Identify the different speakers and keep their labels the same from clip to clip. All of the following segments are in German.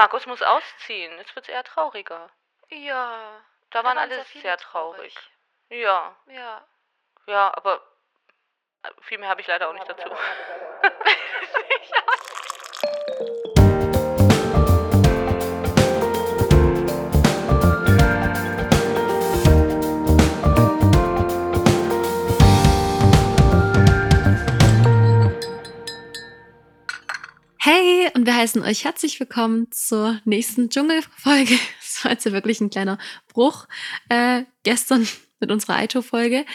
Speaker 1: Markus muss ausziehen. Jetzt wird es eher trauriger.
Speaker 2: Ja.
Speaker 1: Da waren alle
Speaker 2: sehr
Speaker 1: sehr traurig. Ja,
Speaker 2: Ja.
Speaker 1: ja, aber äh, viel mehr habe ich leider auch nicht dazu.
Speaker 3: Hey, und wir heißen euch herzlich willkommen zur nächsten Dschungelfolge. Das war jetzt ja wirklich ein kleiner Bruch äh, gestern mit unserer Aito-Folge.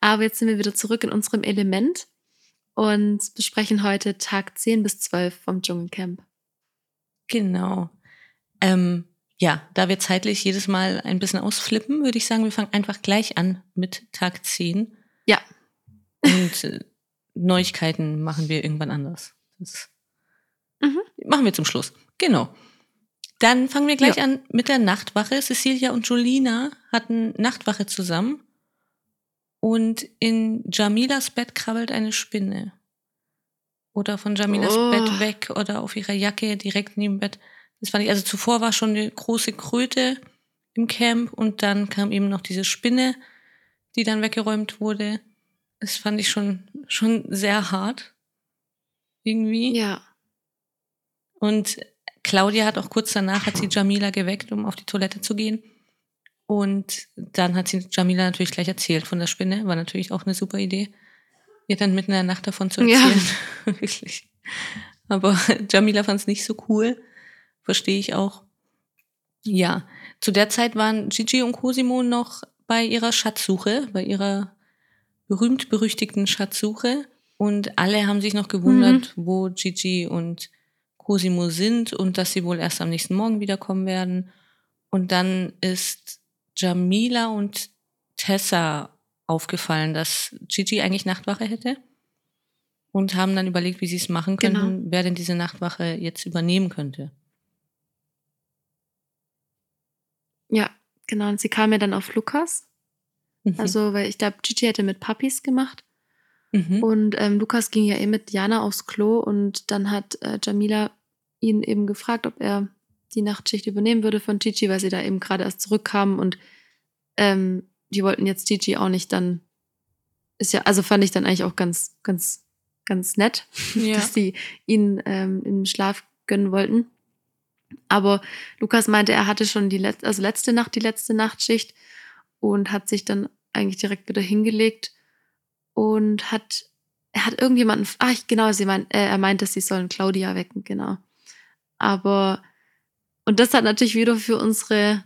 Speaker 3: Aber jetzt sind wir wieder zurück in unserem Element und besprechen heute Tag 10 bis 12 vom Dschungelcamp.
Speaker 4: Genau. Ähm, ja, da wir zeitlich jedes Mal ein bisschen ausflippen, würde ich sagen, wir fangen einfach gleich an mit Tag 10.
Speaker 3: Ja.
Speaker 4: Und äh, Neuigkeiten machen wir irgendwann anders. Das
Speaker 3: Mhm.
Speaker 4: machen wir zum Schluss. Genau. Dann fangen wir gleich
Speaker 3: Ja.
Speaker 4: an mit der Nachtwache. Cecilia und Jolina hatten Nachtwache zusammen. Und in Jamilas Bett krabbelt eine Spinne. Oder von Jamilas
Speaker 3: Oh.
Speaker 4: Bett weg oder auf ihrer Jacke direkt neben dem Bett. Das fand ich, also zuvor war schon eine große Kröte im Camp und dann kam eben noch diese Spinne, die dann weggeräumt wurde. Das fand ich schon, schon sehr hart. Irgendwie.
Speaker 3: Ja.
Speaker 4: Und Claudia hat auch kurz danach, hat sie Jamila geweckt, um auf die Toilette zu gehen. Und dann hat sie Jamila natürlich gleich erzählt von der Spinne. War natürlich auch eine super Idee, ihr dann mitten in der Nacht davon zu
Speaker 3: Ja.
Speaker 4: erzählen. Wirklich. Aber Jamila fand es nicht so cool. Verstehe ich auch. Ja, zu der Zeit waren Gigi und Cosimo noch bei ihrer Schatzsuche, bei ihrer berühmt-berüchtigten Schatzsuche. Und alle haben sich noch gewundert, wo Gigi und Cosimo sind und dass sie wohl erst am nächsten Morgen wiederkommen werden. Und dann ist Jamila und Tessa aufgefallen, dass Gigi eigentlich Nachtwache hätte. Und haben dann überlegt, wie sie es machen könnten,
Speaker 3: Genau.
Speaker 4: wer denn diese Nachtwache jetzt übernehmen könnte.
Speaker 3: Ja, genau. Und sie kam ja dann auf Lukas.
Speaker 4: Mhm.
Speaker 3: Also, weil ich glaube, Gigi hätte mit Puppies gemacht.
Speaker 4: mhm.
Speaker 3: Und ähm, Lukas ging ja eh mit Jana aufs Klo und dann hat äh, Jamila ihn eben gefragt, ob er die Nachtschicht übernehmen würde von Gigi, weil sie da eben gerade erst zurückkamen und ähm, die wollten jetzt Gigi auch nicht dann, ist ja, also fand ich dann eigentlich auch ganz, ganz, ganz nett,
Speaker 4: Ja.
Speaker 3: dass die ihn ähm, im Schlaf gönnen wollten. Aber Lukas meinte, er hatte schon die letzte, also letzte Nacht die letzte Nachtschicht und hat sich dann eigentlich direkt wieder hingelegt und hat, er hat irgendjemanden, ach ich- genau, sie meint, äh, er meinte, sie sollen Claudia wecken, genau. Aber, und das hat natürlich wieder für unsere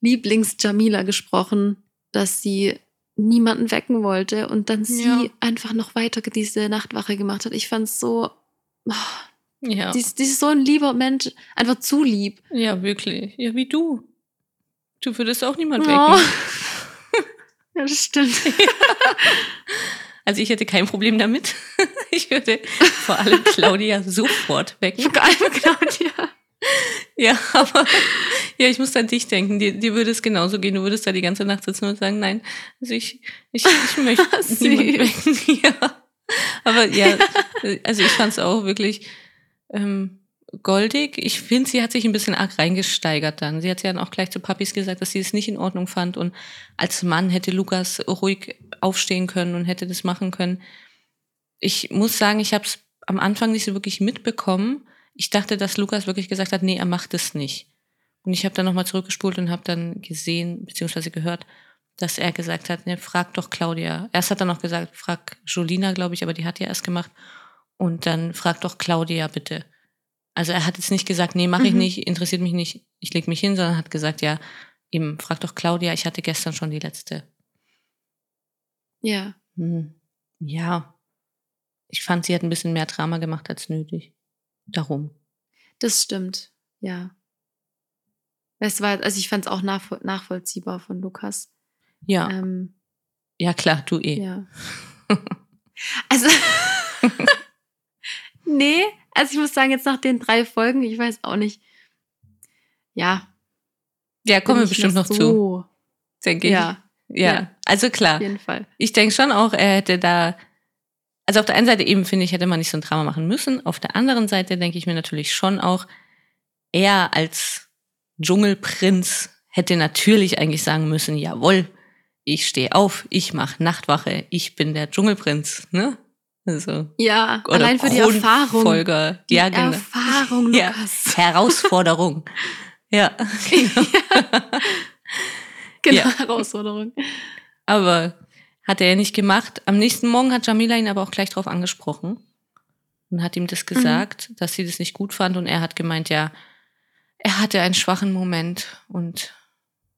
Speaker 3: Lieblings-Jamila gesprochen, dass sie niemanden wecken wollte und dann sie
Speaker 4: Ja.
Speaker 3: einfach noch weiter diese Nachtwache gemacht hat. Ich fand's so, oh,
Speaker 4: ja.
Speaker 3: die, ist- die ist so ein lieber Mensch, einfach zu lieb.
Speaker 4: ja, wirklich. Ja, wie du. Du würdest auch niemand
Speaker 3: Oh.
Speaker 4: wecken.
Speaker 3: ja, das stimmt.
Speaker 4: Also ich hätte kein Problem damit. Ich würde vor allem Claudia sofort wecken.
Speaker 3: Vor allem Claudia.
Speaker 4: Ja, aber ja, ich muss an dich denken. Dir, dir würde es genauso gehen. Du würdest da die ganze Nacht sitzen und sagen, nein, also ich, ich, ich möchte
Speaker 3: Süß.
Speaker 4: niemand wecken. Ja. Aber ja, also ich fand es auch wirklich ähm, goldig. Ich finde, sie hat sich ein bisschen arg reingesteigert dann. Sie hat ja dann auch gleich zu Papis gesagt, dass sie es nicht in Ordnung fand. Und als Mann hätte Lukas ruhig aufstehen können und hätte das machen können. Ich muss sagen, ich habe es am Anfang nicht so wirklich mitbekommen. Ich dachte, dass Lukas wirklich gesagt hat, nee, er macht es nicht. Und ich habe dann nochmal zurückgespult und habe dann gesehen, beziehungsweise gehört, dass er gesagt hat, ne, frag doch Claudia. Erst hat er noch gesagt, frag Jolina, glaube ich, aber die hat ja erst gemacht. Und dann frag doch Claudia bitte. Also er hat jetzt nicht gesagt, nee, mache ich
Speaker 3: Mhm.
Speaker 4: nicht, interessiert mich nicht, ich leg mich hin, sondern hat gesagt, ja, eben, frag doch Claudia, ich hatte gestern schon die letzte.
Speaker 3: Ja.
Speaker 4: Hm. Ja. Ich fand, sie hat ein bisschen mehr Drama gemacht als nötig. Darum.
Speaker 3: Das stimmt, ja. Es war, also ich fand es auch nachvoll nachvollziehbar von Lukas.
Speaker 4: Ja.
Speaker 3: Ähm,
Speaker 4: Ja, klar, du eh.
Speaker 3: ja. Also, nee, also ich muss sagen, jetzt nach den drei Folgen, ich weiß auch nicht. Ja.
Speaker 4: Ja, kommen wir bestimmt noch
Speaker 3: so,
Speaker 4: zu, denke ich.
Speaker 3: Ja,
Speaker 4: ja.
Speaker 3: ja.
Speaker 4: Also
Speaker 3: auf
Speaker 4: klar.
Speaker 3: jeden Fall.
Speaker 4: Ich denke schon auch, er hätte da. Also auf der einen Seite eben finde ich, hätte man nicht so ein Drama machen müssen. Auf der anderen Seite denke ich mir natürlich schon auch, er als Dschungelprinz hätte natürlich eigentlich sagen müssen, jawohl, ich stehe auf, ich mache Nachtwache, ich bin der Dschungelprinz, ne? Also,
Speaker 3: Ja, allein für die Erfahrung.
Speaker 4: Thronfolger.
Speaker 3: Die
Speaker 4: ja, genau.
Speaker 3: Erfahrung,
Speaker 4: Ja,
Speaker 3: Lukas.
Speaker 4: Herausforderung. ja,
Speaker 3: Genau,
Speaker 4: Ja.
Speaker 3: Herausforderung.
Speaker 4: aber hat er ja nicht gemacht. Am nächsten Morgen hat Jamila ihn aber auch gleich drauf angesprochen und hat ihm das gesagt, dass sie das nicht gut fand und er hat gemeint, ja, er hatte einen schwachen Moment und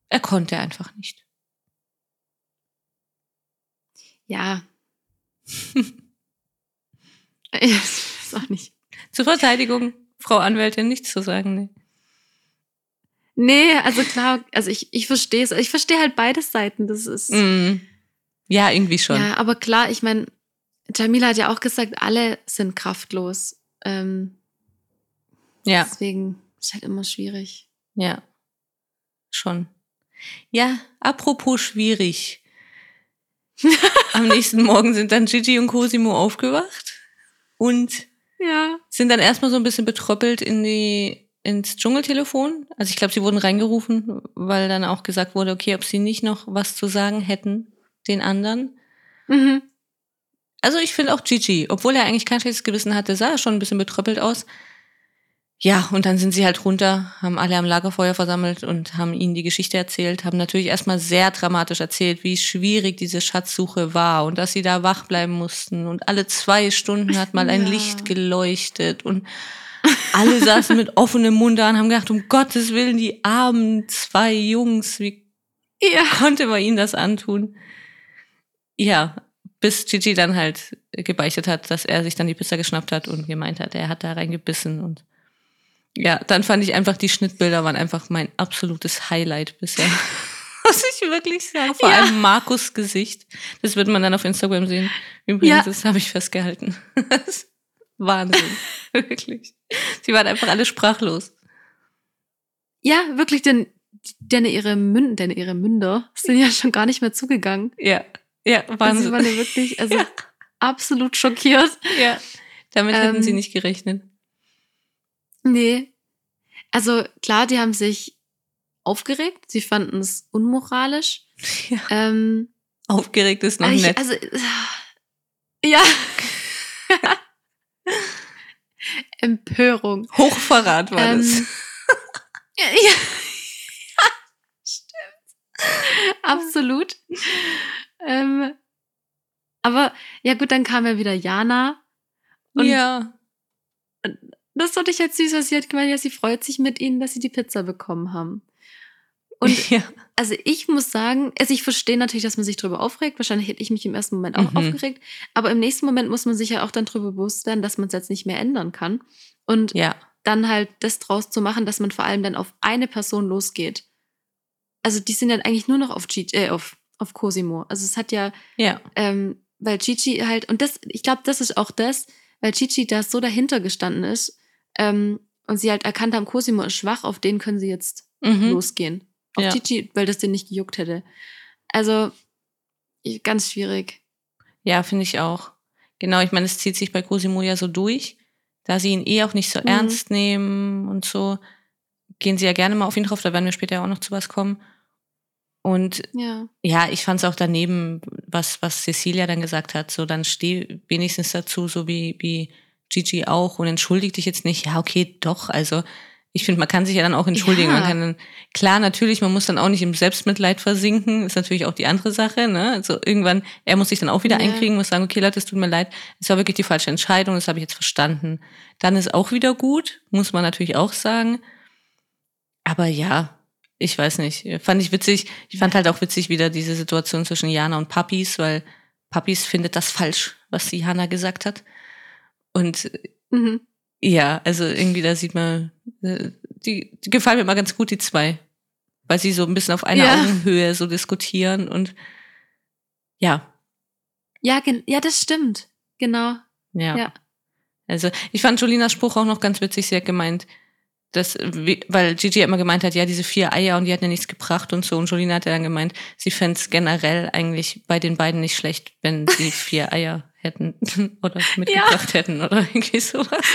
Speaker 4: er konnte einfach nicht.
Speaker 3: Ja. ich weiß auch nicht.
Speaker 4: Zur Verteidigung, Frau Anwältin, nichts zu sagen. Nee.
Speaker 3: Nee, also klar, also ich, ich verstehe es. Ich verstehe halt beide Seiten. Das ist.
Speaker 4: Mm. Ja, irgendwie schon.
Speaker 3: Ja, aber klar, ich meine, Jamila hat ja auch gesagt, alle sind kraftlos. Ähm,
Speaker 4: Ja,
Speaker 3: Deswegen ist halt immer schwierig.
Speaker 4: ja. Schon. Ja, apropos schwierig. Am nächsten Morgen sind dann Gigi und Cosimo aufgewacht und
Speaker 3: Ja.
Speaker 4: sind dann erstmal so ein bisschen betröppelt in die, ins Dschungeltelefon. Also ich glaube, sie wurden reingerufen, weil dann auch gesagt wurde, okay, ob sie nicht noch was zu sagen hätten, den anderen.
Speaker 3: Mhm.
Speaker 4: Also ich finde auch Gigi, obwohl er eigentlich kein schlechtes Gewissen hatte, sah er schon ein bisschen betröppelt aus. Ja, und dann sind sie halt runter, haben alle am Lagerfeuer versammelt und haben ihnen die Geschichte erzählt, haben natürlich erstmal sehr dramatisch erzählt, wie schwierig diese Schatzsuche war und dass sie da wach bleiben mussten und alle zwei Stunden hat mal ein
Speaker 3: Ja.
Speaker 4: Licht geleuchtet und alle saßen mit offenem Mund da und haben gedacht, um Gottes Willen, die armen zwei Jungs, wie
Speaker 3: Ja.
Speaker 4: konnte man ihnen das antun? Ja, bis Gigi dann halt gebeichtet hat, dass er sich dann die Pizza geschnappt hat und gemeint hat, er hat da reingebissen und ja, dann fand ich einfach, die Schnittbilder waren einfach mein absolutes Highlight bisher. Muss ich wirklich sagen. Vor
Speaker 3: Ja.
Speaker 4: allem Markus Gesicht. Das wird man dann auf Instagram sehen. Übrigens,
Speaker 3: Ja.
Speaker 4: das habe ich festgehalten. Wahnsinn. wirklich. Sie waren einfach alle sprachlos.
Speaker 3: Ja, wirklich, denn, denn ihre Münder, denn ihre Münder sind ja schon gar nicht mehr zugegangen.
Speaker 4: Ja, ja,
Speaker 3: Also sie
Speaker 4: Wahnsinn.
Speaker 3: waren ja wirklich, also absolut schockiert.
Speaker 4: ja, damit hätten
Speaker 3: Ähm,
Speaker 4: sie nicht gerechnet.
Speaker 3: Nee. Also klar, die haben sich aufgeregt. Sie fanden es unmoralisch.
Speaker 4: Ja.
Speaker 3: Ähm,
Speaker 4: Aufgeregt ist noch
Speaker 3: ich,
Speaker 4: nett.
Speaker 3: also, ja. Empörung.
Speaker 4: Hochverrat war
Speaker 3: Ähm,
Speaker 4: das.
Speaker 3: Ja, ja. stimmt. Absolut. ähm, aber ja gut, dann kam ja wieder Jana. Und
Speaker 4: ja.
Speaker 3: Das fand ich halt süß, weil sie hat gemeint, ja, sie freut sich mit ihnen, dass sie die Pizza bekommen haben. Und
Speaker 4: ja.
Speaker 3: also ich muss sagen, also ich verstehe natürlich, dass man sich darüber aufregt. Wahrscheinlich hätte ich mich im ersten Moment auch
Speaker 4: Mhm.
Speaker 3: aufgeregt. Aber im nächsten Moment muss man sich ja auch dann darüber bewusst werden, dass man es jetzt nicht mehr ändern kann. Und
Speaker 4: Ja.
Speaker 3: dann halt das draus zu machen, dass man vor allem dann auf eine Person losgeht. Also die sind dann eigentlich nur noch auf, Gigi, äh, auf, auf Cosimo. Also es hat ja,
Speaker 4: Ja.
Speaker 3: ähm, weil Gigi halt, und das, ich glaube, das ist auch das, weil Gigi da so dahinter gestanden ist ähm, und sie halt erkannt haben, Cosimo ist schwach, auf den können sie jetzt
Speaker 4: Mhm.
Speaker 3: losgehen. Auf
Speaker 4: Ja.
Speaker 3: Gigi, weil das den nicht gejuckt hätte. Also, ganz schwierig.
Speaker 4: Ja, finde ich auch. Genau, ich meine, es zieht sich bei Cosimo ja so durch, da sie ihn eh auch nicht so
Speaker 3: Mhm.
Speaker 4: ernst nehmen und so, gehen sie ja gerne mal auf ihn drauf, da werden wir später ja auch noch zu was kommen. Und
Speaker 3: Ja.
Speaker 4: ja, ich fand es auch daneben, was, was Cecilia dann gesagt hat, so dann steh wenigstens dazu, so wie, wie Gigi auch und entschuldig dich jetzt nicht. Ja, okay, doch, also ich finde, man kann sich ja dann auch entschuldigen.
Speaker 3: Ja.
Speaker 4: Man kann dann, klar, natürlich, man muss dann auch nicht im Selbstmitleid versinken, ist natürlich auch die andere Sache, ne? Also irgendwann, er muss sich dann auch wieder
Speaker 3: Ja.
Speaker 4: einkriegen, muss sagen, okay, Leute, es tut mir leid, es war wirklich die falsche Entscheidung, das habe ich jetzt verstanden. Dann ist auch wieder gut, muss man natürlich auch sagen. Aber ja, ich weiß nicht, fand ich witzig. Ich fand halt auch witzig wieder diese Situation zwischen Jana und Papis, weil Papis findet das falsch, was die Hanna gesagt hat. Und
Speaker 3: Mhm.
Speaker 4: ja, also irgendwie da sieht man, äh, die, die gefallen mir immer ganz gut, die zwei. Weil sie so ein bisschen auf einer
Speaker 3: Ja.
Speaker 4: Augenhöhe so diskutieren und ja,
Speaker 3: Ja, ja, das stimmt. Genau.
Speaker 4: ja.
Speaker 3: Ja.
Speaker 4: Also ich fand Jolinas Spruch auch noch ganz witzig, sie hat gemeint, wie- weil Gigi ja immer gemeint hat, ja, diese vier Eier und die hatten ja nichts gebracht und so. Und Jolina hat ja dann gemeint, sie fände es generell eigentlich bei den beiden nicht schlecht, wenn sie vier Eier hätten oder mitgebracht hätten oder irgendwie sowas.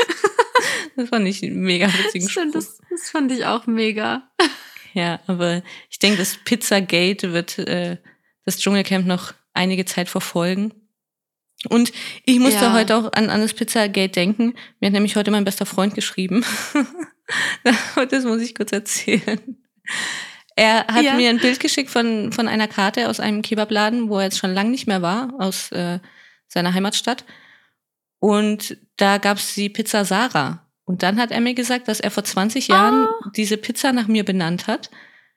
Speaker 4: Das fand ich einen mega witzigen
Speaker 3: Stimmt, das, das fand ich auch mega.
Speaker 4: Ja, aber ich denke, das Pizzagate wird äh, das Dschungelcamp noch einige Zeit verfolgen. Und ich musste
Speaker 3: Ja.
Speaker 4: heute auch an, an das Pizzagate denken. Mir hat nämlich heute mein bester Freund geschrieben. das muss ich kurz erzählen. Er hat
Speaker 3: Ja.
Speaker 4: mir ein Bild geschickt von, von einer Karte aus einem Kebabladen, wo er jetzt schon lange nicht mehr war, aus äh, seiner Heimatstadt. Und da gab's die Pizza Sarah. Und dann hat er mir gesagt, dass er vor 20 Jahren diese Pizza nach mir benannt hat.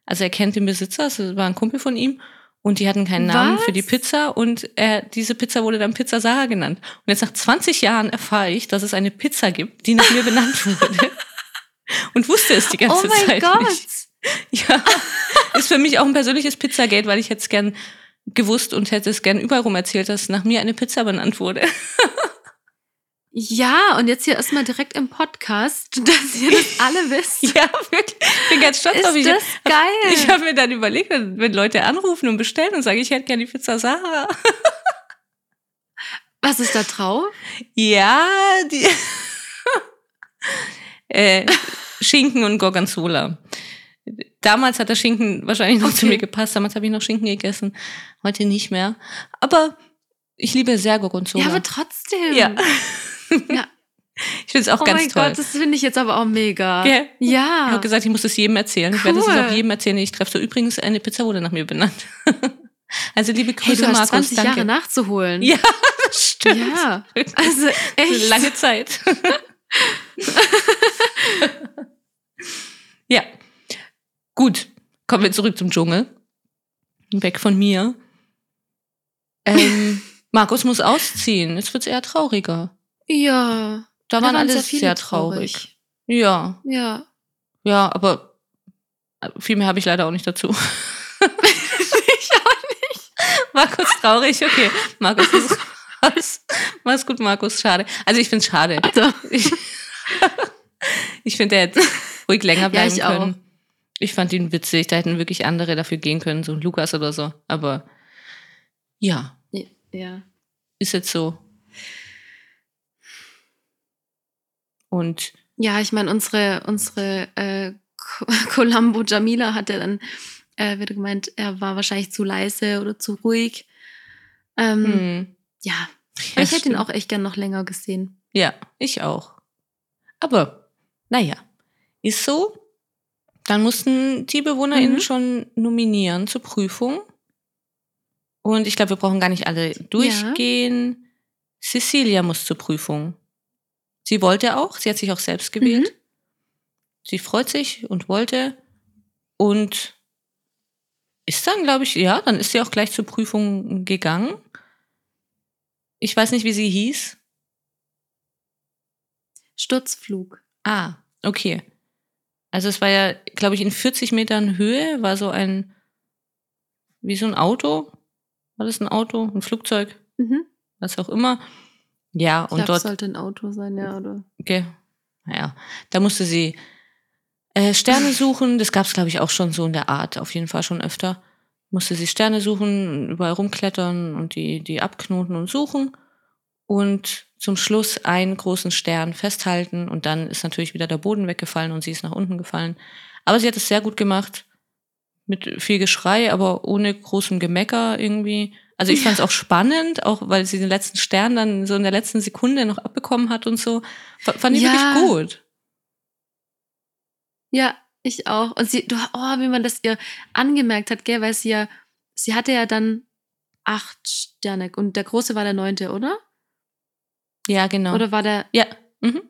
Speaker 4: Also er kennt den Besitzer, es war ein Kumpel von ihm. Und die hatten keinen Namen
Speaker 3: Was?
Speaker 4: für die Pizza und er, diese Pizza wurde dann Pizza Sarah genannt. Und jetzt nach 20 Jahren erfahre ich, dass es eine Pizza gibt, die nach mir benannt wurde. Und wusste es die ganze
Speaker 3: oh mein
Speaker 4: Zeit
Speaker 3: Gott.
Speaker 4: nicht. Ja, ist für mich auch ein persönliches Pizzagate, weil ich hätte es gern gewusst und hätte es gern überall rum erzählt, dass nach mir eine Pizza benannt wurde.
Speaker 3: Ja, und jetzt hier erstmal direkt im Podcast, dass ihr das alle wisst.
Speaker 4: Ja, wirklich. Ich bin ganz stolz
Speaker 3: Ist
Speaker 4: auf mich.
Speaker 3: das geil?
Speaker 4: Ich habe mir dann überlegt, wenn wenn Leute anrufen und bestellen und sagen, ich hätte gerne die Pizza Sarah.
Speaker 3: Was ist da drauf?
Speaker 4: Ja, die äh, Schinken und Gorgonzola. Damals hat der Schinken wahrscheinlich noch zu
Speaker 3: Okay.
Speaker 4: mir gepasst. Damals habe ich noch Schinken gegessen. Heute nicht mehr. Aber ich liebe sehr Gorgonzola.
Speaker 3: Ja, aber trotzdem.
Speaker 4: Ja.
Speaker 3: Ja.
Speaker 4: Ich finde es auch
Speaker 3: oh
Speaker 4: ganz
Speaker 3: mein
Speaker 4: toll.
Speaker 3: Gott, das finde ich jetzt aber auch mega.
Speaker 4: Ich
Speaker 3: Ja.
Speaker 4: habe gesagt, ich muss es jedem erzählen. Ich werde es
Speaker 3: Cool.
Speaker 4: auch jedem erzählen, den ich treffe. So, übrigens, eine Pizza wurde nach mir benannt. also liebe
Speaker 3: hey,
Speaker 4: Grüße,
Speaker 3: du hast
Speaker 4: Markus.
Speaker 3: 20
Speaker 4: danke.
Speaker 3: Jahre nachzuholen.
Speaker 4: Ja, das stimmt.
Speaker 3: Ja. Also echt.
Speaker 4: Lange Zeit. ja. Gut. Kommen wir zurück zum Dschungel. Weg von mir. Ähm, Markus muss ausziehen. Jetzt wird's eher trauriger.
Speaker 3: Ja.
Speaker 4: Da waren alle
Speaker 3: sehr viele
Speaker 4: traurig. Ja,
Speaker 3: Ja.
Speaker 4: ja, aber viel mehr habe ich leider auch nicht dazu.
Speaker 3: ich auch nicht.
Speaker 4: Markus traurig, okay. Markus ist raus. Mach's gut, Markus, schade. Also ich find's schade.
Speaker 3: Also,
Speaker 4: Ich, ich finde, der hätte ruhig länger bleiben
Speaker 3: ich auch.
Speaker 4: können. Ich fand ihn witzig. Da hätten wirklich andere dafür gehen können, so ein Lukas oder so. Aber ja,
Speaker 3: ja.
Speaker 4: ist jetzt so. Und
Speaker 3: Ja, ich meine, unsere, unsere äh, Co- Columbo Jamila hat ja dann äh, wieder gemeint, er war wahrscheinlich zu leise oder zu ruhig. Ähm,
Speaker 4: hm,
Speaker 3: Ja,
Speaker 4: ja,
Speaker 3: ich hätte ihn auch echt gern noch länger gesehen.
Speaker 4: Ja, ich auch. Aber, naja, ist so. Dann mussten die BewohnerInnen
Speaker 3: Mhm.
Speaker 4: schon nominieren zur Prüfung. Und ich glaube, wir brauchen gar nicht alle durchgehen. Cecilia muss zur Prüfung. Sie wollte auch, sie hat sich auch selbst gewählt. Sie freut sich und wollte. Und ist dann, glaube ich, ja, dann ist sie auch gleich zur Prüfung gegangen. Ich weiß nicht, wie sie hieß.
Speaker 3: Sturzflug.
Speaker 4: Ah, okay. Also es war ja, glaube ich, in 40 Metern Höhe war so ein, wie so ein Auto. War das ein Auto, ein Flugzeug,
Speaker 3: Mhm.
Speaker 4: was auch immer. Ja,
Speaker 3: Ich
Speaker 4: und dort,
Speaker 3: sollte ein Auto sein, ja, oder?
Speaker 4: okay, naja, da musste sie äh, Sterne suchen. Das gab es, glaube ich, auch schon so in der Art, auf jeden Fall schon öfter. Musste sie Sterne suchen, überall rumklettern und die, die abknoten und suchen. Und zum Schluss einen großen Stern festhalten und dann ist natürlich wieder der Boden weggefallen und sie ist nach unten gefallen. Aber sie hat es sehr gut gemacht. Mit viel Geschrei, aber ohne großem Gemecker irgendwie. Also ich fand es auch spannend, auch weil sie den letzten Stern dann so in der letzten Sekunde noch abbekommen hat und so. F fand ich
Speaker 3: Ja.
Speaker 4: wirklich gut.
Speaker 3: Ja, ich auch. Und sie, du, oh, wie man das ihr angemerkt hat, gell, weil sie ja, sie hatte ja dann acht Sterne und der große war der neunte, oder?
Speaker 4: Ja, genau.
Speaker 3: Oder war der,
Speaker 4: ja. Mhm.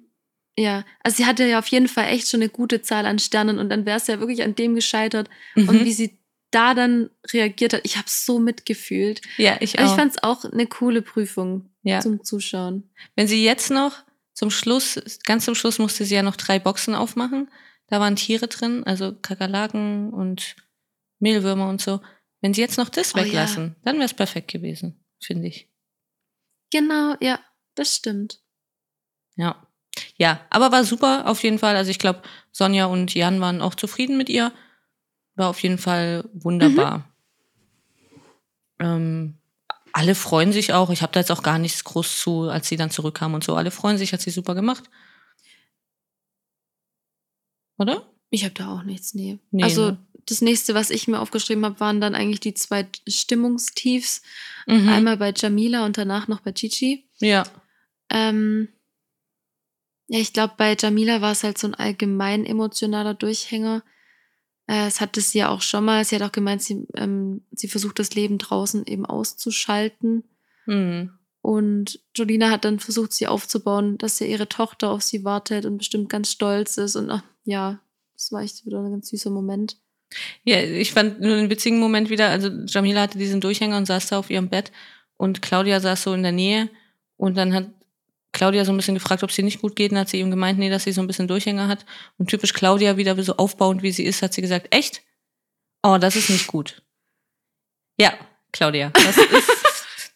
Speaker 3: ja, also sie hatte ja auf jeden Fall echt schon eine gute Zahl an Sternen und dann wäre es ja wirklich an dem gescheitert. Und
Speaker 4: Mhm.
Speaker 3: wie sie da dann reagiert hat, ich habe so mitgefühlt.
Speaker 4: Ja, ich
Speaker 3: Aber
Speaker 4: auch.
Speaker 3: ich fand es auch eine coole Prüfung
Speaker 4: ja.
Speaker 3: zum Zuschauen.
Speaker 4: Wenn sie jetzt noch zum Schluss, ganz zum Schluss musste sie ja noch drei Boxen aufmachen. Da waren Tiere drin, also Kakerlaken und Mehlwürmer und so. Wenn sie jetzt noch das
Speaker 3: Oh ja.
Speaker 4: weglassen, dann wäre es perfekt gewesen, finde ich.
Speaker 3: Genau, ja, das stimmt.
Speaker 4: Ja. Ja, aber war super auf jeden Fall. Also ich glaube, Sonja und Jan waren auch zufrieden mit ihr. War auf jeden Fall wunderbar. Ähm, alle freuen sich auch. Ich habe da jetzt auch gar nichts groß zu, als sie dann zurückkam und so. Alle freuen sich, hat sie super gemacht. Oder?
Speaker 3: Ich habe da auch nichts, nee.
Speaker 4: Nee,
Speaker 3: also
Speaker 4: ne?
Speaker 3: das nächste, was ich mir aufgeschrieben habe, waren dann eigentlich die zwei Stimmungstiefs.
Speaker 4: Mhm.
Speaker 3: Einmal bei Jamila und danach noch bei Chichi.
Speaker 4: Ja.
Speaker 3: Ähm, ja, ich glaube, bei Jamila war es halt so ein allgemein emotionaler Durchhänger. Äh, es hatte sie ja auch schon mal. Sie hat auch gemeint, sie, ähm, sie versucht das Leben draußen eben auszuschalten.
Speaker 4: Mhm.
Speaker 3: Und Jolina hat dann versucht, sie aufzubauen, dass ja ihre Tochter auf sie wartet und bestimmt ganz stolz ist. Und ja, das war echt wieder ein ganz süßer Moment.
Speaker 4: Ja, ich fand nur einen witzigen Moment wieder. Also Jamila hatte diesen Durchhänger und saß da auf ihrem Bett und Claudia saß so in der Nähe und dann hat Claudia so ein bisschen gefragt, ob sie nicht gut geht und hat sie ihm gemeint, nee, dass sie so ein bisschen Durchhänger hat. Und typisch Claudia wieder so aufbauend, wie sie ist, hat sie gesagt, echt? Oh, das ist nicht gut. Ja, Claudia, das ist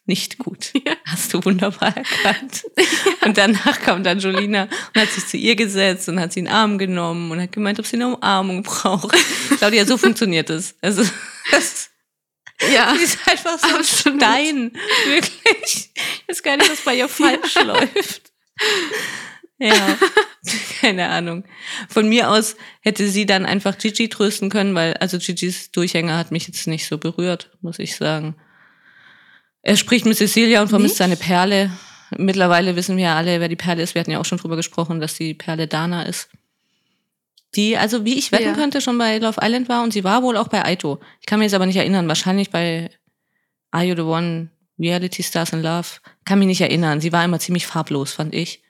Speaker 4: nicht gut. Hast du wunderbar erkannt. Und danach kam dann Jolina und hat sich zu ihr gesetzt und hat sie in den Arm genommen und hat gemeint, ob sie eine Umarmung braucht. Claudia, so funktioniert es. Also, das
Speaker 3: Ja.
Speaker 4: Sie ist einfach so ein
Speaker 3: Absolut.
Speaker 4: Stein. Wirklich. Ich weiß gar nicht, was bei ihr falsch läuft. Ja, keine Ahnung. Von mir aus hätte sie dann einfach Gigi trösten können, weil also Gigi's Durchhänger hat mich jetzt nicht so berührt, muss ich sagen. Er spricht mit Cecilia und vermisst
Speaker 3: Nicht?
Speaker 4: seine Perle. Mittlerweile wissen wir ja alle, wer die Perle ist. Wir hatten ja auch schon drüber gesprochen, dass die Perle Dana ist. Die, also wie ich wetten
Speaker 3: Ja.
Speaker 4: könnte, schon bei Love Island war und sie war wohl auch bei Aito. Ich kann mich jetzt aber nicht erinnern. Wahrscheinlich bei Are You the One? Reality Stars in Love. Kann mich nicht erinnern. Sie war immer ziemlich farblos, fand ich.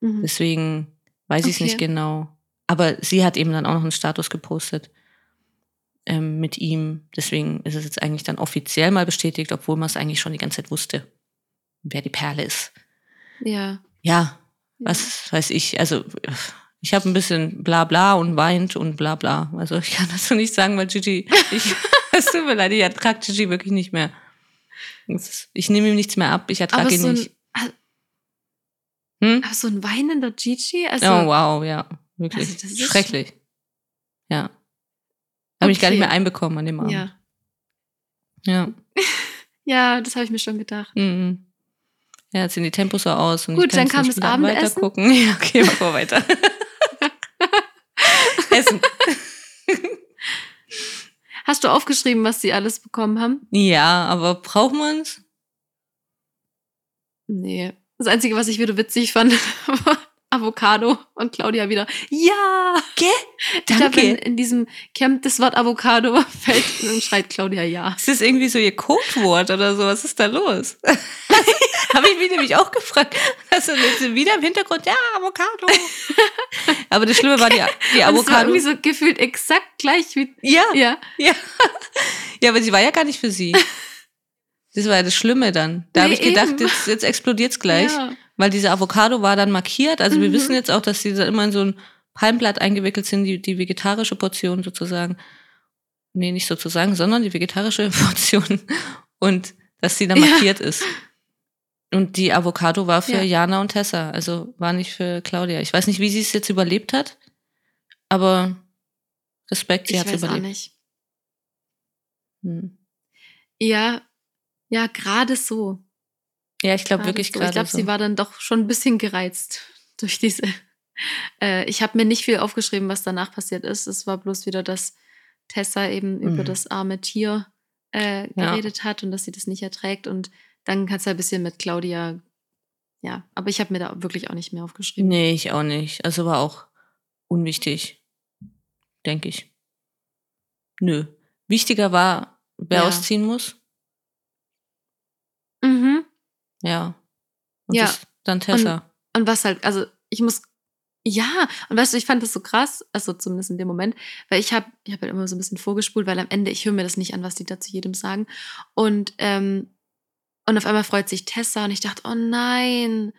Speaker 3: Mhm.
Speaker 4: Deswegen weiß ich es
Speaker 3: Okay.
Speaker 4: nicht genau. Aber sie hat eben dann auch noch einen Status gepostet ähm, mit ihm. Deswegen ist es jetzt eigentlich dann offiziell mal bestätigt, obwohl man es eigentlich schon die ganze Zeit wusste, wer die Perle ist.
Speaker 3: Ja.
Speaker 4: Ja, was weiß ich. Also ich habe ein bisschen bla bla und weint und bla bla. Also ich kann das so nicht sagen, weil Gigi, ich, es tut mir leid, ich ertrage Gigi wirklich nicht mehr. Ich nehme ihm nichts mehr ab, ich ertrage ihn
Speaker 3: so, ein,
Speaker 4: nicht. Hm?
Speaker 3: aber so ein weinender Gigi? Also,
Speaker 4: oh wow, ja, wirklich.
Speaker 3: Also
Speaker 4: Schrecklich. Ja. Habe ich gar nicht
Speaker 3: Okay.
Speaker 4: mehr einbekommen an dem Abend.
Speaker 3: ja.
Speaker 4: Ja.
Speaker 3: ja, das habe ich mir schon gedacht.
Speaker 4: Mhm. Ja, jetzt sehen die Tempos so aus. Und
Speaker 3: Gut, dann kam
Speaker 4: nicht
Speaker 3: das Abendessen.
Speaker 4: Weiter gucken. Ja, okay, machen wir weiter. Essen.
Speaker 3: Hast du aufgeschrieben, was sie alles bekommen haben?
Speaker 4: Ja, aber braucht man's?
Speaker 3: Nee. Das Einzige, was ich wieder witzig fand, war Avocado und Claudia wieder. Ja!
Speaker 4: Gell?
Speaker 3: Ich glaube,
Speaker 4: Danke.
Speaker 3: in, diesem Camp das Wort Avocado fällt und schreit Claudia ja.
Speaker 4: Ist das irgendwie so ihr Codewort oder so? Was ist da los? Habe ich mich nämlich auch gefragt. Also wieder im Hintergrund, ja, Avocado. Aber das Schlimme war die, die
Speaker 3: Und es war
Speaker 4: Avocado.
Speaker 3: irgendwie so gefühlt exakt gleich wie.
Speaker 4: Ja,
Speaker 3: Ja.
Speaker 4: ja. Ja, aber sie war ja gar nicht für sie. Das war ja das Schlimme dann. Da habe
Speaker 3: Nee,
Speaker 4: ich gedacht,
Speaker 3: eben.
Speaker 4: jetzt, jetzt explodiert's gleich.
Speaker 3: Ja.
Speaker 4: Weil diese Avocado war dann markiert. Also wir
Speaker 3: Mhm.
Speaker 4: wissen jetzt auch, dass die da immer in so ein Palmblatt eingewickelt sind, die, die vegetarische Portion sozusagen. Nee, nicht sozusagen, sondern die vegetarische Portion. Und dass sie dann
Speaker 3: Ja.
Speaker 4: markiert ist. Und die Avocado war für
Speaker 3: Ja.
Speaker 4: Jana und Tessa, also war nicht für Claudia. Ich weiß nicht, wie sie es jetzt überlebt hat, aber Respekt, sie hat es
Speaker 3: weiß auch
Speaker 4: überlebt.
Speaker 3: nicht.
Speaker 4: Hm.
Speaker 3: Ja, ja, gerade so.
Speaker 4: Ja, ich glaube wirklich
Speaker 3: so.
Speaker 4: gerade
Speaker 3: Ich glaube,
Speaker 4: so.
Speaker 3: sie war dann doch schon ein bisschen gereizt durch diese. Äh, ich habe mir nicht viel aufgeschrieben, was danach passiert ist. Es war bloß wieder, dass Tessa eben über
Speaker 4: Mhm.
Speaker 3: das arme Tier äh,
Speaker 4: Ja.
Speaker 3: geredet hat und dass sie das nicht erträgt. Und dann hat es ein bisschen mit Claudia. Ja, aber ich habe mir da wirklich auch nicht mehr aufgeschrieben.
Speaker 4: Nee, ich auch nicht. Also war auch unwichtig, denke ich. Nö. Wichtiger war, wer
Speaker 3: Ja.
Speaker 4: ausziehen muss.
Speaker 3: Mhm.
Speaker 4: Ja. Und
Speaker 3: Ja.
Speaker 4: dann Tessa.
Speaker 3: Und was halt, also ich muss, ja, und weißt du, ich fand das so krass, also zumindest in dem Moment, weil ich habe ich hab halt immer so ein bisschen vorgespult, weil am Ende, ich höre mir das nicht an, was die da zu jedem sagen. Und, ähm, und auf einmal freut sich Tessa und ich dachte, oh nein.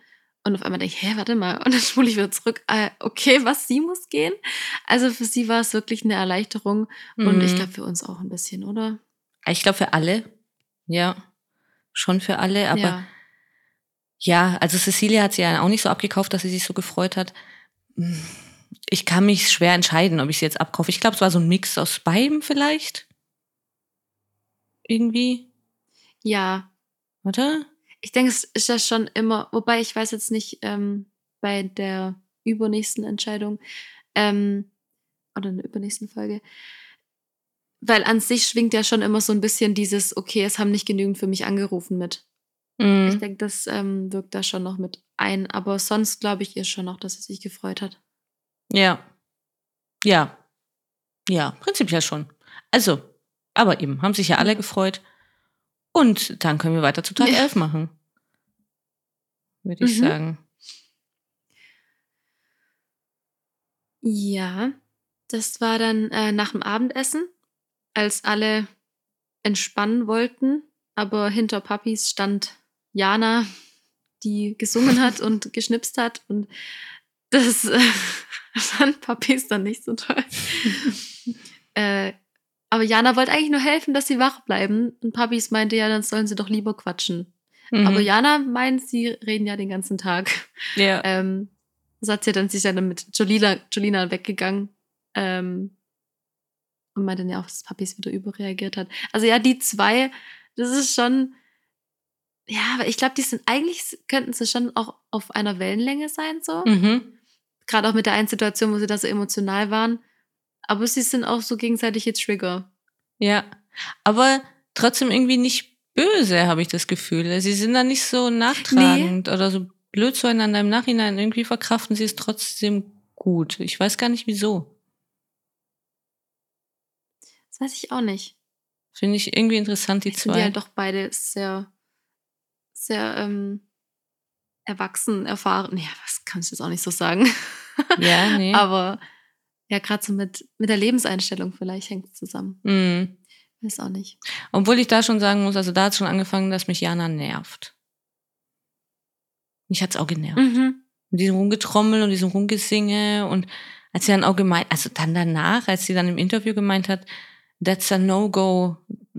Speaker 3: Und auf einmal denke ich, hä, warte mal. Und dann spule ich wieder zurück. Äh, okay, was, sie muss gehen? Also für sie war es wirklich eine Erleichterung. Und ich
Speaker 4: Mhm.
Speaker 3: glaube für uns auch ein bisschen, oder?
Speaker 4: ich glaube für alle. Ja. Schon für alle, aber
Speaker 3: ja.
Speaker 4: Ja, also Cecilia hat sie ja auch nicht so abgekauft, dass sie sich so gefreut hat. Ich kann mich schwer entscheiden, ob ich sie jetzt abkaufe. Ich glaube, es war so ein Mix aus beidem vielleicht. Irgendwie,
Speaker 3: Ja,
Speaker 4: oder?
Speaker 3: Ich denke, es ist ja schon immer, wobei ich weiß jetzt nicht ähm, bei der übernächsten Entscheidung, ähm, oder in der übernächsten Folge. Weil an sich schwingt ja schon immer so ein bisschen dieses, okay, es haben nicht genügend für mich angerufen mit.
Speaker 4: Mhm.
Speaker 3: Ich denke, das ähm, wirkt da schon noch mit ein. Aber sonst glaube ich ihr schon noch, dass sie sich gefreut hat.
Speaker 4: Ja. Ja. Ja, prinzipiell schon. Also, aber eben, haben sich ja alle gefreut. Und dann können wir weiter zu Tag
Speaker 3: Ja.
Speaker 4: 11 machen. Würde ich
Speaker 3: Mhm.
Speaker 4: sagen.
Speaker 3: Ja, das war dann äh, nach dem Abendessen, als alle entspannen wollten. Aber hinter Papis stand Jana, die gesungen hat und geschnipst hat. Und das äh, fand Papis dann nicht so toll. äh, aber Jana wollte eigentlich nur helfen, dass sie wach bleiben. Und Papis meinte ja, dann sollen sie doch lieber quatschen.
Speaker 4: Mhm.
Speaker 3: Aber Jana meint, sie reden ja den ganzen Tag.
Speaker 4: Ja.
Speaker 3: Ähm, so hat sie dann sich dann mit Jolina, Jolina weggegangen. Ähm, und meinte dann ja auch, dass Papis wieder überreagiert hat. Also ja, die zwei, das ist schon. Ja, aber ich glaube, die sind eigentlich, könnten sie schon auch auf einer Wellenlänge sein, so.
Speaker 4: Mhm.
Speaker 3: Gerade auch mit der einen Situation, wo sie da so emotional waren. Aber sie sind auch so gegenseitige Trigger.
Speaker 4: Ja. Aber trotzdem irgendwie nicht böse, habe ich das Gefühl. Sie sind da nicht so nachtragend oder so blöd zueinander im Nachhinein. Irgendwie verkraften sie es trotzdem gut. Ich weiß gar nicht wieso.
Speaker 3: Das weiß ich auch nicht.
Speaker 4: Finde ich irgendwie interessant, die
Speaker 3: Ich finde die
Speaker 4: zwei.
Speaker 3: halt doch beide sehr, sehr ähm, erwachsen, erfahren. Ja, was kannst du jetzt auch nicht so sagen.
Speaker 4: Ja, nee.
Speaker 3: Aber ja, gerade so mit, mit der Lebenseinstellung vielleicht hängt es zusammen.
Speaker 4: Mhm.
Speaker 3: Weiß auch nicht.
Speaker 4: Obwohl ich da schon sagen muss, also da hat schon angefangen, dass mich Jana nervt. Mich hat's auch genervt.
Speaker 3: Mhm.
Speaker 4: Mit diesem Rumgetrommel und diesem Rumgesinge und als sie dann auch gemeint, also dann danach, als sie dann im Interview gemeint hat, that's a no-go.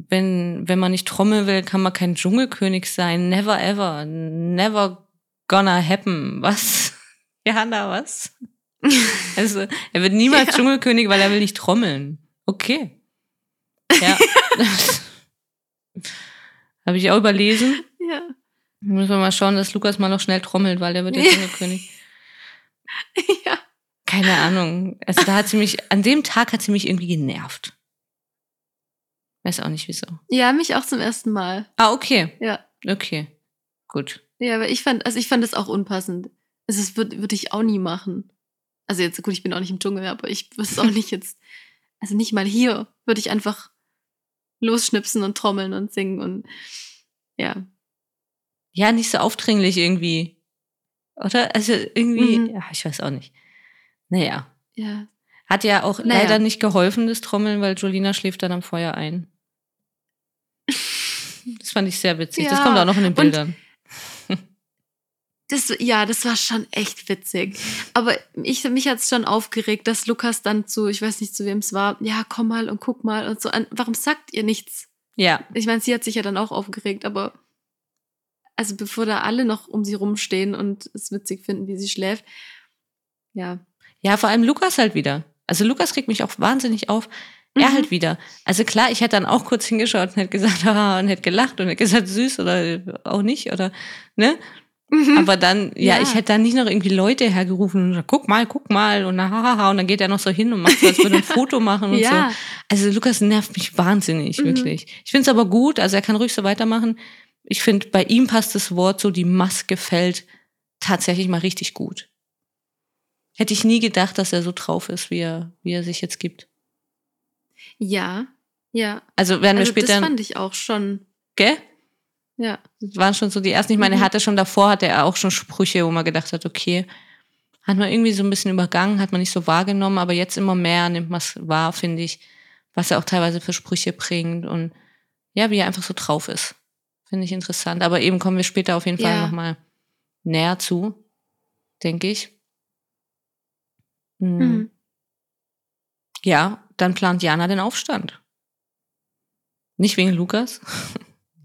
Speaker 4: Wenn, wenn man nicht trommeln will, kann man kein Dschungelkönig sein. Never ever. Never gonna happen. Was? Jana, was? Also, er wird niemals
Speaker 3: Ja.
Speaker 4: Dschungelkönig, weil er will nicht trommeln. Okay. Ja. Habe ich auch überlesen.
Speaker 3: Ja.
Speaker 4: Müssen wir mal schauen, dass Lukas mal noch schnell trommelt, weil der wird der
Speaker 3: Ja.
Speaker 4: Dschungelkönig.
Speaker 3: ja.
Speaker 4: Keine Ahnung. Also da hat sie mich, an dem Tag hat sie mich irgendwie genervt. Weiß auch nicht wieso.
Speaker 3: Ja, mich auch zum ersten Mal.
Speaker 4: Ah, okay.
Speaker 3: Ja.
Speaker 4: Okay. Gut.
Speaker 3: Ja, aber ich fand, also ich fand das auch unpassend. Also das würde würd ich auch nie machen. Also jetzt, gut, ich bin auch nicht im Dschungel, aber ich würde es auch nicht jetzt, also nicht mal hier, würde ich einfach losschnipsen und trommeln und singen und ja.
Speaker 4: Ja, nicht so aufdringlich irgendwie. Oder? Also irgendwie,
Speaker 3: Mhm.
Speaker 4: ja, ich weiß auch nicht. Naja.
Speaker 3: Ja.
Speaker 4: Hat ja auch
Speaker 3: Naja.
Speaker 4: leider nicht geholfen, das Trommeln, weil Jolina schläft dann am Feuer ein. Das fand ich sehr witzig. das
Speaker 3: Ja,
Speaker 4: kommt auch noch in den
Speaker 3: und-
Speaker 4: Bildern.
Speaker 3: Das, ja, das war schon echt witzig. Aber ich, mich hat es schon aufgeregt, dass Lukas dann zu, ich weiß nicht, zu wem es war, ja, komm mal und guck mal und so. An, warum sagt ihr nichts?
Speaker 4: Ja.
Speaker 3: Ich meine, sie hat sich ja dann auch aufgeregt, aber also bevor da alle noch um sie rumstehen und es witzig finden, wie sie schläft, ja.
Speaker 4: Ja, vor allem Lukas halt wieder. Also Lukas regt mich auch wahnsinnig auf. Er
Speaker 3: Mhm.
Speaker 4: halt wieder. Also klar, ich hätte dann auch kurz hingeschaut und hätte gesagt, haha, und hätte gelacht und hätte gesagt, süß oder auch nicht oder, ne? Aber dann, ja,
Speaker 3: Ja.
Speaker 4: ich hätte dann nicht noch irgendwie Leute hergerufen und gesagt, guck mal, guck mal und na, hahaha, und dann geht er noch so hin und macht so, als würde ein Foto machen und
Speaker 3: ja,
Speaker 4: so. Also Lukas nervt mich wahnsinnig,
Speaker 3: Mhm.
Speaker 4: wirklich. Ich finde es aber gut, also er kann ruhig so weitermachen. Ich finde, bei ihm passt das Wort so, die Maske fällt tatsächlich mal richtig gut. Hätte ich nie gedacht, dass er so drauf ist, wie er, wie er sich jetzt gibt.
Speaker 3: Ja, ja.
Speaker 4: Also werden
Speaker 3: Also
Speaker 4: wir
Speaker 3: das
Speaker 4: später,
Speaker 3: fand ich auch schon,
Speaker 4: gell?
Speaker 3: ja.
Speaker 4: Das waren schon so die ersten. Ich meine, er
Speaker 3: Mhm.
Speaker 4: hatte schon davor, hatte er auch schon Sprüche, wo man gedacht hat, okay, hat man irgendwie so ein bisschen übergangen, hat man nicht so wahrgenommen, aber jetzt immer mehr nimmt man es wahr, finde ich, was er auch teilweise für Sprüche bringt und ja, wie er einfach so drauf ist. Finde ich interessant. Aber eben kommen wir später auf jeden Fall
Speaker 3: Ja.
Speaker 4: nochmal näher zu, denke ich. Mhm.
Speaker 3: Mhm.
Speaker 4: Ja, dann plant Jana den Aufstand. Nicht wegen Lukas,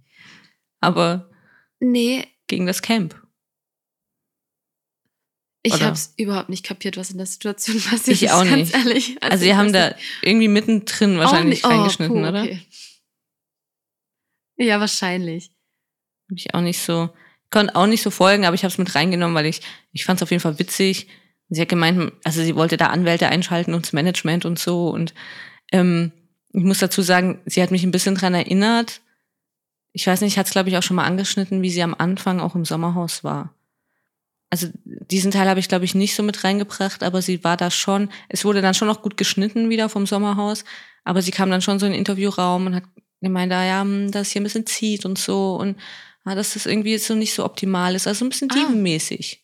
Speaker 4: aber
Speaker 3: Nee,
Speaker 4: gegen das Camp.
Speaker 3: ich
Speaker 4: Oder?
Speaker 3: habe es überhaupt nicht kapiert, was in der Situation passiert
Speaker 4: Ich
Speaker 3: ist,
Speaker 4: auch
Speaker 3: ganz
Speaker 4: nicht.
Speaker 3: ehrlich.
Speaker 4: Also,
Speaker 3: ich
Speaker 4: sie haben da irgendwie mittendrin
Speaker 3: Auch
Speaker 4: wahrscheinlich
Speaker 3: oh,
Speaker 4: reingeschnitten,
Speaker 3: puh,
Speaker 4: oder?
Speaker 3: okay. Ja, wahrscheinlich.
Speaker 4: Hab ich auch nicht so, konnte auch nicht so folgen, aber ich habe es mit reingenommen, weil ich, ich fand es auf jeden Fall witzig. Sie hat gemeint, also sie wollte da Anwälte einschalten und das Management und so. Und ähm, ich muss dazu sagen, sie hat mich ein bisschen dran erinnert. Ich weiß nicht, ich hatte es, glaube ich, auch schon mal angeschnitten, wie sie am Anfang auch im Sommerhaus war. Also diesen Teil habe ich, glaube ich, nicht so mit reingebracht, aber sie war da schon, es wurde dann schon noch gut geschnitten wieder vom Sommerhaus, aber sie kam dann schon so in den Interviewraum und hat gemeint, ah, ja, hm, dass hier ein bisschen zieht und so und ah, dass das irgendwie so nicht so optimal ist, also ein bisschen
Speaker 3: Ah.
Speaker 4: dievenmäßig.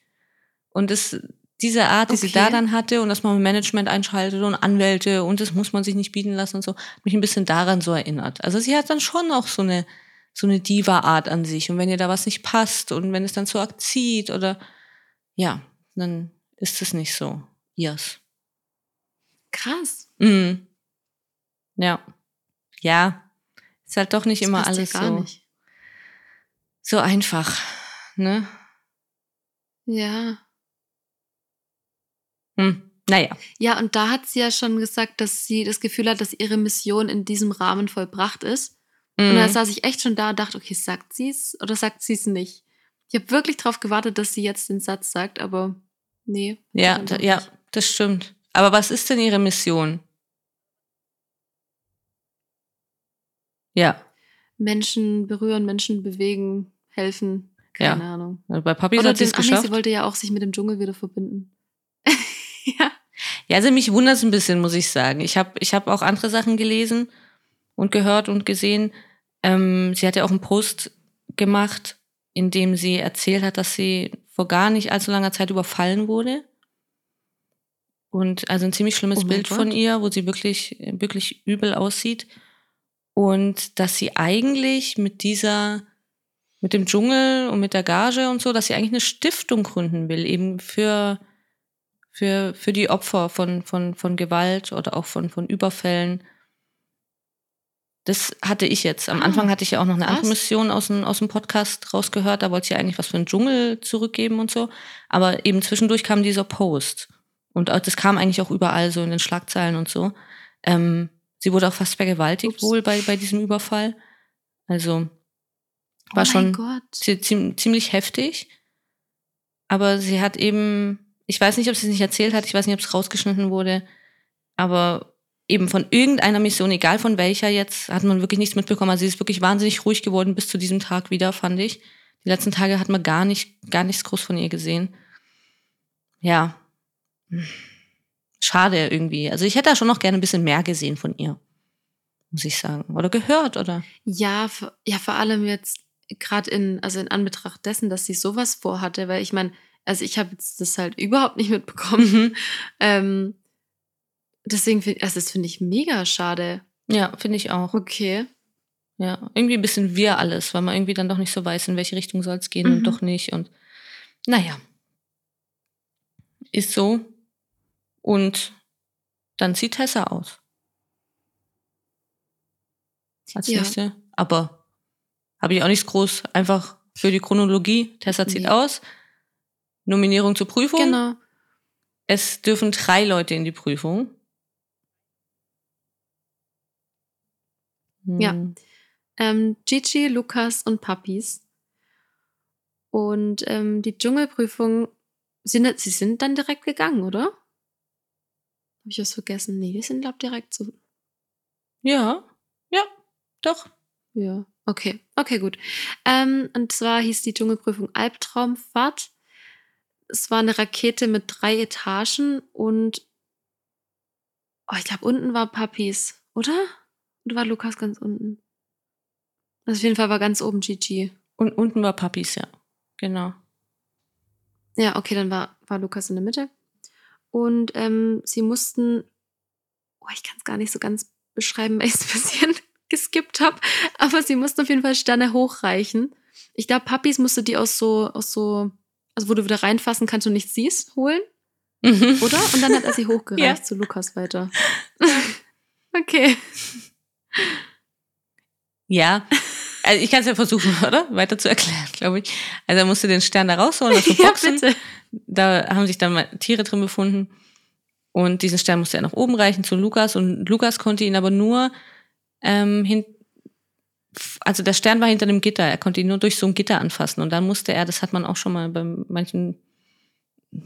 Speaker 4: Und das, diese Art, die sie da
Speaker 3: Okay.
Speaker 4: dann hatte und dass man Management einschaltet und Anwälte und das muss man sich nicht bieten lassen und so, hat mich ein bisschen daran so erinnert. Also sie hat dann schon auch so eine, so eine Diva-Art an sich. Und wenn ihr da was nicht passt und wenn es dann zu arg zieht oder ja, dann ist es nicht so ihrs.
Speaker 3: Krass.
Speaker 4: Mhm. Ja. Ja. Ist halt doch nicht
Speaker 3: Das
Speaker 4: immer
Speaker 3: ja
Speaker 4: alles
Speaker 3: gar
Speaker 4: so,
Speaker 3: nicht.
Speaker 4: so einfach. Ne?
Speaker 3: Ja.
Speaker 4: Hm. Naja.
Speaker 3: Ja, und da hat sie ja schon gesagt, dass sie das Gefühl hat, dass ihre Mission in diesem Rahmen vollbracht ist. Und da
Speaker 4: Mhm.
Speaker 3: saß ich echt schon da und dachte, okay, sagt sie es oder sagt sie es nicht? Ich habe wirklich darauf gewartet, dass sie jetzt den Satz sagt, aber nee.
Speaker 4: Ja, da, ja, das stimmt. Aber was ist denn ihre Mission? Ja,
Speaker 3: Menschen berühren, Menschen bewegen, helfen.
Speaker 4: Ja.
Speaker 3: Keine Ahnung.
Speaker 4: bei Papi
Speaker 3: Oder
Speaker 4: hat sie es
Speaker 3: ach nee,
Speaker 4: geschafft.
Speaker 3: sie wollte ja auch sich mit dem Dschungel wieder verbinden. ja.
Speaker 4: Ja, also mich wundert es ein bisschen, muss ich sagen. Ich habe ich hab auch andere Sachen gelesen und gehört und gesehen. Ähm, sie hat ja auch einen Post gemacht, in dem sie erzählt hat, dass sie vor gar nicht allzu langer Zeit überfallen wurde. Und also ein ziemlich schlimmes
Speaker 3: Oh
Speaker 4: Bild von
Speaker 3: Gott.
Speaker 4: ihr, wo sie wirklich, wirklich übel aussieht. Und dass sie eigentlich mit dieser, mit dem Dschungel und mit der Gage und so, dass sie eigentlich eine Stiftung gründen will, eben für, für, für die Opfer von, von, von Gewalt oder auch von, von Überfällen. Das hatte ich jetzt. Am
Speaker 3: Ah,
Speaker 4: Anfang hatte ich ja auch noch eine andere. Mission aus dem, aus dem Podcast rausgehört. Da wollte sie eigentlich was für den Dschungel zurückgeben und so. Aber eben zwischendurch kam dieser Post. Und das kam eigentlich auch überall so in den Schlagzeilen und so. Ähm, sie wurde auch fast vergewaltigt
Speaker 3: Ups.
Speaker 4: wohl bei, bei diesem Überfall. Also war
Speaker 3: oh
Speaker 4: schon zie- ziem- ziemlich heftig. Aber sie hat eben, ich weiß nicht, ob sie es nicht erzählt hat, ich weiß nicht, ob es rausgeschnitten wurde, aber eben von irgendeiner Mission, egal von welcher jetzt, hat man wirklich nichts mitbekommen. Also sie ist wirklich wahnsinnig ruhig geworden bis zu diesem Tag wieder, fand ich. Die letzten Tage hat man gar nicht, gar nichts groß von ihr gesehen. Ja. Schade irgendwie. Also ich hätte da schon noch gerne ein bisschen mehr gesehen von ihr. Muss ich sagen. Oder gehört, oder?
Speaker 3: Ja, ja, vor allem jetzt gerade in, also in Anbetracht dessen, dass sie sowas vorhatte, weil ich meine, also ich habe jetzt das halt überhaupt nicht mitbekommen.
Speaker 4: Mhm.
Speaker 3: Ähm, deswegen finde also das finde ich mega schade.
Speaker 4: Ja, finde ich auch.
Speaker 3: Okay.
Speaker 4: Ja, irgendwie ein bisschen wir alles, weil man irgendwie dann doch nicht so weiß, in welche Richtung soll es gehen
Speaker 3: Mhm.
Speaker 4: und doch nicht. Und naja, ist so. Und dann sieht Tessa aus. Als
Speaker 3: Ja.
Speaker 4: nächste. Aber habe ich auch nichts groß. Einfach für die Chronologie. Tessa zieht
Speaker 3: Nee.
Speaker 4: aus. Nominierung zur Prüfung.
Speaker 3: Genau.
Speaker 4: Es dürfen drei Leute in die Prüfung.
Speaker 3: Ja.
Speaker 4: Hm.
Speaker 3: Ähm, Gigi, Lukas und Puppies. Und ähm, die Dschungelprüfung, sind, sie sind dann direkt gegangen, oder? Habe ich was vergessen? Nee, wir sind, glaube ich, direkt so.
Speaker 4: Ja, ja, doch.
Speaker 3: Ja, okay. Okay, gut. Ähm, und zwar hieß die Dschungelprüfung Albtraumfahrt. Es war eine Rakete mit drei Etagen und oh, ich glaube, unten war Puppies, oder? Oder war Lukas ganz unten? Also auf jeden Fall war ganz oben Gigi.
Speaker 4: Und unten war Puppies, ja. Genau.
Speaker 3: Ja, okay, dann war, war Lukas in der Mitte. Und ähm, sie mussten, oh, ich kann es gar nicht so ganz beschreiben, weil ich es ein bisschen geskippt habe, aber sie mussten auf jeden Fall Sterne hochreichen. Ich glaube, Puppies musst du die aus so, aus so, also wo du wieder reinfassen kannst und nichts siehst, holen,
Speaker 4: Mhm.
Speaker 3: oder? Und dann hat er sie hochgereicht
Speaker 4: Ja.
Speaker 3: zu Lukas weiter. okay.
Speaker 4: Ja. Also ich kann es ja versuchen, oder? Weiter zu erklären, glaube ich. Also er musste den Stern da rausholen, aus dem
Speaker 3: ja,
Speaker 4: Boxen.
Speaker 3: bitte.
Speaker 4: da haben sich dann mal Tiere drin befunden. Und diesen Stern musste er nach oben reichen zu Lukas. Und Lukas konnte ihn aber nur ähm, hin, also der Stern war hinter dem Gitter. Er konnte ihn nur durch so ein Gitter anfassen. Und dann musste er, das hat man auch schon mal bei manchen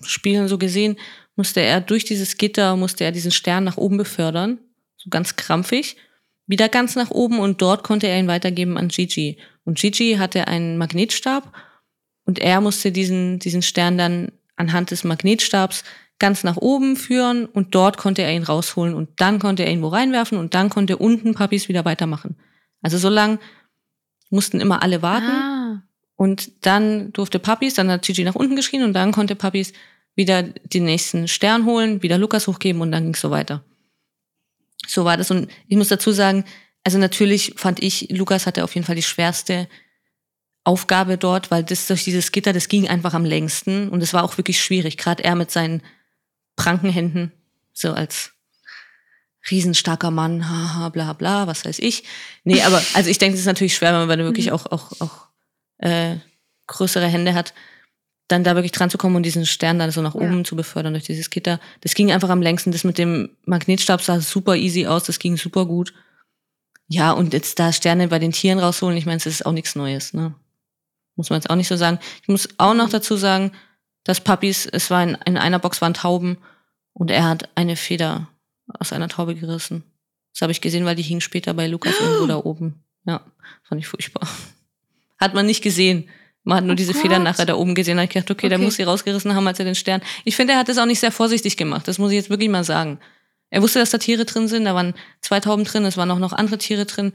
Speaker 4: Spielen so gesehen, musste er durch dieses Gitter, musste er diesen Stern nach oben befördern, so ganz krampfig, wieder ganz nach oben und dort konnte er ihn weitergeben an Gigi. Und Gigi hatte einen Magnetstab und er musste diesen, diesen Stern dann anhand des Magnetstabs ganz nach oben führen und dort konnte er ihn rausholen und dann konnte er ihn wo reinwerfen und dann konnte unten Papis wieder weitermachen. Also so lang mussten immer alle warten
Speaker 3: Ah.
Speaker 4: und dann durfte Papis, dann hat Gigi nach unten geschrien und dann konnte Papis wieder den nächsten Stern holen, wieder Lukas hochgeben und dann ging es so weiter. So war das und ich muss dazu sagen, also natürlich fand ich, Lukas hatte auf jeden Fall die schwerste Aufgabe dort, weil das durch dieses Gitter, das ging einfach am längsten und es war auch wirklich schwierig, gerade er mit seinen pranken Händen, so als riesenstarker Mann, haha, bla bla, was weiß ich. Nee, aber also ich denke, es ist natürlich schwer, wenn man wirklich auch, auch, auch äh, größere Hände hat, dann da wirklich dran zu kommen und diesen Stern dann so nach
Speaker 3: Ja.
Speaker 4: oben zu befördern durch dieses Gitter. Das ging einfach am längsten. Das mit dem Magnetstab sah super easy aus, das ging super gut. Ja, und jetzt da Sterne bei den Tieren rausholen, ich meine, es ist auch nichts Neues, ne? Muss man jetzt auch nicht so sagen. Ich muss auch noch dazu sagen, dass Puppies, es war in, in einer Box waren Tauben und er hat eine Feder aus einer Taube gerissen. Das habe ich gesehen, weil die hing später bei Lukas irgendwo da oben. Ja, fand ich furchtbar. Hat man nicht gesehen. Man hat nur
Speaker 3: Oh
Speaker 4: diese Federn
Speaker 3: Gott.
Speaker 4: nachher da oben gesehen. Da ich gedacht, okay, der
Speaker 3: Okay.
Speaker 4: muss sie rausgerissen haben, als er den Stern. Ich finde, er hat das auch nicht sehr vorsichtig gemacht. Das muss ich jetzt wirklich mal sagen. Er wusste, dass da Tiere drin sind. Da waren zwei Tauben drin. Es waren auch noch andere Tiere drin.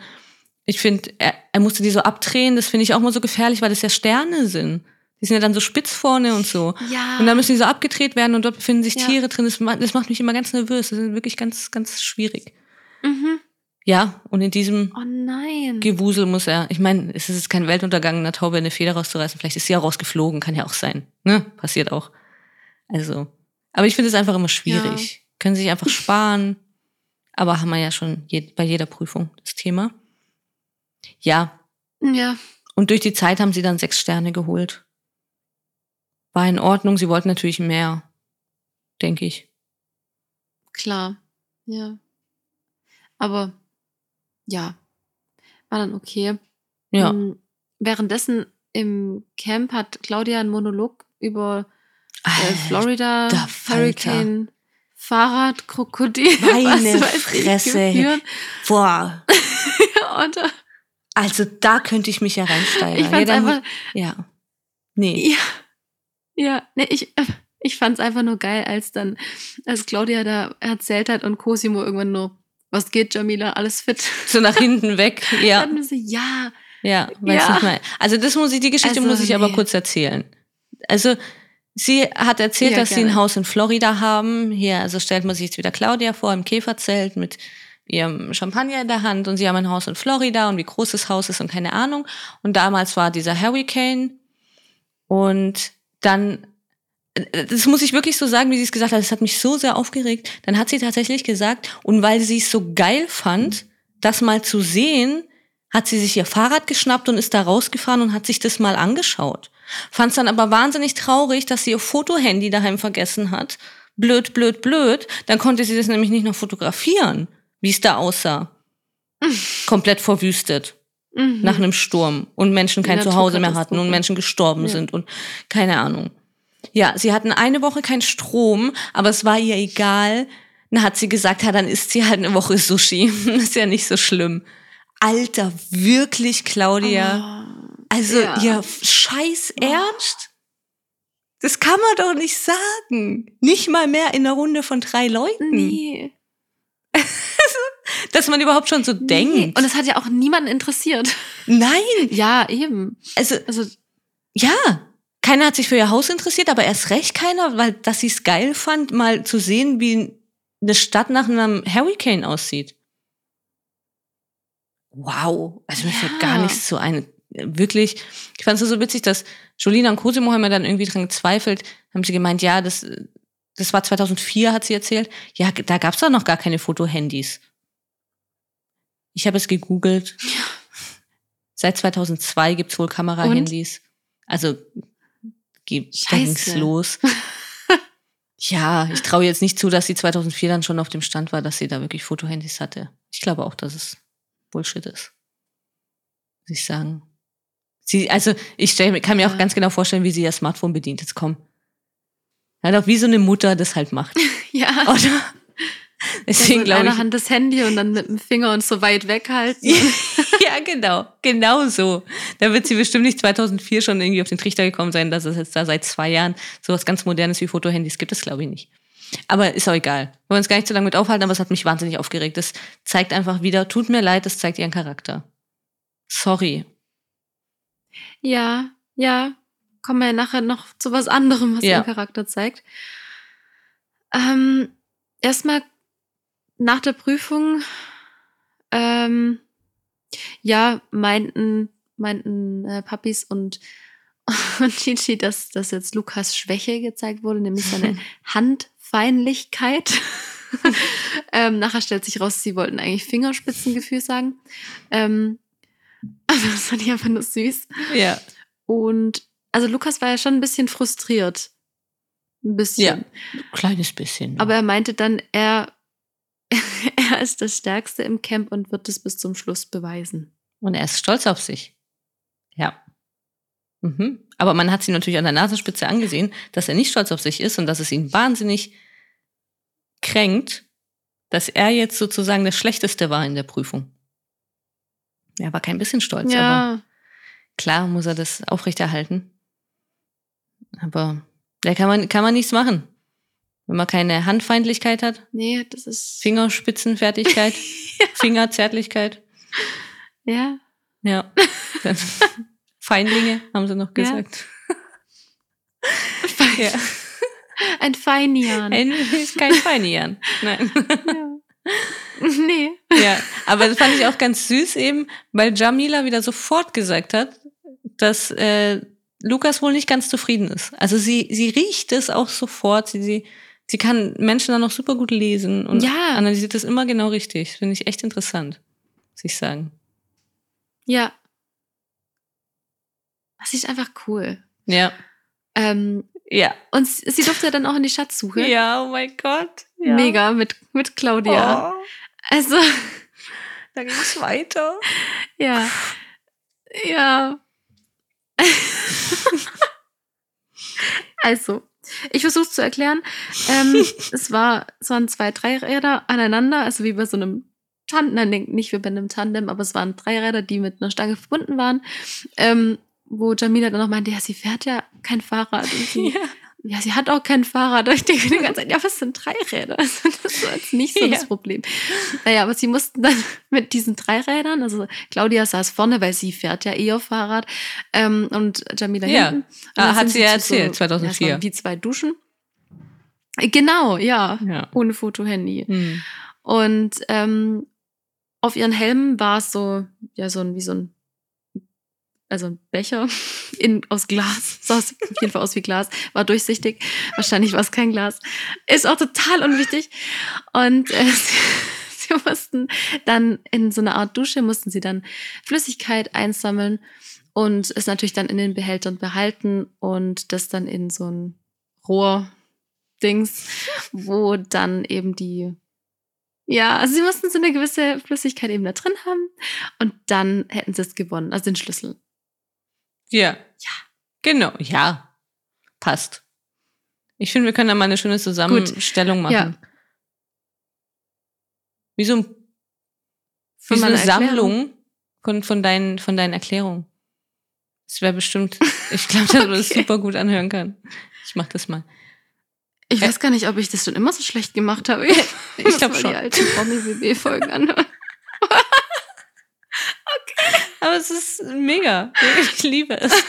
Speaker 4: Ich finde, er, er musste die so abdrehen. Das finde ich auch mal so gefährlich, weil das ja Sterne sind. Die sind ja dann so spitz vorne und so.
Speaker 3: Ja.
Speaker 4: Und dann müssen die so abgedreht werden und dort befinden sich
Speaker 3: Ja.
Speaker 4: Tiere drin. Das, das macht mich immer ganz nervös. Das ist wirklich ganz, ganz schwierig.
Speaker 3: mhm.
Speaker 4: Ja, und in diesem
Speaker 3: Oh nein.
Speaker 4: Gewusel muss er, ich meine, es ist kein Weltuntergang, einer Taube eine Feder rauszureißen. Vielleicht ist sie ja rausgeflogen, kann ja auch sein. Ne? Passiert auch. Also, aber ich finde es einfach immer schwierig. Können sich einfach sparen. Aber haben wir ja schon je, bei jeder Prüfung das Thema. Ja,
Speaker 3: Ja.
Speaker 4: und durch die Zeit haben sie dann sechs Sterne geholt. War in Ordnung, sie wollten natürlich mehr, denke ich.
Speaker 3: Klar, ja. Aber ja, war dann okay.
Speaker 4: Ja.
Speaker 3: Mm, Währenddessen im Camp hat Claudia einen Monolog über äh, Florida,
Speaker 4: Falter.
Speaker 3: Hurricane, Fahrrad, Krokodil,
Speaker 4: Meine
Speaker 3: was ich,
Speaker 4: Fresse. Boah,
Speaker 3: Und äh,
Speaker 4: also da könnte ich mich ja reinsteigen.
Speaker 3: ich fand's
Speaker 4: ja, dann-
Speaker 3: einfach,
Speaker 4: Ja. Nee.
Speaker 3: ja, ja, nee, ich, ich fand's einfach nur geil, als dann, als Claudia da erzählt hat und Cosimo irgendwann nur, was geht, Jamila, alles fit?
Speaker 4: So nach hinten weg. Ja.
Speaker 3: Dann so, ja,
Speaker 4: Ja, weiß
Speaker 3: Ja.
Speaker 4: nicht mehr. Also das muss ich, die Geschichte
Speaker 3: Also,
Speaker 4: muss ich aber
Speaker 3: nee.
Speaker 4: kurz erzählen. Also sie hat erzählt,
Speaker 3: Ja,
Speaker 4: dass sie ein
Speaker 3: gerne.
Speaker 4: Haus in Florida haben. Hier, also stellt man sich jetzt wieder Claudia vor im Käferzelt mit ihrem Champagner in der Hand und sie haben ein Haus in Florida und wie groß das Haus ist und keine Ahnung. Und damals war dieser Hurricane und dann äh, das muss ich wirklich so sagen, wie sie es gesagt hat. Das hat mich so sehr aufgeregt. Dann hat sie tatsächlich gesagt, und weil sie es so geil fand, das mal zu sehen, hat sie sich ihr Fahrrad geschnappt und ist da rausgefahren und hat sich das mal angeschaut. Fand es dann aber wahnsinnig traurig, dass sie ihr Fotohandy daheim vergessen hat. Blöd, blöd, blöd. Dann konnte sie das nämlich nicht noch fotografieren, wie es da aussah. Komplett verwüstet
Speaker 3: mhm.
Speaker 4: nach einem Sturm und Menschen kein Zuhause mehr hatten und. Menschen gestorben
Speaker 3: Ja.
Speaker 4: sind und keine Ahnung. Ja, sie hatten eine Woche keinen Strom, aber es war ihr egal. Dann hat sie gesagt, ja, dann isst sie halt eine Woche Sushi. ist ja nicht so schlimm. Alter, wirklich, Claudia?
Speaker 3: Oh,
Speaker 4: Also,
Speaker 3: ja.
Speaker 4: ihr Scheiß Ernst? Das kann man doch nicht sagen. Nicht mal mehr in einer Runde von drei Leuten.
Speaker 3: nee.
Speaker 4: Dass man überhaupt schon so
Speaker 3: Nee.
Speaker 4: denkt.
Speaker 3: Und es hat ja auch niemanden interessiert.
Speaker 4: Nein,
Speaker 3: Ja, eben.
Speaker 4: also
Speaker 3: Also,
Speaker 4: Ja, keiner hat sich für ihr Haus interessiert, aber erst recht keiner, weil dass sie es geil fand, mal zu sehen, wie eine Stadt nach einem Hurricane aussieht. Wow, also mir
Speaker 3: Ja.
Speaker 4: fällt gar nichts zu ein. Wirklich, ich fand es so witzig, dass Jolina und Cosimo haben ja dann irgendwie dran gezweifelt, haben sie gemeint, ja, das, das war 2004, hat sie erzählt. Ja, da gab es doch noch gar keine Fotohandys. Ich habe es gegoogelt. Seit 2002 gibt es wohl Kamerahandys. Also ging's los. ja, ich traue jetzt nicht zu, dass sie 2004 dann schon auf dem Stand war, dass sie da wirklich Fotohandys hatte. Ich glaube auch, dass es Bullshit ist. Muss ich sagen. Sie, also ich stell, kann mir auch
Speaker 3: Ja.
Speaker 4: ganz genau vorstellen, wie sie ihr Smartphone bedient. Jetzt komm. Ja, doch wie so eine Mutter das halt macht.
Speaker 3: Ja.
Speaker 4: Oder? Deswegen
Speaker 3: in
Speaker 4: glaube
Speaker 3: einer
Speaker 4: ich.
Speaker 3: Hand das Handy und dann mit dem Finger und so weit weghalten.
Speaker 4: ja, genau. Genau so. Da wird sie bestimmt nicht 2004 schon irgendwie auf den Trichter gekommen sein, dass es jetzt da seit zwei Jahren sowas ganz Modernes wie Fotohandys gibt. Das glaube ich nicht. Aber ist auch egal. Wir wollen uns gar nicht so lange mit aufhalten, aber es hat mich wahnsinnig aufgeregt. Das zeigt einfach wieder, tut mir leid, das zeigt ihren Charakter. Sorry.
Speaker 3: Ja, ja. Kommen wir ja nachher noch zu was anderem, was
Speaker 4: Ja.
Speaker 3: ihr Charakter zeigt. Ähm, erstmal nach der Prüfung, ähm, ja, meinten, meinten äh, Papis und, und Gigi, dass, dass jetzt Lukas Schwäche gezeigt wurde, nämlich seine Handfeinlichkeit. ähm, nachher stellt sich raus, sie wollten eigentlich Fingerspitzengefühl sagen. Ähm, aber das fand ich einfach nur süß.
Speaker 4: Ja.
Speaker 3: Und also Lukas war ja schon ein bisschen frustriert. Ein bisschen.
Speaker 4: Ja. Kleines bisschen.
Speaker 3: Aber er meinte dann, er, er ist das Stärkste im Camp und wird es bis zum Schluss beweisen.
Speaker 4: Und er ist stolz auf sich. Ja. Mhm. Aber man hat sie natürlich an der Nasenspitze angesehen, dass er nicht stolz auf sich ist und dass es ihn wahnsinnig kränkt, dass er jetzt sozusagen das Schlechteste war in der Prüfung. Er war kein bisschen stolz, aber
Speaker 3: ja,
Speaker 4: klar muss er das aufrechterhalten. Aber da kann man, kann man nichts machen. Wenn man keine Handfeindlichkeit hat,
Speaker 3: nee, das ist.
Speaker 4: Fingerspitzenfertigkeit, Fingerzärtlichkeit.
Speaker 3: Ja.
Speaker 4: Ja. Dann Feinlinge, haben sie noch
Speaker 3: Ja.
Speaker 4: gesagt. Ja.
Speaker 3: Ein Feinian.
Speaker 4: Ein kein Feinian. Nein.
Speaker 3: ja. Nee.
Speaker 4: Ja, aber das fand ich auch ganz süß eben, weil Jamila wieder sofort gesagt hat, dass äh, Lukas wohl nicht ganz zufrieden ist. Also sie, sie riecht es auch sofort. Sie, sie, sie kann Menschen dann noch super gut lesen und
Speaker 3: Ja.
Speaker 4: analysiert das immer genau richtig. Finde ich echt interessant, muss ich sagen.
Speaker 3: Ja. Das ist einfach cool.
Speaker 4: Ja.
Speaker 3: Ähm,
Speaker 4: Ja.
Speaker 3: und sie durfte dann auch in die Schatzsuche.
Speaker 4: Ja, oh mein Gott. Ja.
Speaker 3: Mega mit, mit Claudia.
Speaker 4: Oh,
Speaker 3: Also,
Speaker 4: da ging es weiter.
Speaker 3: ja. Ja. also, ich versuche es zu erklären. Ähm, es, war, es waren zwei Dreiräder aneinander, also wie bei so einem Tandem, nein, nicht wie bei einem Tandem, aber es waren Dreiräder, die mit einer Stange verbunden waren. Ähm, wo Jamila dann noch meinte, ja, sie fährt ja kein Fahrrad. Und sie,
Speaker 4: Ja.
Speaker 3: Ja, sie hat auch kein Fahrrad. Und ich denke die ganze Zeit, ja, was sind Dreiräder? Also das ist jetzt nicht so das
Speaker 4: Ja.
Speaker 3: Problem. Naja, aber sie mussten dann mit diesen Dreirädern, also Claudia saß vorne, weil sie fährt ja eher Fahrrad ähm, und Jamila
Speaker 4: Ja.
Speaker 3: hinten. Und
Speaker 4: Ah, hat sie ja erzählt,
Speaker 3: ja, es
Speaker 4: 2004.
Speaker 3: waren wie zwei Duschen. Genau, ja.
Speaker 4: Ja.
Speaker 3: Ohne Foto-Handy.
Speaker 4: Hm.
Speaker 3: Und ähm, auf ihren Helmen war es so, ja, so ein, wie so ein, also ein Becher in, aus Glas. Sah auf jeden Fall aus wie Glas, war durchsichtig. Wahrscheinlich war es kein Glas. Ist auch total unwichtig. Und äh, sie, mussten dann in so einer Art Dusche, mussten sie dann Flüssigkeit einsammeln und es natürlich dann in den Behältern behalten und das dann in so ein Rohr-Dings, wo dann eben die ja, also sie mussten so eine gewisse Flüssigkeit eben da drin haben und dann hätten sie es gewonnen, also den Schlüssel.
Speaker 4: Ja. Ja. Genau, ja. Passt. Ich finde, wir können da mal eine schöne Zusammenstellung machen.
Speaker 3: Ja.
Speaker 4: Wie so, ein, wie so eine
Speaker 3: Erklärung.
Speaker 4: Sammlung von, von, deinen, von deinen Erklärungen. Das wäre bestimmt, ich glaube, dass man das
Speaker 3: Okay.
Speaker 4: super gut anhören kann. Ich mach das mal.
Speaker 3: Ich weiß gar nicht, ob ich das schon immer so schlecht gemacht habe.
Speaker 4: Ich glaube
Speaker 3: Muss
Speaker 4: schon.
Speaker 3: Die alten Promi-WB-Folgen anhören.
Speaker 4: Aber es ist mega. Ich liebe es.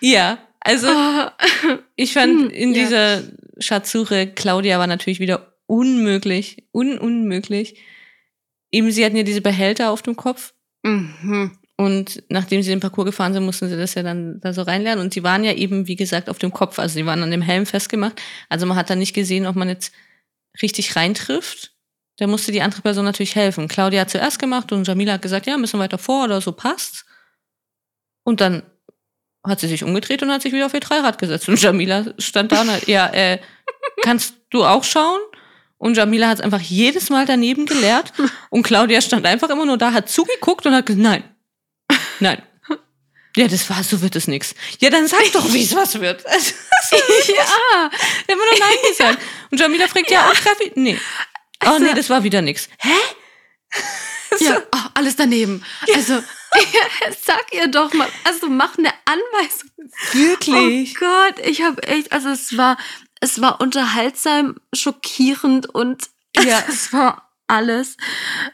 Speaker 4: ja, also
Speaker 3: Oh,
Speaker 4: ich fand
Speaker 3: Hm,
Speaker 4: in
Speaker 3: ja.
Speaker 4: dieser Schatzsuche, Claudia war natürlich wieder unmöglich, un unmöglich. Eben, sie hatten ja diese Behälter auf dem Kopf
Speaker 3: mhm.
Speaker 4: und nachdem sie den Parcours gefahren sind, mussten sie das ja dann da so reinlernen und sie waren ja eben, wie gesagt, auf dem Kopf, also sie waren an dem Helm festgemacht. Also man hat dann nicht gesehen, ob man jetzt richtig reintrifft. Da musste die andere Person natürlich helfen. Claudia hat zuerst gemacht und Jamila hat gesagt, ja, müssen weiter vor oder so passt. Und dann hat sie sich umgedreht und hat sich wieder auf ihr Dreirad gesetzt. Und Jamila stand da und hat, ja, äh, kannst du auch schauen? Und Jamila hat es einfach jedes Mal daneben geleert. Und Claudia stand einfach immer nur da, hat zugeguckt und hat gesagt, nein, nein. Ja, das war, so wird es nix. Ja, dann sag doch, wie es was wird. Also,
Speaker 3: ja.
Speaker 4: Immer nur Nein gesagt. Und Jamila fragt, ja, und Treffi? Nee. Oh nee, das war wieder nix. Hä?
Speaker 3: ja. Oh, alles daneben. Also, sag ihr doch mal, also mach eine Anweisung.
Speaker 4: Wirklich?
Speaker 3: Oh Gott, ich habe echt, also es war, es war unterhaltsam, schockierend und
Speaker 4: Ja.
Speaker 3: es war alles.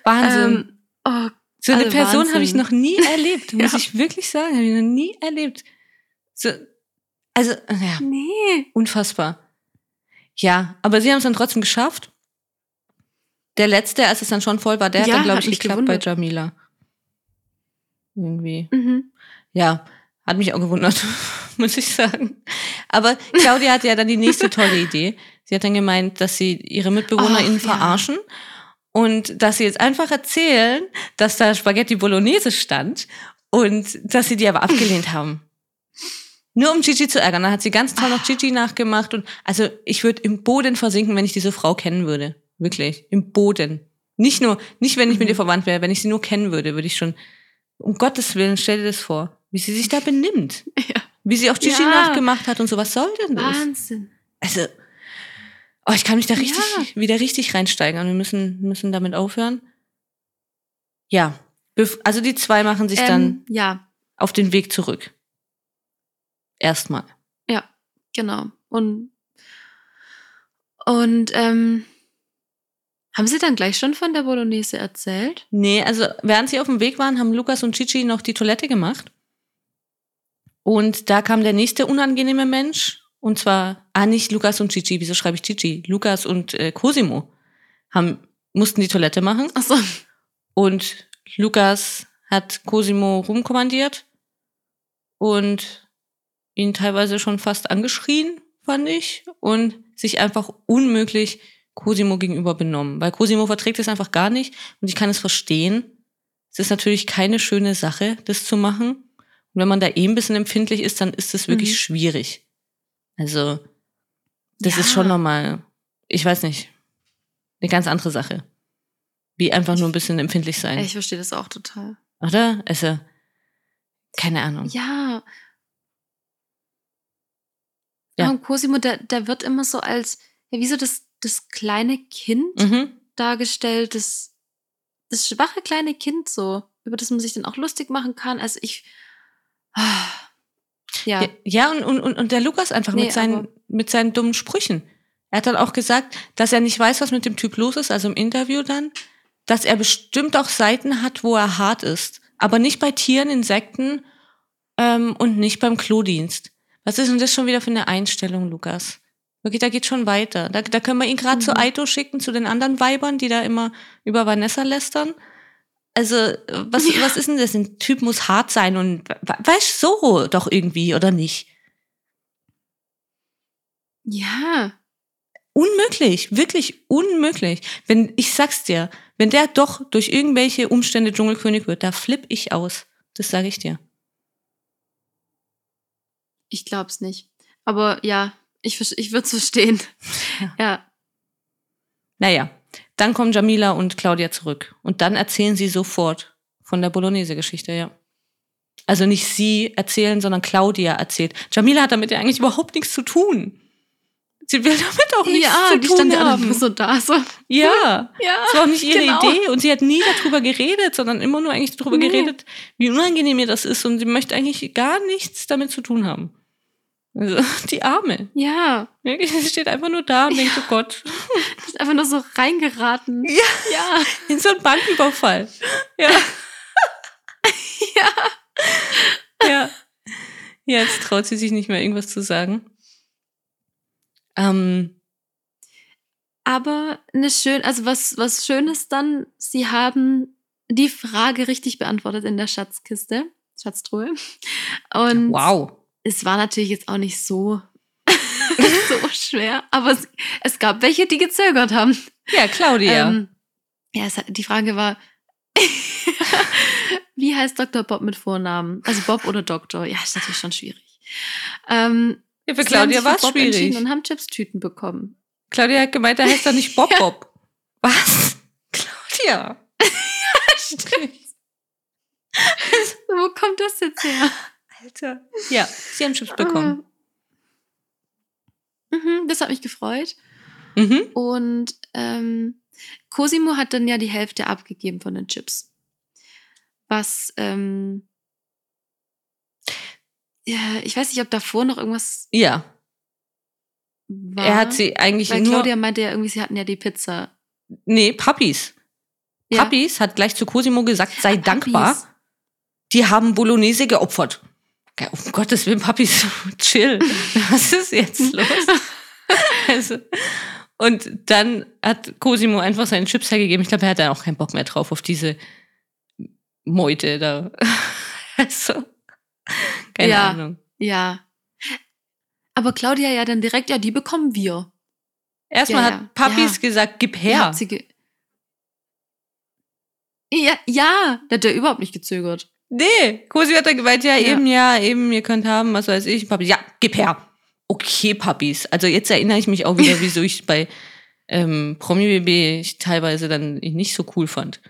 Speaker 4: Wahnsinn.
Speaker 3: Ähm, oh,
Speaker 4: so eine
Speaker 3: also
Speaker 4: Person habe ich noch nie erlebt, muss
Speaker 3: Ja.
Speaker 4: ich wirklich sagen. Habe ich noch nie erlebt. So, also, ja,
Speaker 3: nee.
Speaker 4: unfassbar. Ja, aber sie haben es dann trotzdem geschafft. Der letzte, als es dann schon voll war, der hat
Speaker 3: Ja,
Speaker 4: dann, glaube
Speaker 3: hat
Speaker 4: ich, geklappt bei
Speaker 3: gewundert.
Speaker 4: Jamila. Irgendwie.
Speaker 3: Mhm.
Speaker 4: Ja, hat mich auch gewundert, muss ich sagen. Aber Claudia hatte ja dann die nächste tolle Idee. Sie hat dann gemeint, dass sie ihre MitbewohnerInnen
Speaker 3: Ach, ja.
Speaker 4: verarschen und dass sie jetzt einfach erzählen, dass da Spaghetti Bolognese stand und dass sie die aber abgelehnt haben. Nur um Gigi zu ärgern. Dann hat sie ganz toll noch Gigi nachgemacht und also ich würde im Boden versinken, wenn ich diese Frau kennen würde. Wirklich. Im Boden. Nicht nur, nicht wenn ich mit
Speaker 3: Mhm.
Speaker 4: ihr verwandt wäre, wenn ich sie nur kennen würde, würde ich schon, um Gottes Willen, stell dir das vor, wie sie sich da benimmt.
Speaker 3: Ja.
Speaker 4: Wie sie auch Gigi
Speaker 3: Ja.
Speaker 4: nachgemacht hat und so. Was soll denn das?
Speaker 3: Wahnsinn.
Speaker 4: Also, oh, ich kann mich da richtig,
Speaker 3: Ja.
Speaker 4: wieder richtig reinsteigern. Wir müssen, müssen damit aufhören. Ja. Also die zwei machen sich dann
Speaker 3: Ähm, ja,
Speaker 4: auf den Weg zurück. Erstmal.
Speaker 3: genau. Und, und ähm, haben Sie dann gleich schon von der Bolognese erzählt?
Speaker 4: Nee, also während sie auf dem Weg waren, haben Lukas und Gigi noch die Toilette gemacht. Und da kam der nächste unangenehme Mensch. Und zwar, ah, nicht Lukas und Gigi, wieso schreibe ich Gigi? Lukas und äh, Cosimo haben, mussten die Toilette machen.
Speaker 3: Achso.
Speaker 4: Und Lukas hat Cosimo rumkommandiert und ihn teilweise schon fast angeschrien, fand ich, und sich einfach unmöglich Cosimo gegenüber benommen. Weil Cosimo verträgt es einfach gar nicht und ich kann es verstehen. Es ist natürlich keine schöne Sache, das zu machen. Und wenn man da eh ein bisschen empfindlich ist, dann ist es wirklich
Speaker 3: Mhm.
Speaker 4: schwierig. Also, das
Speaker 3: Ja.
Speaker 4: ist schon nochmal, ich weiß nicht, eine ganz andere Sache. Wie einfach nur ein bisschen empfindlich sein.
Speaker 3: Ich verstehe das auch total.
Speaker 4: Oder? Also, keine Ahnung.
Speaker 3: Ja.
Speaker 4: Ja.
Speaker 3: Und Cosimo, der, der wird immer so als, ja, wie so das, das kleine Kind
Speaker 4: Mhm.
Speaker 3: dargestellt, das, das schwache kleine Kind so, über das man sich dann auch lustig machen kann. Also ich, ah, ja,
Speaker 4: Ja, ja und, und, und der Lukas einfach
Speaker 3: Nee,
Speaker 4: mit, seinen, mit seinen dummen Sprüchen. Er hat dann auch gesagt, dass er nicht weiß, was mit dem Typ los ist, also im Interview dann, dass er bestimmt auch Seiten hat, wo er hart ist. Aber nicht bei Tieren, Insekten ähm, und nicht beim Klodienst. Was ist denn das schon wieder für eine Einstellung, Lukas? Wirklich, da geht schon weiter. Da, da können wir ihn gerade zu
Speaker 3: Mhm.
Speaker 4: Aito schicken, zu den anderen Weibern, die da immer über Vanessa lästern. Also, was,
Speaker 3: Ja.
Speaker 4: was ist denn das? Ein Typ muss hart sein und we- weißt so doch irgendwie, oder nicht?
Speaker 3: ja,
Speaker 4: Unmöglich, wirklich unmöglich. Wenn, ich sag's dir, wenn der doch durch irgendwelche Umstände Dschungelkönig wird, da flipp ich aus. Das sage ich dir.
Speaker 3: ich glaub's nicht. Aber ja, ich, ich würde es verstehen.
Speaker 4: Ja.
Speaker 3: Ja.
Speaker 4: Naja, dann kommen Jamila und Claudia zurück. Und dann erzählen sie sofort von der Bolognese-Geschichte, ja. Also nicht sie erzählen, sondern Claudia erzählt. Jamila hat damit ja eigentlich überhaupt nichts zu tun. Sie will damit auch nichts
Speaker 3: ja,
Speaker 4: zu
Speaker 3: die
Speaker 4: tun
Speaker 3: stand ja
Speaker 4: haben.
Speaker 3: nur so da, so.
Speaker 4: Ja,
Speaker 3: Ja,
Speaker 4: das war auch nicht ihre
Speaker 3: genau.
Speaker 4: Idee und sie hat nie darüber geredet, sondern immer nur eigentlich darüber
Speaker 3: Nee.
Speaker 4: geredet, wie unangenehm ihr das ist und sie möchte eigentlich gar nichts damit zu tun haben. Also, die Arme.
Speaker 3: Ja,
Speaker 4: sie steht einfach nur da und denkt, oh Gott,
Speaker 3: die ist einfach nur so reingeraten.
Speaker 4: Ja.
Speaker 3: Ja,
Speaker 4: in so einen Banküberfall. Ja.
Speaker 3: ja.
Speaker 4: ja. Jetzt traut sie sich nicht mehr irgendwas zu sagen. Ähm,
Speaker 3: Aber eine schön, also was, was Schönes dann, sie haben die Frage richtig beantwortet in der Schatzkiste, Schatztruhe. Und
Speaker 4: wow.
Speaker 3: Es war natürlich jetzt auch nicht so, so schwer, aber es, es gab welche, die gezögert haben.
Speaker 4: Ja, Claudia.
Speaker 3: Ähm, ja, es, die Frage war, wie heißt Dr. Bob mit Vornamen? Also Bob oder Doktor? Ja, ist natürlich schon schwierig. Ähm,
Speaker 4: ja, für Claudia war es schwierig.
Speaker 3: Und haben Chips-Tüten bekommen.
Speaker 4: Claudia hat gemeint, da heißt er nicht Bob
Speaker 3: Ja.
Speaker 4: Bob. Was? Claudia.
Speaker 3: Stimmt. Wo kommt das jetzt her?
Speaker 4: Alter. Ja, sie haben Chips bekommen.
Speaker 3: Ah. Mhm, das hat mich gefreut.
Speaker 4: Mhm.
Speaker 3: Und ähm, Cosimo hat dann ja die Hälfte abgegeben von den Chips. Was, ähm, ja, ich weiß nicht, ob davor noch irgendwas
Speaker 4: Ja,
Speaker 3: war.
Speaker 4: er hat sie eigentlich
Speaker 3: Weil
Speaker 4: nur.
Speaker 3: Claudia meinte ja irgendwie, sie hatten ja die Pizza.
Speaker 4: nee, Puppies.
Speaker 3: Ja.
Speaker 4: Puppies hat gleich zu Cosimo gesagt, sei
Speaker 3: Ah,
Speaker 4: dankbar. Die haben Bolognese geopfert. Ja, um Gottes Willen, Puppies, chill. Was ist jetzt los? also, und dann hat Cosimo einfach seinen Chips hergegeben. Ich glaube, er hat dann auch keinen Bock mehr drauf auf diese Meute da. also, keine
Speaker 3: Ja.
Speaker 4: Ahnung.
Speaker 3: Ja. Aber Claudia ja dann direkt, ja, die bekommen wir.
Speaker 4: Erstmal
Speaker 3: Ja,
Speaker 4: hat Puppies
Speaker 3: ja.
Speaker 4: gesagt, gib her.
Speaker 3: ge ja, ja, da hat er überhaupt nicht gezögert.
Speaker 4: Nee, Cosi hat dann gemeint, ja,
Speaker 3: Ja.
Speaker 4: eben, ja, eben, ihr könnt haben, was weiß ich. Papi, ja, gib her. Okay, Puppies. Also jetzt erinnere ich mich auch wieder, wieso ich bei ähm, Promi BB ich teilweise dann nicht so cool fand.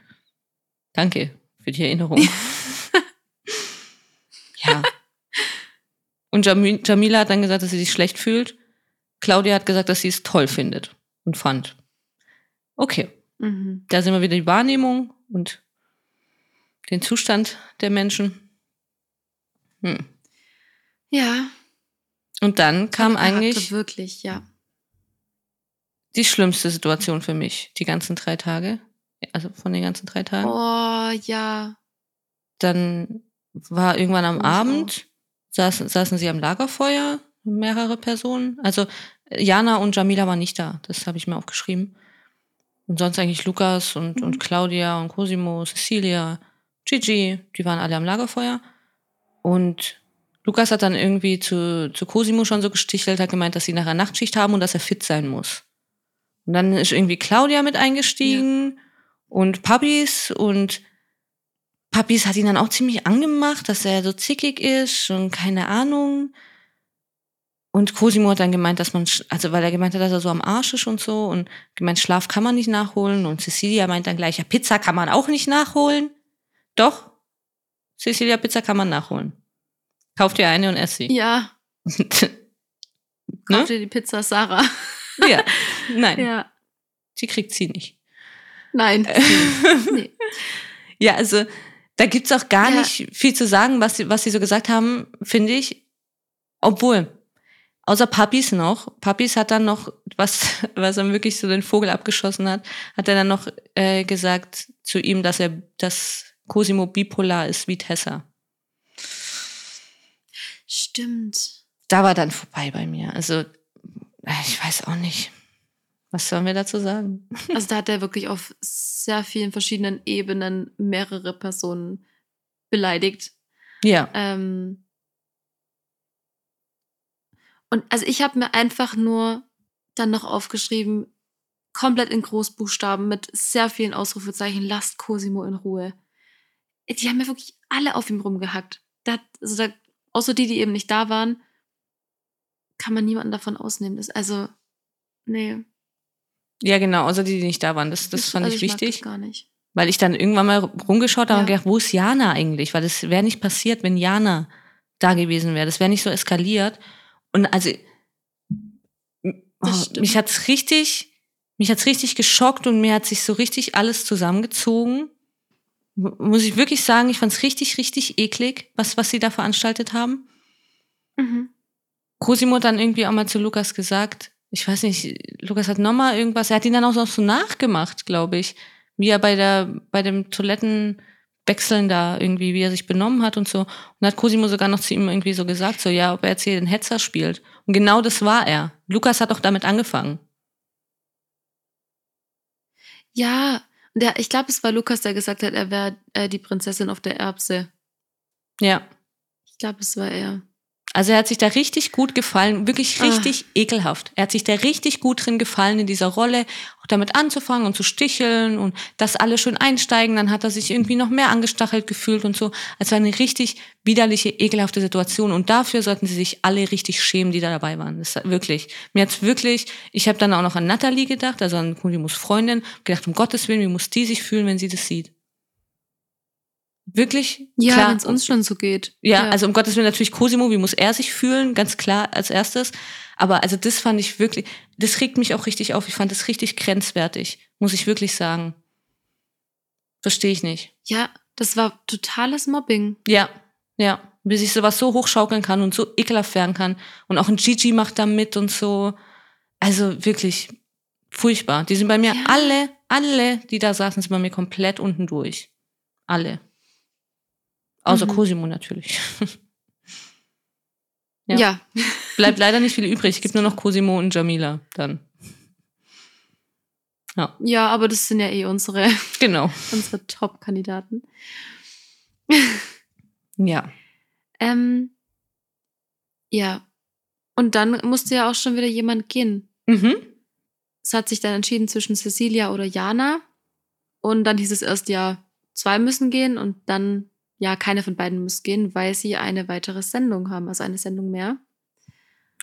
Speaker 4: Danke für die Erinnerung. ja. Und Jami- Jamila hat dann gesagt, dass sie sich schlecht fühlt. Claudia hat gesagt, dass sie es toll findet und fand. Okay,
Speaker 3: Mhm.
Speaker 4: da sind wir wieder die Wahrnehmung und den Zustand der Menschen. Hm.
Speaker 3: Ja.
Speaker 4: Und dann kam
Speaker 3: Charakter
Speaker 4: eigentlich
Speaker 3: Wirklich, ja.
Speaker 4: die schlimmste Situation für mich, die ganzen drei Tage. Also von den ganzen drei Tagen.
Speaker 3: Oh, ja.
Speaker 4: Dann war irgendwann am
Speaker 3: Ich
Speaker 4: Abend, saßen, saßen sie am Lagerfeuer, mehrere Personen. Also äh, Jana und Jamila waren nicht da, das habe ich mir aufgeschrieben. Und sonst eigentlich Lukas und,
Speaker 3: Mhm.
Speaker 4: und Claudia und Cosimo, Cecilia, Gigi, die waren alle am Lagerfeuer. Und Lukas hat dann irgendwie zu, zu Cosimo schon so gestichelt, hat gemeint, dass sie nachher Nachtschicht haben und dass er fit sein muss. Und dann ist irgendwie Claudia mit eingestiegen und Puppies und Puppies hat ihn dann auch ziemlich angemacht, dass er so zickig ist und keine Ahnung. Und Cosimo hat dann gemeint, dass man, also weil er gemeint hat, dass er so am Arsch ist und so und gemeint, Schlaf kann man nicht nachholen. Und Cecilia meint dann gleich, ja, Pizza kann man auch nicht nachholen. Doch, Cecilia, Pizza kann man nachholen. Kauf dir eine und ess sie.
Speaker 3: Ja.
Speaker 4: Ne?
Speaker 3: Kauf dir die Pizza Sarah.
Speaker 4: ja, nein,
Speaker 3: ja.
Speaker 4: die kriegt sie nicht.
Speaker 3: Nein. nee.
Speaker 4: Ja, also da gibt's auch gar
Speaker 3: Ja.
Speaker 4: nicht viel zu sagen, was sie, was sie so gesagt haben, finde ich. Obwohl, außer Puppies noch, Puppies hat dann noch, was, was er wirklich so den Vogel abgeschossen hat, hat er dann noch äh, gesagt zu ihm, dass er, dass Cosimo bipolar ist wie Tessa.
Speaker 3: Stimmt.
Speaker 4: Da war dann vorbei bei mir. Also, äh, ich weiß auch nicht. Was sollen wir dazu sagen?
Speaker 3: Also da hat er wirklich auf sehr vielen verschiedenen Ebenen mehrere Personen beleidigt.
Speaker 4: Ja.
Speaker 3: Ähm und also ich habe mir einfach nur dann noch aufgeschrieben, komplett in Großbuchstaben mit sehr vielen Ausrufezeichen, lasst Cosimo in Ruhe. Die haben ja wirklich alle auf ihm rumgehackt. Da, also da, außer die, die eben nicht da waren, kann man niemanden davon ausnehmen. Das, also, nee.
Speaker 4: Ja, genau, außer die, die nicht da waren. Das, das fand
Speaker 3: also
Speaker 4: ich
Speaker 3: mag
Speaker 4: wichtig.
Speaker 3: Das gar nicht.
Speaker 4: Weil ich dann irgendwann mal rumgeschaut habe
Speaker 3: Ja.
Speaker 4: und gedacht, wo ist Jana eigentlich? Weil das wäre nicht passiert, wenn Jana da gewesen wäre. Das wäre nicht so eskaliert. Und also oh,
Speaker 3: Das
Speaker 4: mich hat's richtig, mich hat's richtig geschockt und mir hat sich so richtig alles zusammengezogen. Muss ich wirklich sagen, ich fand's richtig, richtig eklig, was, was sie da veranstaltet haben.
Speaker 3: Mhm.
Speaker 4: Cosimo hat dann irgendwie auch mal zu Lukas gesagt, ich weiß nicht, Lukas hat nochmal irgendwas, er hat ihn dann auch noch so nachgemacht, glaube ich, wie er bei der, bei dem Toilettenwechseln da irgendwie, wie er sich benommen hat und so. Und hat Cosimo sogar noch zu ihm irgendwie so gesagt, so, ja, ob er jetzt hier den Hetzer spielt. Und genau das war er. Lukas hat auch damit angefangen.
Speaker 3: Ja, der, ich glaube, es war Lukas, der gesagt hat, er wäre äh, die Prinzessin auf der Erbse.
Speaker 4: Ja.
Speaker 3: Ich glaube, es war er.
Speaker 4: Also er hat sich da richtig gut gefallen, wirklich
Speaker 3: Ah.
Speaker 4: richtig ekelhaft. Er hat sich da richtig gut drin gefallen, in dieser Rolle, damit anzufangen und zu sticheln und dass alle schön einsteigen. Dann hat er sich irgendwie noch mehr angestachelt gefühlt und so. Es war eine richtig widerliche, ekelhafte Situation. Und dafür sollten sie sich alle richtig schämen, die da dabei waren. Das ist wirklich. Mir hat's wirklich, ich habe dann auch noch an Natalie gedacht, also an Kulimus Freundin, gedacht, um Gottes Willen, wie muss die sich fühlen, wenn sie das sieht? wirklich
Speaker 3: Ja, wenn es uns schon so geht.
Speaker 4: Ja, also um Gottes Willen natürlich Cosimo, wie muss er sich fühlen? Ganz klar als erstes. Aber also das fand ich wirklich, das regt mich auch richtig auf. Ich fand das richtig grenzwertig, muss ich wirklich sagen. Verstehe ich nicht.
Speaker 3: Ja, das war totales Mobbing.
Speaker 4: Ja, ja. Wie sich sowas so hochschaukeln kann und so ekelhaft werden kann. Und auch ein Gigi macht da mit und so. Also wirklich furchtbar. Die sind bei mir
Speaker 3: Ja.
Speaker 4: alle, alle, die da saßen, sind bei mir komplett unten durch. Alle. Außer
Speaker 3: Mhm.
Speaker 4: Cosimo natürlich. Ja.
Speaker 3: Ja.
Speaker 4: Bleibt leider nicht viel übrig. Es gibt nur noch Cosimo und Jamila dann. Ja,
Speaker 3: Ja, aber das sind ja eh unsere,
Speaker 4: genau.
Speaker 3: unsere Top-Kandidaten.
Speaker 4: Ja.
Speaker 3: Ähm, ja. Und dann musste ja auch schon wieder jemand gehen.
Speaker 4: Mhm.
Speaker 3: Es hat sich dann entschieden zwischen Cecilia oder Jana. Und dann hieß es erst, ja, zwei müssen gehen und dann, ja, keine von beiden muss gehen, weil sie eine weitere Sendung haben, also eine Sendung mehr.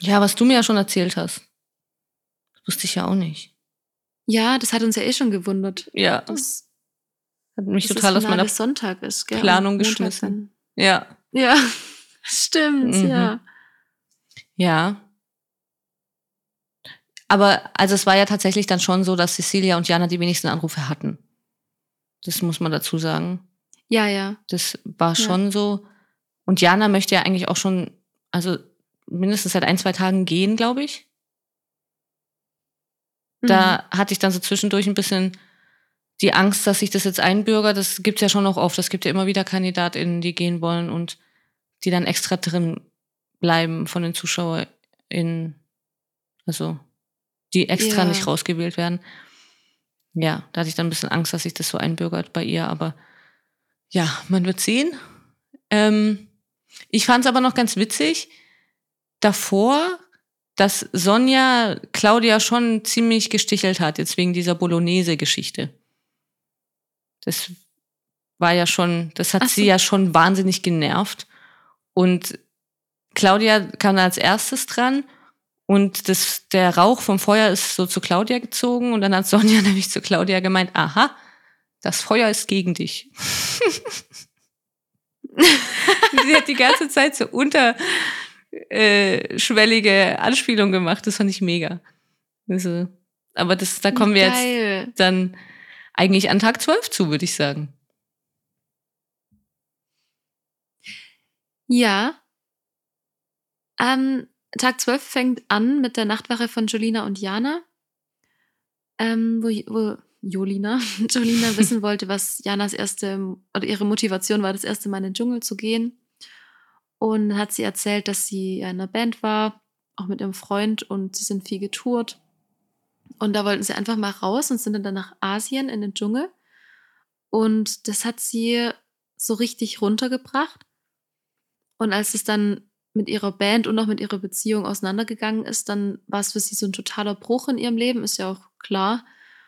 Speaker 4: Ja, was du mir ja schon erzählt hast. Das wusste ich ja auch nicht.
Speaker 3: Ja, das hat uns ja eh schon gewundert.
Speaker 4: Ja.
Speaker 3: Das,
Speaker 4: Hat mich total aus meiner.
Speaker 3: Sonntag ist, gell?
Speaker 4: Planung geschmissen. Ja.
Speaker 3: Ja, stimmt,
Speaker 4: Mhm.
Speaker 3: ja.
Speaker 4: Ja. Aber also es war ja tatsächlich dann schon so, dass Cecilia und Jana die wenigsten Anrufe hatten. Das muss man dazu sagen.
Speaker 3: Ja, ja.
Speaker 4: Das war schon so. Und Jana möchte ja eigentlich auch schon, also mindestens seit ein, zwei Tagen gehen, glaube ich.
Speaker 3: Mhm.
Speaker 4: Da hatte ich dann so zwischendurch ein bisschen die Angst, dass sich das jetzt einbürgert. Das gibt's ja schon noch oft. Es gibt ja immer wieder KandidatInnen, die gehen wollen und die dann extra drin bleiben von den ZuschauerInnen. Also, die extra
Speaker 3: Ja.
Speaker 4: nicht rausgewählt werden. Ja, da hatte ich dann ein bisschen Angst, dass sich das so einbürgert bei ihr. Aber ja, man wird sehen. Ähm, ich fand es aber noch ganz witzig, davor, dass Sonja Claudia schon ziemlich gestichelt hat, jetzt wegen dieser Bolognese-Geschichte. Das war ja schon, das hat
Speaker 3: Ach so.
Speaker 4: sie ja schon wahnsinnig genervt. Und Claudia kam als erstes dran und das, der Rauch vom Feuer ist so zu Claudia gezogen und dann hat Sonja nämlich zu Claudia gemeint, aha, das Feuer ist gegen dich. sie hat die ganze Zeit so unterschwellige Anspielung gemacht. Das fand ich mega. Also, aber das, da kommen wir jetzt dann eigentlich an Tag 12 zu, würde ich sagen.
Speaker 3: Ja. Ähm, Tag 12 fängt an mit der Nachtwache von Jolina und Jana. Ähm, wo, wo Jolina, Jolina wissen wollte, was Janas erste oder ihre Motivation war, das erste Mal in den Dschungel zu gehen. Und hat sie erzählt, dass sie in einer Band war, auch mit ihrem Freund und sie sind viel getourt. Und da wollten sie einfach mal raus und sind dann nach Asien in den Dschungel. Und das hat sie so richtig runtergebracht. Und als es dann mit ihrer Band und auch mit ihrer Beziehung auseinandergegangen ist, dann war es für sie so ein totaler Bruch in ihrem Leben, ist ja auch klar.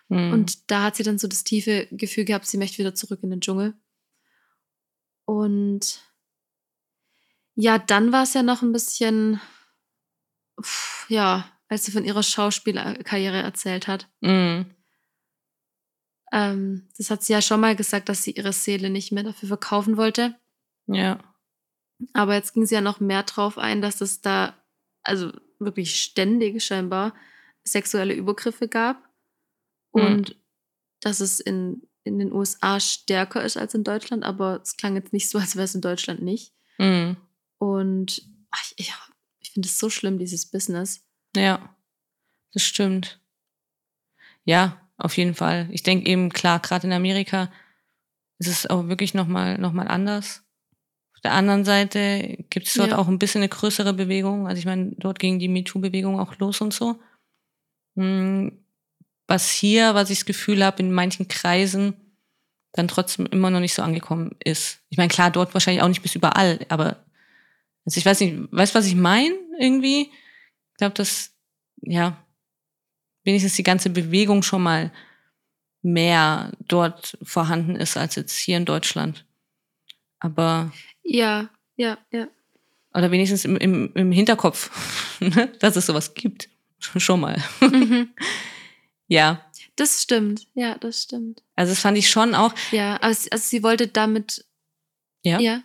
Speaker 4: Mhm.
Speaker 3: Und da hat sie dann so das tiefe Gefühl gehabt, sie möchte wieder zurück in den Dschungel. Und ja, dann war es ja noch ein bisschen, pff, ja, als sie von ihrer Schauspielkarriere erzählt hat.
Speaker 4: Mhm.
Speaker 3: Ähm, das hat sie ja schon mal gesagt, dass sie ihre Seele nicht mehr dafür verkaufen wollte.
Speaker 4: Ja.
Speaker 3: Aber jetzt ging sie ja noch mehr drauf ein, dass es da, also wirklich ständig scheinbar, sexuelle Übergriffe gab.
Speaker 4: Mhm.
Speaker 3: Und dass es in, in den USA stärker ist als in Deutschland, aber es klang jetzt nicht so, als wäre es in Deutschland nicht.
Speaker 4: Mhm.
Speaker 3: Und ach, ich, ich finde es so schlimm, dieses Business.
Speaker 4: Ja, das stimmt. Ja, auf jeden Fall. Ich denke eben, klar, gerade in Amerika ist es auch wirklich nochmal noch mal anders. Auf der anderen Seite gibt es dort
Speaker 3: Ja.
Speaker 4: auch ein bisschen eine größere Bewegung. Also ich meine, dort ging die MeToo-Bewegung auch los und so. Hm, Was hier, was ich das Gefühl habe, in manchen Kreisen dann trotzdem immer noch nicht so angekommen ist. Ich meine, klar, dort wahrscheinlich auch nicht bis überall, aber also ich weiß nicht, weißt du, was ich meine irgendwie? Ich glaube, dass, ja, wenigstens die ganze Bewegung schon mal mehr dort vorhanden ist als jetzt hier in Deutschland. Aber,
Speaker 3: Ja, ja, ja.
Speaker 4: oder wenigstens im, im, im Hinterkopf, ne, dass es sowas gibt. Schon mal.
Speaker 3: Mhm.
Speaker 4: Ja.
Speaker 3: Das stimmt, ja, das stimmt.
Speaker 4: Also das fand ich schon auch,
Speaker 3: Ja, aber sie, also sie wollte damit
Speaker 4: Ja.
Speaker 3: Ja.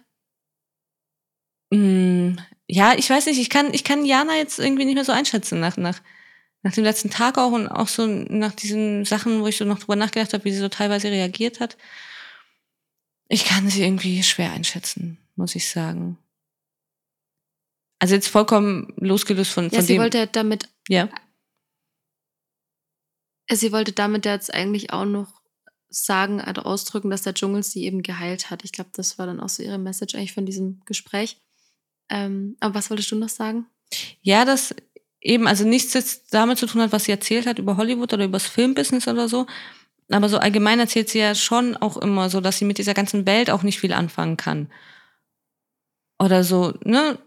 Speaker 4: Mm, ja, ich weiß nicht, ich kann, ich kann Jana jetzt irgendwie nicht mehr so einschätzen nach, nach, nach dem letzten Tag auch und auch so nach diesen Sachen, wo ich so noch drüber nachgedacht habe, wie sie so teilweise reagiert hat. Ich kann sie irgendwie schwer einschätzen, muss ich sagen. Also jetzt vollkommen losgelöst von,
Speaker 3: Ja,
Speaker 4: von
Speaker 3: sie
Speaker 4: dem.
Speaker 3: wollte ja damit,
Speaker 4: ja.
Speaker 3: Sie wollte damit jetzt eigentlich auch noch sagen oder ausdrücken, dass der Dschungel sie eben geheilt hat. Ich glaube, das war dann auch so ihre Message eigentlich von diesem Gespräch. Ähm, aber was wolltest du noch sagen?
Speaker 4: Ja, das eben, also nichts jetzt damit zu tun hat, was sie erzählt hat über Hollywood oder über das Filmbusiness oder so. Aber so allgemein erzählt sie ja schon auch immer so, dass sie mit dieser ganzen Welt auch nicht viel anfangen kann. Oder so, ne?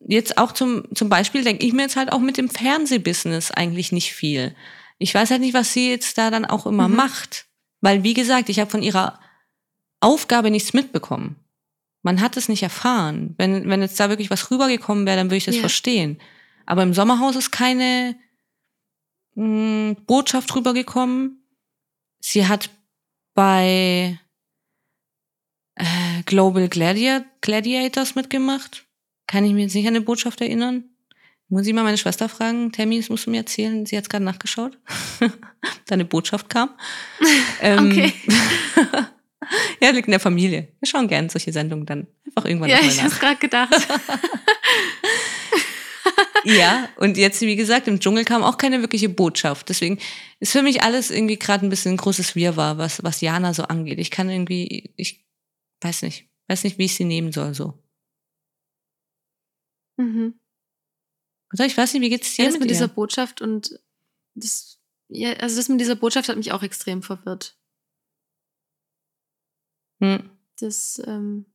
Speaker 4: Jetzt auch zum, zum Beispiel denke ich mir jetzt halt auch mit dem Fernsehbusiness eigentlich nicht viel. Ich weiß halt nicht, was sie jetzt da dann auch immer
Speaker 3: Mhm.
Speaker 4: macht. Weil, wie gesagt, ich habe von ihrer Aufgabe nichts mitbekommen. Man hat es nicht erfahren. Wenn, wenn jetzt da wirklich was rübergekommen wäre, dann würde ich das
Speaker 3: Ja.
Speaker 4: verstehen. Aber im Sommerhaus ist keine mh, Botschaft rübergekommen. Sie hat bei äh, Global Gladi Gladiators mitgemacht. Kann ich mir jetzt nicht an eine Botschaft erinnern. Muss ich mal meine Schwester fragen. Tammy, das musst du mir erzählen. Sie hat es gerade nachgeschaut. da eine Botschaft kam. Ähm,
Speaker 3: Okay.
Speaker 4: ja, liegt in der Familie. Wir schauen gerne solche Sendungen dann einfach irgendwann
Speaker 3: Ja,
Speaker 4: nochmal
Speaker 3: ich
Speaker 4: nach.
Speaker 3: habe gerade gedacht.
Speaker 4: Ja, und jetzt, wie gesagt, im Dschungel kam auch keine wirkliche Botschaft. Deswegen ist für mich alles irgendwie gerade ein bisschen ein großes Wirrwarr, was, was Jana so angeht. Ich kann irgendwie, ich weiß nicht, weiß nicht, wie ich sie nehmen soll, so.
Speaker 3: mhm.
Speaker 4: Oder ich weiß nicht, wie geht's dir
Speaker 3: Ja, das
Speaker 4: mit
Speaker 3: mit dieser? Botschaft und das, ja, also das mit dieser Botschaft hat mich auch extrem verwirrt.
Speaker 4: Hm.
Speaker 3: Das, ähm,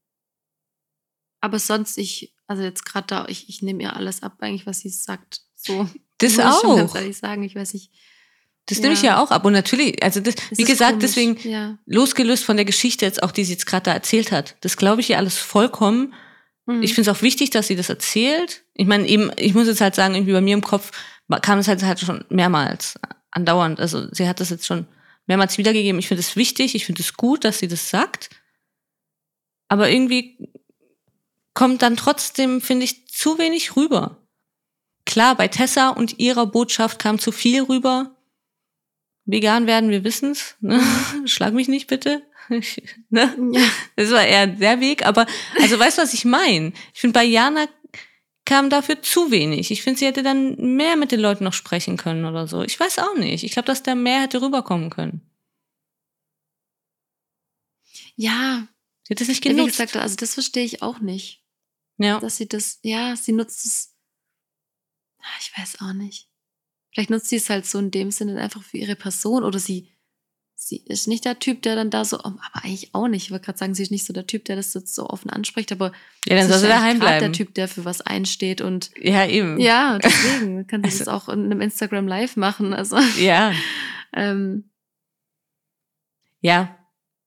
Speaker 3: aber sonst, ich, also jetzt gerade da, ich, ich nehme ihr alles ab, eigentlich, was sie sagt. So.
Speaker 4: Das
Speaker 3: muss ich schon ganz
Speaker 4: auch.
Speaker 3: ehrlich sagen, ich weiß nicht.
Speaker 4: Das
Speaker 3: Ja.
Speaker 4: nehme ich ja auch ab. Und natürlich, also das,
Speaker 3: es
Speaker 4: wie gesagt,
Speaker 3: komisch,
Speaker 4: deswegen
Speaker 3: Ja.
Speaker 4: losgelöst von der Geschichte jetzt auch, die sie jetzt gerade da erzählt hat. Das glaube ich ihr alles vollkommen.
Speaker 3: Mhm.
Speaker 4: Ich finde es auch wichtig, dass sie das erzählt. Ich meine, eben, ich muss jetzt halt sagen, irgendwie bei mir im Kopf kam es halt, halt schon mehrmals, andauernd. Also sie hat das jetzt schon mehrmals wiedergegeben. Ich finde es wichtig, ich finde es gut, dass sie das sagt. Aber irgendwie kommt dann trotzdem, finde ich, zu wenig rüber. Klar, bei Tessa und ihrer Botschaft kam zu viel rüber. Vegan werden, wir wissen's. Ne? Schlag mich nicht bitte. Ne?
Speaker 3: ja.
Speaker 4: Das war eher der Weg, aber also weißt du, was ich meine? Ich finde, bei Jana kam dafür zu wenig. Ich finde, sie hätte dann mehr mit den Leuten noch sprechen können oder so. Ich weiß auch nicht. Ich glaube, dass da mehr hätte rüberkommen können.
Speaker 3: ja,
Speaker 4: Sie hat es nicht
Speaker 3: wie
Speaker 4: genutzt.
Speaker 3: gesagt, also das verstehe ich auch nicht.
Speaker 4: ja.
Speaker 3: Dass sie das, ja, sie nutzt es. Ah, Ich weiß auch nicht. Vielleicht nutzt sie es halt so in dem Sinne einfach für ihre Person oder sie, sie ist nicht der Typ, der dann da so, aber eigentlich auch nicht. Ich wollte gerade sagen, sie ist nicht so der Typ, der das jetzt so offen anspricht, aber
Speaker 4: ja, dann soll
Speaker 3: ist
Speaker 4: sie daheim bleiben.
Speaker 3: der Typ, der für was einsteht und
Speaker 4: Ja, eben.
Speaker 3: ja, deswegen kann sie
Speaker 4: Also-
Speaker 3: das auch in einem Instagram Live machen. Also,
Speaker 4: Ja.
Speaker 3: ähm,
Speaker 4: Ja.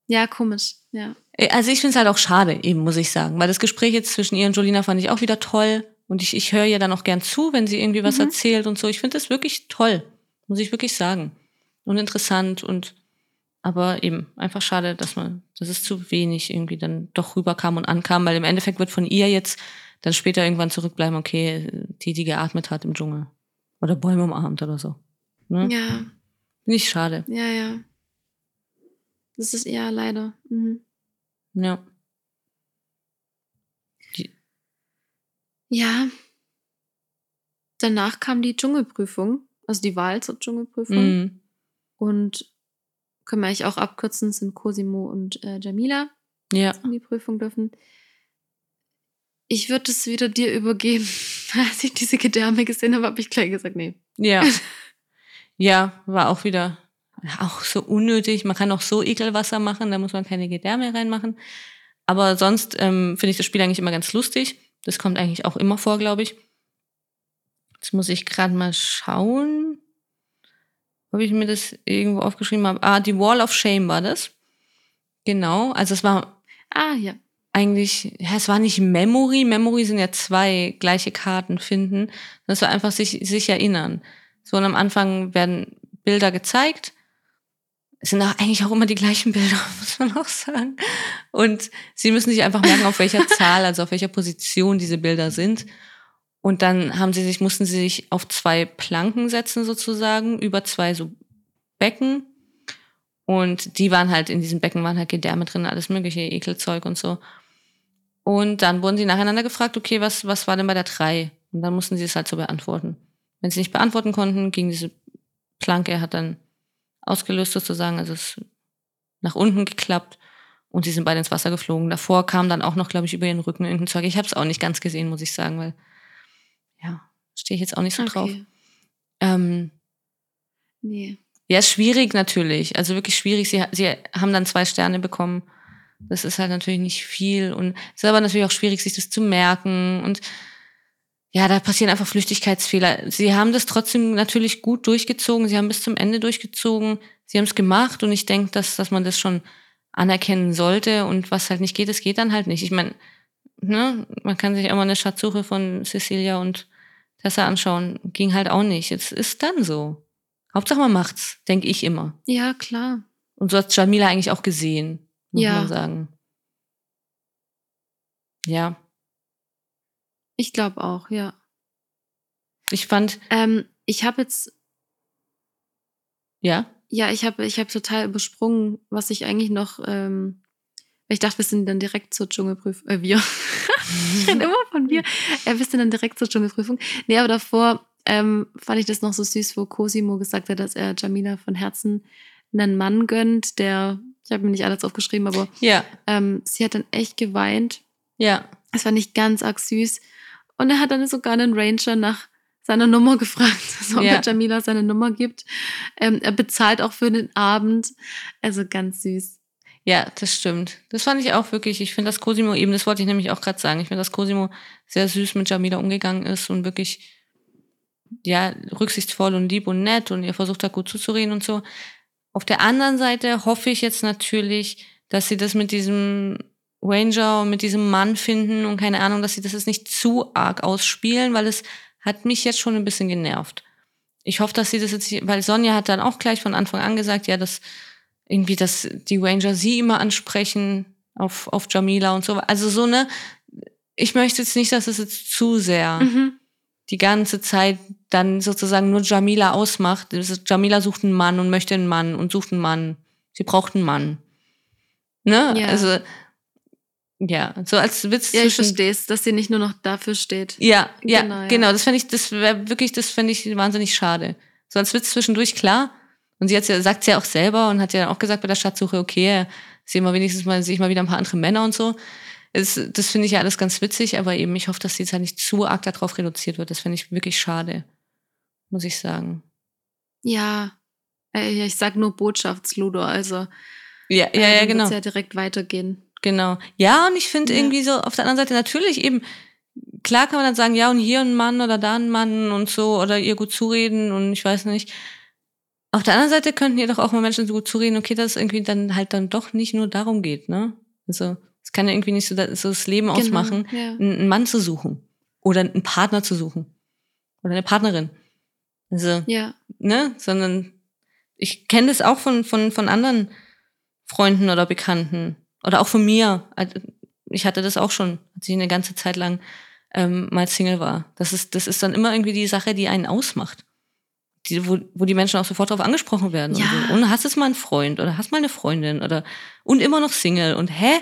Speaker 3: ja, komisch, ja.
Speaker 4: Also ich finde es halt auch schade, eben, muss ich sagen. Weil das Gespräch jetzt zwischen ihr und Jolina fand ich auch wieder toll. Und ich, ich höre ihr dann auch gern zu, wenn sie irgendwie was
Speaker 3: Mhm.
Speaker 4: erzählt und so. Ich finde das wirklich toll, muss ich wirklich sagen. Und interessant und aber eben einfach schade, dass man, dass es zu wenig irgendwie dann doch rüberkam und ankam, weil im Endeffekt wird von ihr jetzt dann später irgendwann zurückbleiben, okay, die, die geatmet hat im Dschungel. Oder Bäume umarmt oder so. Ne?
Speaker 3: Ja,
Speaker 4: Nicht schade.
Speaker 3: ja, ja. Das ist eher leider. Mhm.
Speaker 4: Ja.
Speaker 3: Ja. Danach kam die Dschungelprüfung, also die Wahl zur Dschungelprüfung.
Speaker 4: Mhm.
Speaker 3: Und können wir eigentlich auch abkürzen, sind Cosimo und äh, Jamila,
Speaker 4: Ja.
Speaker 3: die in die Prüfung dürfen. Ich würde es wieder dir übergeben. Als ich diese Gedärme gesehen habe, habe ich gleich gesagt, nee.
Speaker 4: Ja. ja, war auch wieder auch so unnötig. Man kann auch so Ekelwasser machen, da muss man keine Gedärme reinmachen. Aber sonst ähm, finde ich das Spiel eigentlich immer ganz lustig. Das kommt eigentlich auch immer vor, glaube ich. Jetzt muss ich gerade mal schauen, ob ich mir das irgendwo aufgeschrieben habe. Ah, die Wall of Shame war das. Genau. Also es war
Speaker 3: Ah, ja.
Speaker 4: eigentlich, ja, es war nicht Memory. Memory sind ja zwei gleiche Karten finden. Das war einfach sich, sich erinnern. So und am Anfang werden Bilder gezeigt. es sind auch eigentlich auch immer die gleichen Bilder, muss man auch sagen. Und sie müssen sich einfach merken, auf welcher Zahl, also auf welcher Position diese Bilder sind. Und dann haben sie sich, mussten sie sich auf zwei Planken setzen sozusagen, über zwei so Becken. Und die waren halt, in diesen Becken waren halt Gedärme drin, alles mögliche, Ekelzeug und so. Und dann wurden sie nacheinander gefragt, okay, was, was war denn bei der drei? Und dann mussten sie es halt so beantworten. Wenn sie nicht beantworten konnten, ging diese Planke, hat dann ausgelöst sozusagen, also es nach unten geklappt und sie sind beide ins Wasser geflogen. Davor kam dann auch noch, glaube ich, über ihren Rücken irgendein Zeug. Ich habe es auch nicht ganz gesehen, muss ich sagen, weil ja, stehe ich jetzt auch nicht so
Speaker 3: Okay.
Speaker 4: drauf. Ähm,
Speaker 3: Nee.
Speaker 4: ja, ist schwierig natürlich. Also wirklich schwierig. Sie, sie haben dann zwei Sterne bekommen. Das ist halt natürlich nicht viel. Und es ist aber natürlich auch schwierig, sich das zu merken. Und ja, da passieren einfach Flüchtigkeitsfehler. Sie haben das trotzdem natürlich gut durchgezogen. Sie haben bis zum Ende durchgezogen. Sie haben es gemacht. Und ich denke, dass, dass man das schon anerkennen sollte. Und was halt nicht geht, das geht dann halt nicht. Ich meine, ne, man kann sich auch mal eine Schatzsuche von Cecilia und Tessa anschauen. Ging halt auch nicht. Es ist dann so. Hauptsache man macht's, denke ich immer.
Speaker 3: Ja, klar.
Speaker 4: Und so hat Jamila eigentlich auch gesehen, muss
Speaker 3: Ja.
Speaker 4: man sagen. Ja,
Speaker 3: Ich glaube auch, ja.
Speaker 4: ich fand,
Speaker 3: Ähm, ich habe jetzt,
Speaker 4: ja,
Speaker 3: ja, ich habe ich hab total übersprungen, was ich eigentlich noch, ähm, ich dachte, wir sind dann direkt zur Dschungelprüfung, äh, wir. ich rede immer von wir. Äh, wir sind dann direkt zur Dschungelprüfung. Nee, aber davor ähm, fand ich das noch so süß, wo Cosimo gesagt hat, dass er Jamila von Herzen einen Mann gönnt, der, ich habe mir nicht alles aufgeschrieben, aber
Speaker 4: ja,
Speaker 3: ähm, sie hat dann echt geweint.
Speaker 4: ja,
Speaker 3: Das fand ich ganz arg süß. Und er hat dann sogar einen Ranger nach seiner Nummer gefragt, also ob
Speaker 4: Ja.
Speaker 3: er Jamila seine Nummer gibt. Ähm, er bezahlt auch für den Abend. Also ganz süß.
Speaker 4: Ja, das stimmt. Das fand ich auch wirklich, ich finde, dass Cosimo eben, das wollte ich nämlich auch gerade sagen, ich finde, dass Cosimo sehr süß mit Jamila umgegangen ist und wirklich, ja, rücksichtsvoll und lieb und nett und ihr versucht da gut zuzureden und so. Auf der anderen Seite hoffe ich jetzt natürlich, dass sie das mit diesem Ranger und mit diesem Mann finden und keine Ahnung, dass sie das jetzt nicht zu arg ausspielen, weil es hat mich jetzt schon ein bisschen genervt. Ich hoffe, dass sie das jetzt, weil Sonja hat dann auch gleich von Anfang an gesagt, ja, dass irgendwie, dass die Ranger sie immer ansprechen auf, auf Jamila und so. Also so ne, ich möchte jetzt nicht, dass es jetzt zu sehr
Speaker 3: Mhm.
Speaker 4: die ganze Zeit dann sozusagen nur Jamila ausmacht. Jamila sucht einen Mann und möchte einen Mann und sucht einen Mann. Sie braucht einen Mann. Ne?
Speaker 3: Ja.
Speaker 4: Also, ja, so als Witz
Speaker 3: Ja, ich verstehe es, dass sie nicht nur noch dafür steht.
Speaker 4: Ja, ja,
Speaker 3: Genau, ja.
Speaker 4: genau. Das fände ich, das wäre wirklich, das fände ich wahnsinnig schade. So als Witz zwischendurch, klar. Und sie hat's ja, sagt ja auch selber und hat ja auch gesagt bei der Schatzsuche, okay, sehe mal wenigstens mal, sehe ich mal wieder ein paar andere Männer und so. Es, das finde ich ja alles ganz witzig, aber eben, ich hoffe, dass die jetzt halt nicht zu arg darauf reduziert wird. Das finde ich wirklich schade. Muss ich sagen.
Speaker 3: Ja. Äh, ja, ich sag nur Botschaftsludo, also
Speaker 4: Ja,
Speaker 3: äh,
Speaker 4: ja, ja,
Speaker 3: dann
Speaker 4: genau.
Speaker 3: wird's ja direkt weitergehen.
Speaker 4: Genau. Ja, und ich finde
Speaker 3: Ja.
Speaker 4: irgendwie so, auf der anderen Seite natürlich eben, klar kann man dann sagen, ja, und hier ein Mann oder da ein Mann und so, oder ihr gut zureden und ich weiß nicht. Auf der anderen Seite könnten ihr doch auch mal Menschen so gut zureden, okay, dass es irgendwie dann halt dann doch nicht nur darum geht, ne? Also, es kann ja irgendwie nicht so, das, so das Leben ausmachen,
Speaker 3: Genau, ja.
Speaker 4: einen Mann zu suchen. Oder einen Partner zu suchen. Oder eine Partnerin. Also,
Speaker 3: ja.
Speaker 4: ne, sondern ich kenne das auch von, von, von anderen Freunden oder Bekannten oder auch von mir. Ich hatte das auch schon, als ich eine ganze Zeit lang ähm, mal Single war. Das ist, das ist dann immer irgendwie die Sache, die einen ausmacht. Die, wo, wo die Menschen auch sofort darauf angesprochen werden.
Speaker 3: Ja.
Speaker 4: Und, so. und hast du mal einen Freund oder hast mal eine Freundin oder und immer noch Single und hä?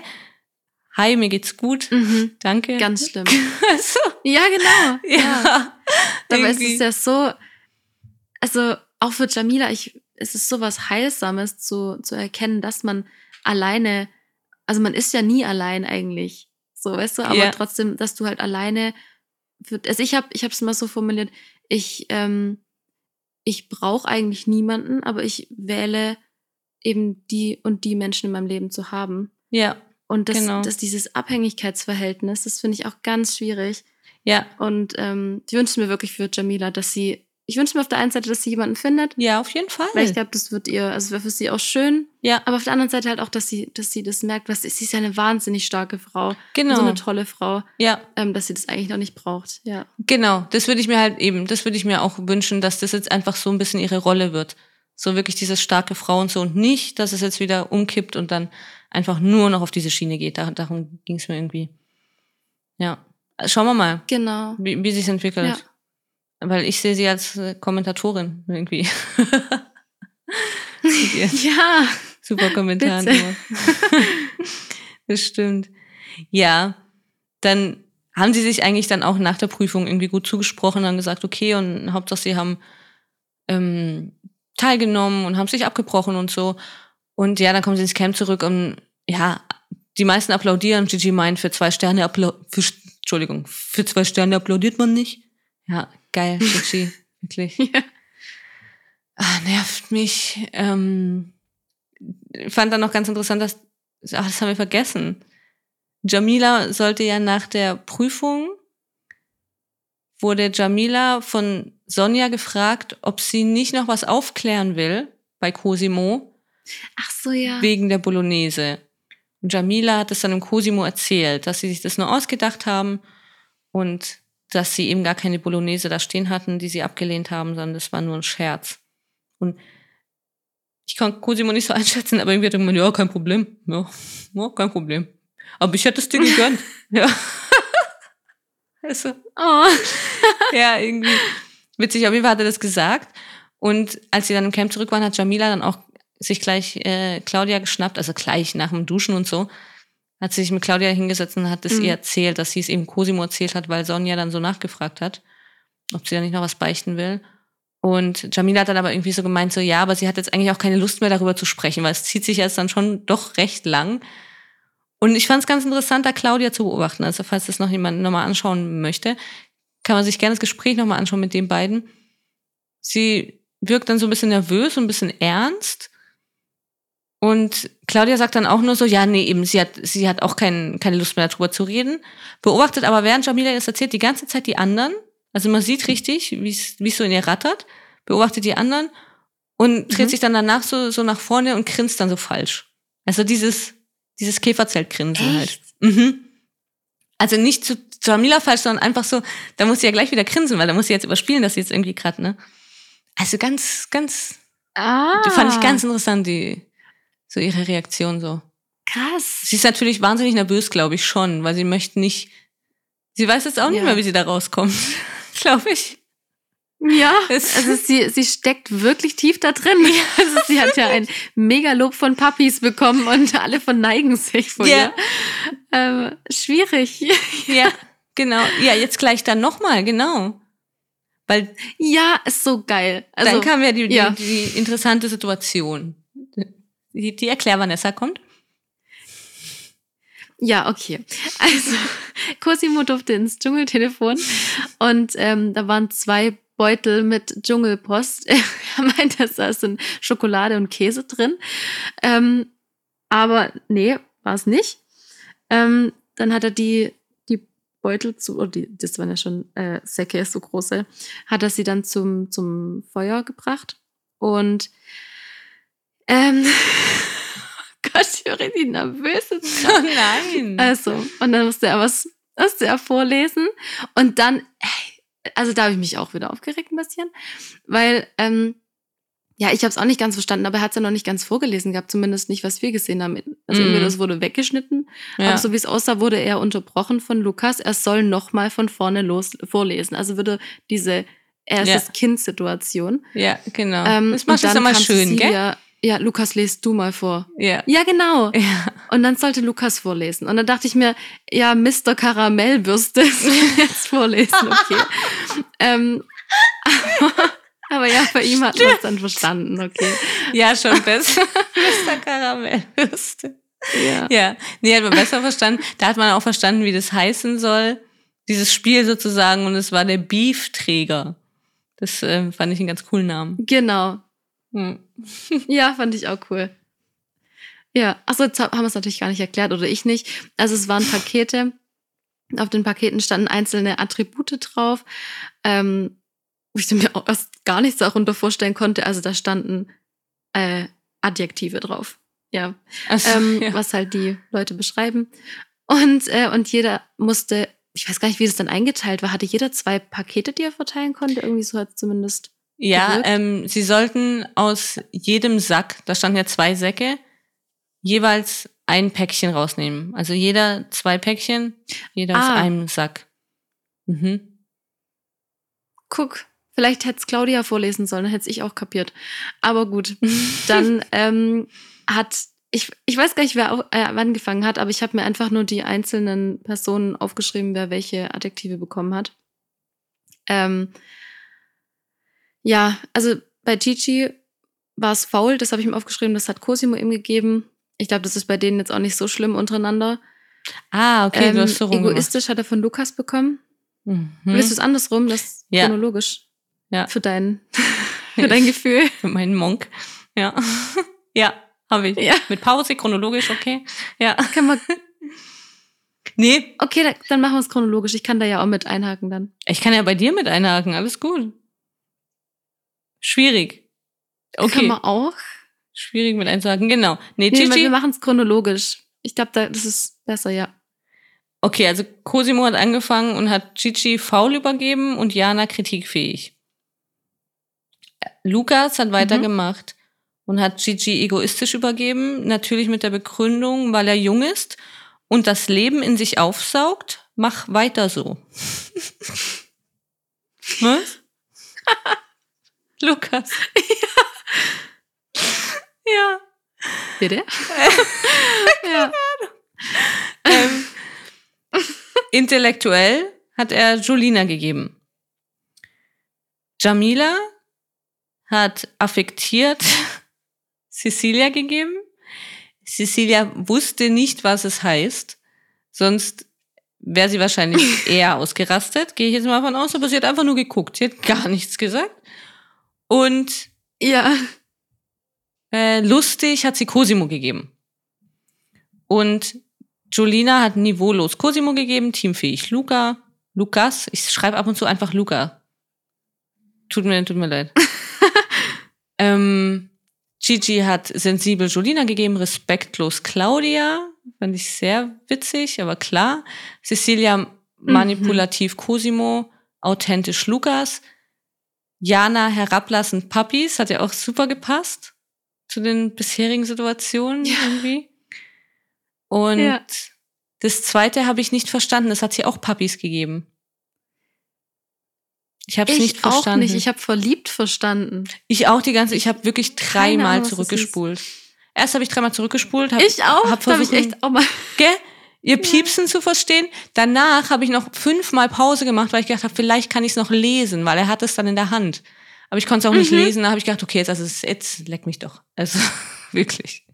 Speaker 4: Hi, mir geht's gut.
Speaker 3: Mhm.
Speaker 4: Danke.
Speaker 3: Ganz schlimm.
Speaker 4: also,
Speaker 3: Ja, genau.
Speaker 4: ja.
Speaker 3: Dabei ist es ja so, also auch für Jamila, ich, es ist so was Heilsames zu, zu erkennen, dass man alleine, also man ist ja nie allein eigentlich, so weißt du, aber
Speaker 4: Ja.
Speaker 3: trotzdem, dass du halt alleine, für, also ich habe ich es mal so formuliert, ich, ähm, ich brauche eigentlich niemanden, aber ich wähle eben die und die Menschen in meinem Leben zu haben.
Speaker 4: Ja,
Speaker 3: Und das,
Speaker 4: Genau.
Speaker 3: das dieses Abhängigkeitsverhältnis, das finde ich auch ganz schwierig.
Speaker 4: ja,
Speaker 3: Und ähm, ich wünsche mir wirklich für Jamila, dass sie, ich wünsche mir auf der einen Seite, dass sie jemanden findet,
Speaker 4: ja, auf jeden Fall.
Speaker 3: weil ich glaube, das wird ihr, also wäre für sie auch schön.
Speaker 4: ja,
Speaker 3: Aber auf der anderen Seite halt auch, dass sie, dass sie das merkt, was sie ist ja eine wahnsinnig starke Frau,
Speaker 4: genau.
Speaker 3: so eine tolle Frau,
Speaker 4: ja,
Speaker 3: ähm, dass sie das eigentlich noch nicht braucht. Ja,
Speaker 4: genau. Das würde ich mir halt eben, das würde ich mir auch wünschen, dass das jetzt einfach so ein bisschen ihre Rolle wird. So wirklich dieses starke Frau und so und nicht, dass es jetzt wieder umkippt und dann einfach nur noch auf diese Schiene geht. Da, darum ging es mir irgendwie. Ja. Schauen wir mal,
Speaker 3: Genau.
Speaker 4: wie, wie sich entwickelt.
Speaker 3: Ja.
Speaker 4: Weil ich sehe sie als äh, Kommentatorin irgendwie.
Speaker 3: Ja.
Speaker 4: Super immer. das stimmt. Ja, dann haben sie sich eigentlich dann auch nach der Prüfung irgendwie gut zugesprochen und haben gesagt, okay, und Hauptsache sie haben ähm, teilgenommen und haben sich abgebrochen und so. Und ja, dann kommen sie ins Camp zurück und ja, die meisten applaudieren. Gigi meint, für zwei Sterne applau für, Entschuldigung, für zwei Sterne applaudiert man nicht. Ja, geil, Gigi, wirklich.
Speaker 3: Ja.
Speaker 4: Ah, nervt mich. Ähm, ich fand dann noch ganz interessant, dass, ach, das haben wir vergessen. Jamila sollte ja nach der Prüfung, wurde Jamila von Sonja gefragt, ob sie nicht noch was aufklären will bei Cosimo
Speaker 3: Ach so, ja.
Speaker 4: wegen der Bolognese. Und Jamila hat es dann im Cosimo erzählt, dass sie sich das nur ausgedacht haben und dass sie eben gar keine Bolognese da stehen hatten, die sie abgelehnt haben, sondern das war nur ein Scherz. Und ich kann Cosimo nicht so einschätzen, aber irgendwie hat er gemeint, ja, kein Problem. Ja, ja kein Problem. Aber ich hätte es dir gegönnt. ja. Also,
Speaker 3: Oh.
Speaker 4: ja, irgendwie witzig. Auf jeden Fall hat er das gesagt. Und als sie dann im Camp zurück waren, hat Jamila dann auch sich gleich äh, Claudia geschnappt, also gleich nach dem Duschen und so, hat sie sich mit Claudia hingesetzt und hat es
Speaker 3: Mhm.
Speaker 4: ihr erzählt, dass sie es eben Cosimo erzählt hat, weil Sonja dann so nachgefragt hat, ob sie da nicht noch was beichten will. Und Jamila hat dann aber irgendwie so gemeint, so ja, aber sie hat jetzt eigentlich auch keine Lust mehr darüber zu sprechen, weil es zieht sich jetzt dann schon doch recht lang. Und ich fand es ganz interessant, da Claudia zu beobachten. Also falls das noch jemand nochmal anschauen möchte, kann man sich gerne das Gespräch nochmal anschauen mit den beiden. Sie wirkt dann so ein bisschen nervös und ein bisschen ernst. Und Claudia sagt dann auch nur so, ja, nee, eben, sie hat, sie hat auch kein, keine Lust mehr darüber zu reden. Beobachtet aber, während Jamila das erzählt, die ganze Zeit die anderen. Also man sieht richtig, wie es so in ihr rattert. Beobachtet die anderen und dreht
Speaker 3: Mhm.
Speaker 4: sich dann danach so, so nach vorne und grinst dann so falsch. Also dieses, dieses Käferzeltgrinsen halt. Mhm. Also nicht zu Jamila falsch, sondern einfach so, da muss sie ja gleich wieder grinsen, weil da muss sie jetzt überspielen, dass sie jetzt irgendwie gerade, ne? Also ganz, ganz,
Speaker 3: Ah.
Speaker 4: die fand ich ganz interessant, die, so ihre Reaktion so.
Speaker 3: krass.
Speaker 4: Sie ist natürlich wahnsinnig nervös, glaube ich schon, weil sie möchte nicht, sie weiß jetzt auch nicht
Speaker 3: Ja.
Speaker 4: mehr, wie sie da rauskommt, glaube ich.
Speaker 3: Ja,
Speaker 4: Es-
Speaker 3: also sie, sie steckt wirklich tief da drin. Also sie hat ja ein Megalob von Puppies bekommen und alle verneigen sich vor
Speaker 4: Ja.
Speaker 3: ihr. Ähm, schwierig.
Speaker 4: Ja, genau. Ja, jetzt gleich dann nochmal, genau. Weil
Speaker 3: Ja, ist so geil. Also,
Speaker 4: dann kam ja die, die,
Speaker 3: ja.
Speaker 4: die interessante Situation. Die, die erklär, Vanessa kommt.
Speaker 3: Ja, okay. Also, Cosimo durfte ins Dschungeltelefon und ähm, da waren zwei Beutel mit Dschungelpost. Er meinte, da sind Schokolade und Käse drin. Ähm, aber nee, war es nicht. Ähm, dann hat er die, die Beutel zu, oder die, das waren ja schon äh, Säcke, so große, hat er sie dann zum, zum Feuer gebracht. Und ähm, Gott, ich höre die nervös.
Speaker 4: Oh nein.
Speaker 3: also, und dann musste er was, musste er vorlesen. Und dann, also da habe ich mich auch wieder aufgeregt ein bisschen, weil, ähm, ja, ich habe es auch nicht ganz verstanden, aber er hat es ja noch nicht ganz vorgelesen gehabt, zumindest nicht, was wir gesehen haben. Also entweder es wurde weggeschnitten,
Speaker 4: ja.
Speaker 3: aber so wie es aussah, wurde er unterbrochen von Lukas. Er soll nochmal von vorne los vorlesen. Also würde diese erstes
Speaker 4: Ja.
Speaker 3: Kind-Situation.
Speaker 4: ja, genau.
Speaker 3: Ähm,
Speaker 4: das macht
Speaker 3: und
Speaker 4: es
Speaker 3: dann
Speaker 4: immer
Speaker 3: kam
Speaker 4: schön, gell?
Speaker 3: Cecilia, Ja, Lukas, lest du mal vor.
Speaker 4: Ja.
Speaker 3: Ja, genau.
Speaker 4: Ja.
Speaker 3: Und dann sollte Lukas vorlesen. Und dann dachte ich mir, ja, Mr. Karamellbürste soll jetzt vorlesen, okay. ähm, aber, ja, bei ihm hat man es dann verstanden, okay.
Speaker 4: ja, schon besser. Mr. Karamellwürste.
Speaker 3: Ja.
Speaker 4: Ja, nee, hat man besser verstanden. Da hat man auch verstanden, wie das heißen soll. Dieses Spiel sozusagen. Und es war der Beefträger. Das äh, fand ich einen ganz coolen Namen.
Speaker 3: Genau.
Speaker 4: Hm.
Speaker 3: Ja, fand ich auch cool. Ja, achso, jetzt haben wir es natürlich gar nicht erklärt oder ich nicht. Also es waren Pakete. Auf den Paketen standen einzelne Attribute drauf, ähm, wo ich mir auch erst gar nichts darunter vorstellen konnte. Also da standen äh, Adjektive drauf. Ja.
Speaker 4: Also,
Speaker 3: ähm,
Speaker 4: ja.
Speaker 3: was halt die Leute beschreiben. Und, äh, und jeder musste, ich weiß gar nicht, wie das dann eingeteilt war, hatte jeder zwei Pakete, die er verteilen konnte. Irgendwie so hat zumindest.
Speaker 4: Ja, ähm, sie sollten aus jedem Sack, da standen ja zwei Säcke, jeweils ein Päckchen rausnehmen. Also jeder zwei Päckchen, jeder aus
Speaker 3: Ah.
Speaker 4: einem Sack. Mhm.
Speaker 3: Guck, vielleicht hätte es Claudia vorlesen sollen, hätte ich auch kapiert. Aber gut, dann ähm, hat, ich, ich weiß gar nicht, wer au- äh, angefangen hat, aber ich habe mir einfach nur die einzelnen Personen aufgeschrieben, wer welche Adjektive bekommen hat. Ähm, ja, also bei Gigi war es faul, das habe ich ihm aufgeschrieben, das hat Cosimo ihm gegeben. Ich glaube, das ist bei denen jetzt auch nicht so schlimm untereinander.
Speaker 4: Ah, okay,
Speaker 3: ähm,
Speaker 4: du hast so rumgemacht.
Speaker 3: egoistisch hat er von Lukas bekommen.
Speaker 4: Mhm.
Speaker 3: Willst du es andersrum? Das ist
Speaker 4: Ja.
Speaker 3: chronologisch.
Speaker 4: Ja.
Speaker 3: Für dein, für dein Gefühl.
Speaker 4: Für meinen Monk. Ja. ja, habe ich.
Speaker 3: Ja.
Speaker 4: Mit Pause, chronologisch, okay. Ja.
Speaker 3: Kann man,
Speaker 4: Nee,
Speaker 3: okay, da- dann machen wir es chronologisch. Ich kann da ja auch mit einhaken dann.
Speaker 4: ich kann ja bei dir mit einhaken, alles gut. Schwierig.
Speaker 3: Kann
Speaker 4: Okay,
Speaker 3: man auch.
Speaker 4: schwierig mit einzuhaken, genau. Nee,
Speaker 3: Nee,
Speaker 4: Gigi,
Speaker 3: wir machen es chronologisch. Ich glaube, da, das ist besser, ja.
Speaker 4: Okay, also Cosimo hat angefangen und hat Gigi faul übergeben und Jana kritikfähig. Lukas hat weitergemacht und hat Gigi egoistisch übergeben, natürlich mit der Begründung, weil er jung ist und das Leben in sich aufsaugt, mach weiter so. Was? Lukas. Ja. ja.
Speaker 3: Bitte? ja.
Speaker 4: ähm, intellektuell hat er Julina gegeben. Jamila hat affektiert Cecilia gegeben. Cecilia wusste nicht, was es heißt. Sonst wäre sie wahrscheinlich eher ausgerastet. Gehe ich jetzt mal von aus. Aber sie hat einfach nur geguckt. Sie hat gar nichts gesagt. Und
Speaker 3: Ja.
Speaker 4: äh, lustig hat sie Cosimo gegeben. Und Jolina hat niveaulos Cosimo gegeben, teamfähig Luca, Lukas. Ich schreibe ab und zu einfach Luca. Tut mir, tut mir leid. ähm, Gigi hat sensibel Jolina gegeben, respektlos Claudia. Fand ich sehr witzig, aber klar. Cecilia manipulativ Cosimo, authentisch Lukas. Jana herablassend Puppies, hat ja auch super gepasst zu den bisherigen Situationen
Speaker 3: Ja.
Speaker 4: irgendwie. Und
Speaker 3: Ja.
Speaker 4: das zweite habe ich nicht verstanden. Das hat sie auch Puppies gegeben. Ich habe es
Speaker 3: Ich
Speaker 4: nicht
Speaker 3: auch
Speaker 4: verstanden.
Speaker 3: nicht. Ich habe verliebt verstanden.
Speaker 4: Ich auch die ganze, ich habe wirklich dreimal zurückgespult. Erst habe ich dreimal zurückgespult, hab,
Speaker 3: ich auch.
Speaker 4: hab
Speaker 3: Hab ich
Speaker 4: versucht,
Speaker 3: echt auch mal.
Speaker 4: gell, ihr Piepsen zu verstehen. Danach habe ich noch fünfmal Pause gemacht, weil ich gedacht habe, vielleicht kann ich es noch lesen, weil er hat es dann in der Hand. Aber ich konnte es auch nicht
Speaker 3: Mhm.
Speaker 4: lesen. Da habe ich gedacht, okay, jetzt, also jetzt leck mich doch. Also wirklich.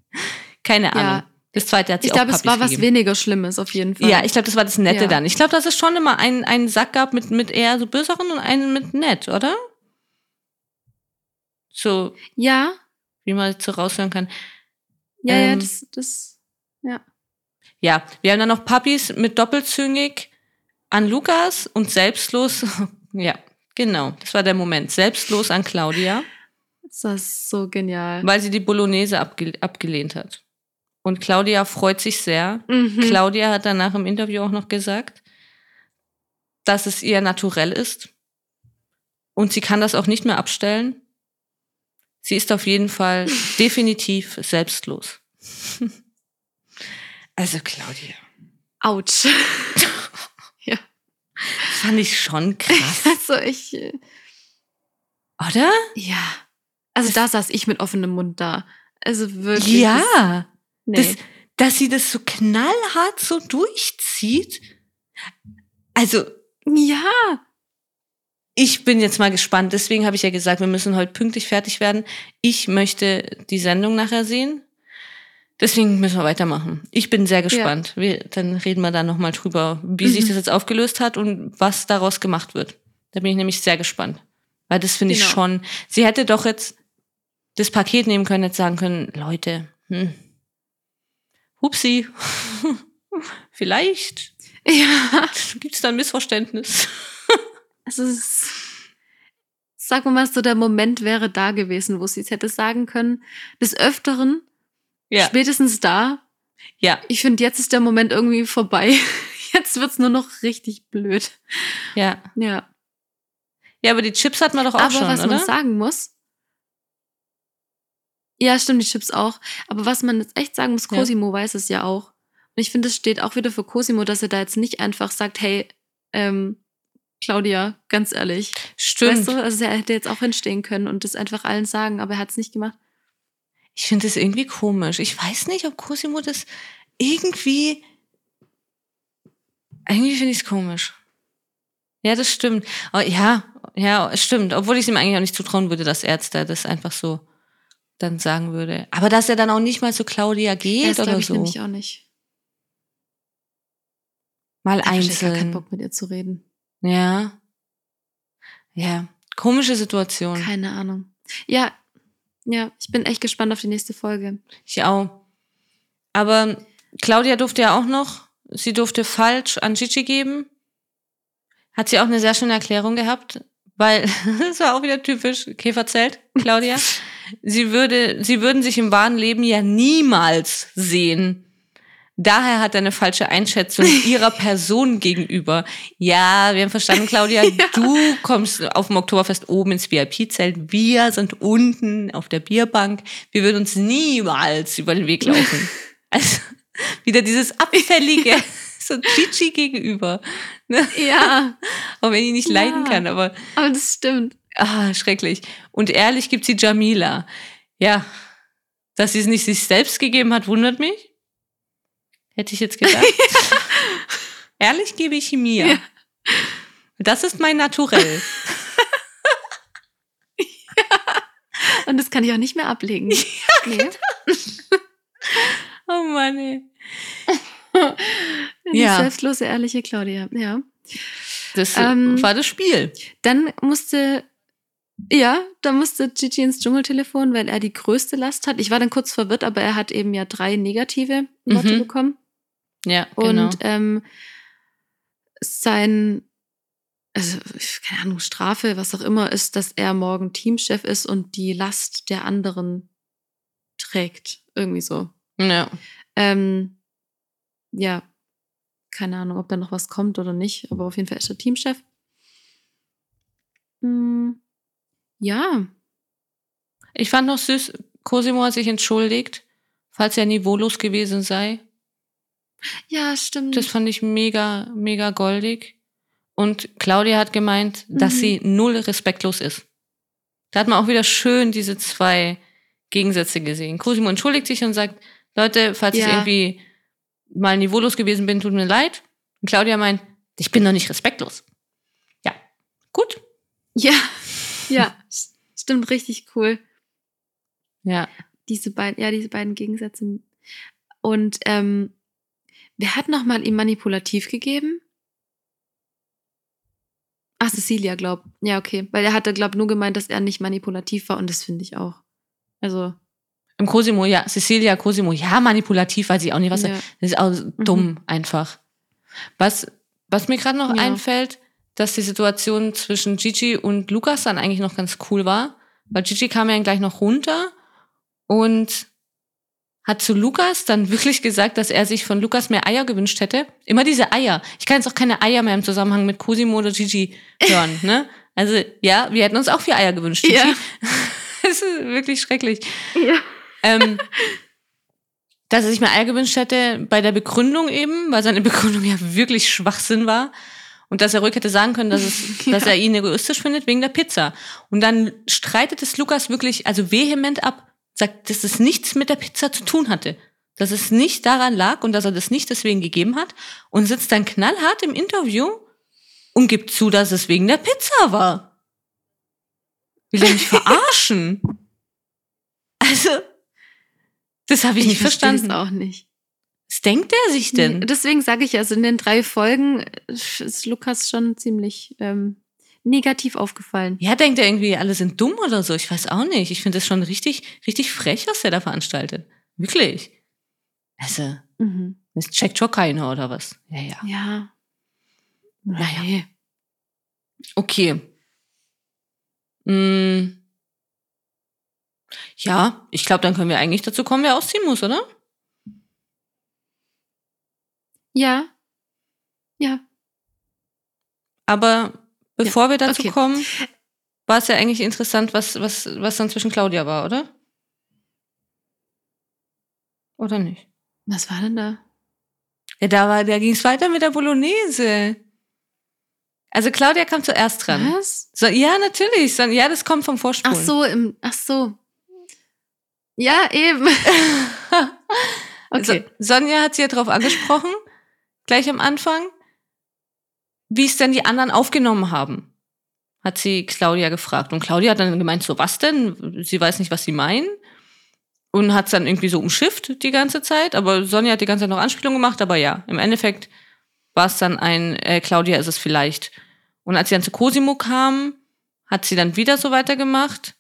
Speaker 4: Keine Ahnung.
Speaker 3: Ja.
Speaker 4: Das zweite hat sie
Speaker 3: Ich glaube, es war was
Speaker 4: gegeben.
Speaker 3: weniger Schlimmes auf jeden Fall.
Speaker 4: Ja, ich glaube, das war das Nette
Speaker 3: Ja.
Speaker 4: dann. Ich glaube, dass es schon immer einen, einen Sack gab mit, mit eher so böseren und einen mit nett, oder? So,
Speaker 3: ja,
Speaker 4: wie man so raushören kann.
Speaker 3: ja, ja,
Speaker 4: Ähm,
Speaker 3: das, das, ja.
Speaker 4: Ja, wir haben dann noch Puppies mit doppelzüngig an Lukas und selbstlos. ja, genau. Das war der Moment. Selbstlos an Claudia,
Speaker 3: Das war so genial.
Speaker 4: weil sie die Bolognese abge abgelehnt hat. Und Claudia freut sich sehr.
Speaker 3: Mhm.
Speaker 4: Claudia hat danach im Interview auch noch gesagt, dass es ihr naturell ist. Und sie kann das auch nicht mehr abstellen. Sie ist auf jeden Fall definitiv selbstlos. Also Claudia,
Speaker 3: Autsch.
Speaker 4: das fand ich schon krass,
Speaker 3: Also ich, äh,
Speaker 4: oder?
Speaker 3: ja. Also da saß ich mit offenem Mund da. Also wirklich. das-
Speaker 4: Ja,
Speaker 3: nee.
Speaker 4: das, dass sie das so knallhart so durchzieht. Also
Speaker 3: ja.
Speaker 4: ich bin jetzt mal gespannt. Deswegen habe ich ja gesagt, wir müssen heute pünktlich fertig werden. Ich möchte die Sendung nachher sehen. Deswegen müssen wir weitermachen. Ich bin sehr gespannt. Wir, dann reden wir da nochmal drüber, wie sich
Speaker 3: Mhm.
Speaker 4: das jetzt aufgelöst hat und was daraus gemacht wird. Da bin ich nämlich sehr gespannt. Weil das finde ich
Speaker 3: Genau.
Speaker 4: schon. Sie hätte doch jetzt das Paket nehmen können, jetzt sagen können, Leute, hm, hupsi, vielleicht
Speaker 3: Ja.
Speaker 4: gibt es da ein Missverständnis.
Speaker 3: Also es ist, sag mal, so der Moment wäre da gewesen, wo sie es hätte sagen können. Des Öfteren,
Speaker 4: Ja,
Speaker 3: spätestens da.
Speaker 4: ja,
Speaker 3: Ich finde, jetzt ist der Moment irgendwie vorbei. Jetzt wird's nur noch richtig blöd.
Speaker 4: ja.
Speaker 3: Ja.
Speaker 4: Ja, aber die Chips hat man doch auch
Speaker 3: Aber
Speaker 4: schon,
Speaker 3: was
Speaker 4: oder?
Speaker 3: man sagen muss. Ja, stimmt, die Chips auch. Aber was man jetzt echt sagen muss,
Speaker 4: Ja.
Speaker 3: Cosimo weiß es ja auch. Und ich finde, es steht auch wieder für Cosimo, dass er da jetzt nicht einfach sagt, hey, ähm, Claudia, ganz ehrlich.
Speaker 4: Stimmt.
Speaker 3: Weißt du, also er hätte jetzt auch hinstehen können und das einfach allen sagen, aber er hat es nicht gemacht.
Speaker 4: Ich finde das irgendwie komisch. Ich weiß nicht, ob Cosimo das irgendwie. Irgendwie finde ich es komisch. Ja, das stimmt. Oh, ja, ja, es stimmt. Obwohl ich es ihm eigentlich auch nicht zutrauen würde, dass Ärzte das einfach so dann sagen würde. Aber dass er dann auch nicht mal zu Claudia geht
Speaker 3: das
Speaker 4: oder
Speaker 3: glaube ich
Speaker 4: so.
Speaker 3: nämlich auch nicht.
Speaker 4: Mal
Speaker 3: Ich habe gar keinen
Speaker 4: einzeln.
Speaker 3: Bock mit ihr zu reden.
Speaker 4: Ja. Ja. Komische Situation.
Speaker 3: Keine Ahnung. Ja, ja, ich bin echt gespannt auf die nächste Folge.
Speaker 4: Ich auch. Aber Claudia durfte ja auch noch, sie durfte falsch an Gigi geben. Hat sie auch eine sehr schöne Erklärung gehabt, weil das war auch wieder typisch Käferzelt, Claudia. sie würde, sie würden sich im wahren Leben ja niemals sehen. Daher hat er eine falsche Einschätzung ihrer Person gegenüber. Ja, wir haben verstanden, Claudia, du kommst auf dem Oktoberfest oben ins VIP-Zelt. Wir sind unten auf der Bierbank. Wir würden uns niemals über den Weg laufen. Also wieder dieses abfällige, so Gigi gegenüber. Ne?
Speaker 3: Ja,
Speaker 4: Auch wenn ich nicht leiden
Speaker 3: Ja.
Speaker 4: kann, aber
Speaker 3: aber das stimmt.
Speaker 4: ah, schrecklich. Und ehrlich gibt sie Jamila. Ja, dass sie es nicht sich selbst gegeben hat, wundert mich. Hätte ich jetzt gedacht. ehrlich gebe ich mir.
Speaker 3: Ja.
Speaker 4: Das ist mein Naturell.
Speaker 3: Und das kann ich auch nicht mehr ablegen. nee.
Speaker 4: Oh Mann, ey.
Speaker 3: Die
Speaker 4: Ja.
Speaker 3: selbstlose, ehrliche Claudia. Ja.
Speaker 4: Das
Speaker 3: Ähm,
Speaker 4: war das Spiel.
Speaker 3: Dann musste, ja, dann musste Gigi ins Dschungeltelefon, weil er die größte Last hat. Ich war dann kurz verwirrt, aber er hat eben ja drei negative Worte
Speaker 4: Mhm.
Speaker 3: bekommen.
Speaker 4: Ja, genau.
Speaker 3: Und ähm, sein, also keine Ahnung, Strafe, was auch immer, ist, dass er morgen Teamchef ist und die Last der anderen trägt. Irgendwie so.
Speaker 4: ja.
Speaker 3: Ähm, ja, keine Ahnung, ob da noch was kommt oder nicht, aber auf jeden Fall ist er Teamchef. Hm, ja,
Speaker 4: Ich fand noch süß, Cosimo hat sich entschuldigt, falls er niveaulos gewesen sei.
Speaker 3: Ja, stimmt.
Speaker 4: Das fand ich mega, mega goldig. Und Claudia hat gemeint, dass
Speaker 3: Mhm.
Speaker 4: sie null respektlos ist. Da hat man auch wieder schön diese zwei Gegensätze gesehen. Cosimo entschuldigt sich und sagt, Leute, falls ich
Speaker 3: Ja.
Speaker 4: irgendwie mal niveaulos gewesen bin, tut mir leid. Und Claudia meint, ich bin doch nicht respektlos. Ja, gut.
Speaker 3: ja, ja, stimmt, richtig cool.
Speaker 4: Ja,
Speaker 3: Diese beiden, ja, diese beiden Gegensätze. Und ähm, wer hat nochmal ihm manipulativ gegeben? Ach, Cecilia, glaub. Ja, okay. Weil er hatte, glaub, nur gemeint, dass er nicht manipulativ war und das finde ich auch. Also,
Speaker 4: im Cosimo, ja, Cecilia Cosimo, ja, manipulativ, weil sie auch nicht was
Speaker 3: ja.
Speaker 4: Das ist auch dumm einfach. Was, was mir gerade noch
Speaker 3: Ja.
Speaker 4: einfällt, dass die Situation zwischen Gigi und Lukas dann eigentlich noch ganz cool war, weil Gigi kam ja dann gleich noch runter und hat zu Lukas dann wirklich gesagt, dass er sich von Lukas mehr Eier gewünscht hätte. Immer diese Eier. Ich kann jetzt auch keine Eier mehr im Zusammenhang mit Cosimo oder Gigi hören, ne? Also, ja, wir hätten uns auch vier Eier gewünscht. Gigi.
Speaker 3: Ja.
Speaker 4: Das ist wirklich schrecklich.
Speaker 3: ja.
Speaker 4: Ähm, dass er sich mehr Eier gewünscht hätte bei der Begründung eben, weil seine Begründung ja wirklich Schwachsinn war. Und dass er ruhig hätte sagen können, dass, es,
Speaker 3: Ja.
Speaker 4: dass er ihn egoistisch findet wegen der Pizza. Und dann streitet es Lukas wirklich also vehement ab, sagt, dass es nichts mit der Pizza zu tun hatte. Dass es nicht daran lag und dass er das nicht deswegen gegeben hat. Und sitzt dann knallhart im Interview und gibt zu, dass es wegen der Pizza war. Will er mich verarschen? Also, das habe ich, nicht
Speaker 3: versteh
Speaker 4: verstanden.
Speaker 3: auch nicht.
Speaker 4: Was denkt er sich denn?
Speaker 3: Nee, Deswegen sage ich, also in den drei Folgen ist Lukas schon ziemlich ähm, negativ aufgefallen.
Speaker 4: Ja, denkt er irgendwie, alle sind dumm oder so? Ich weiß auch nicht. Ich finde das schon richtig, richtig frech, was der da veranstaltet. Wirklich. Also,
Speaker 3: Mhm.
Speaker 4: das checkt schon keiner oder was? Ja, ja.
Speaker 3: Ja.
Speaker 4: Naja.
Speaker 3: Nee.
Speaker 4: Okay. Mm. Ja, ich glaube, dann können wir eigentlich dazu kommen, wer ausziehen muss, oder?
Speaker 3: Ja. Ja.
Speaker 4: Aber bevor wir dazu
Speaker 3: okay.
Speaker 4: kommen, war es ja eigentlich interessant, was, was, was dann zwischen Claudia war, oder? Oder nicht?
Speaker 3: Was war denn da?
Speaker 4: Ja, da, war, da ging es weiter mit der Bolognese. Also Claudia kam zuerst dran.
Speaker 3: Was?
Speaker 4: So, ja, natürlich. So, ja, das kommt vom Vorsprung.
Speaker 3: Ach so, im, ach so. Ja, eben. Okay.
Speaker 4: So, Sonja hat sie ja darauf angesprochen, gleich am Anfang, wie es denn die anderen aufgenommen haben. Hat sie Claudia gefragt. Und Claudia hat dann gemeint, so was denn? Sie weiß nicht, was sie meinen. Und hat es dann irgendwie so umschifft die ganze Zeit. Aber Sonja hat die ganze Zeit noch Anspielungen gemacht. Aber ja, im Endeffekt war es dann ein, äh, Claudia ist es vielleicht. Und als sie dann zu Cosimo kam, hat sie dann wieder so weitergemacht.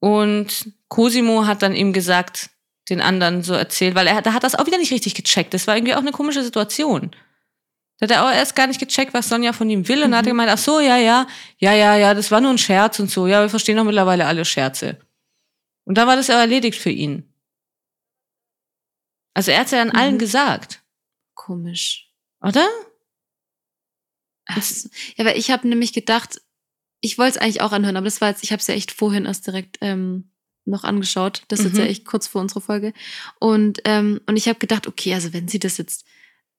Speaker 4: Und Cosimo hat dann ihm gesagt, den anderen so erzählt, weil er da hat das auch wieder nicht richtig gecheckt. Das war irgendwie auch eine komische Situation. Da hat er auch erst gar nicht gecheckt, was Sonja von ihm will. Und dann hat er gemeint, ach so, ja, ja, ja, ja, ja, das war nur ein Scherz und so. Ja, wir verstehen doch mittlerweile alle Scherze. Und dann war das ja erledigt für ihn. Also er hat es ja an allen
Speaker 3: Mhm.
Speaker 4: gesagt,
Speaker 3: Komisch.
Speaker 4: oder?
Speaker 3: Ach so. Ja, weil ich habe nämlich gedacht, ich wollte es eigentlich auch anhören, aber das war jetzt, ich habe es ja echt vorhin erst direkt ähm, noch angeschaut. Das ist jetzt
Speaker 4: Mhm.
Speaker 3: ja echt kurz vor unserer Folge. Und, ähm, und ich habe gedacht, okay, also wenn sie das jetzt,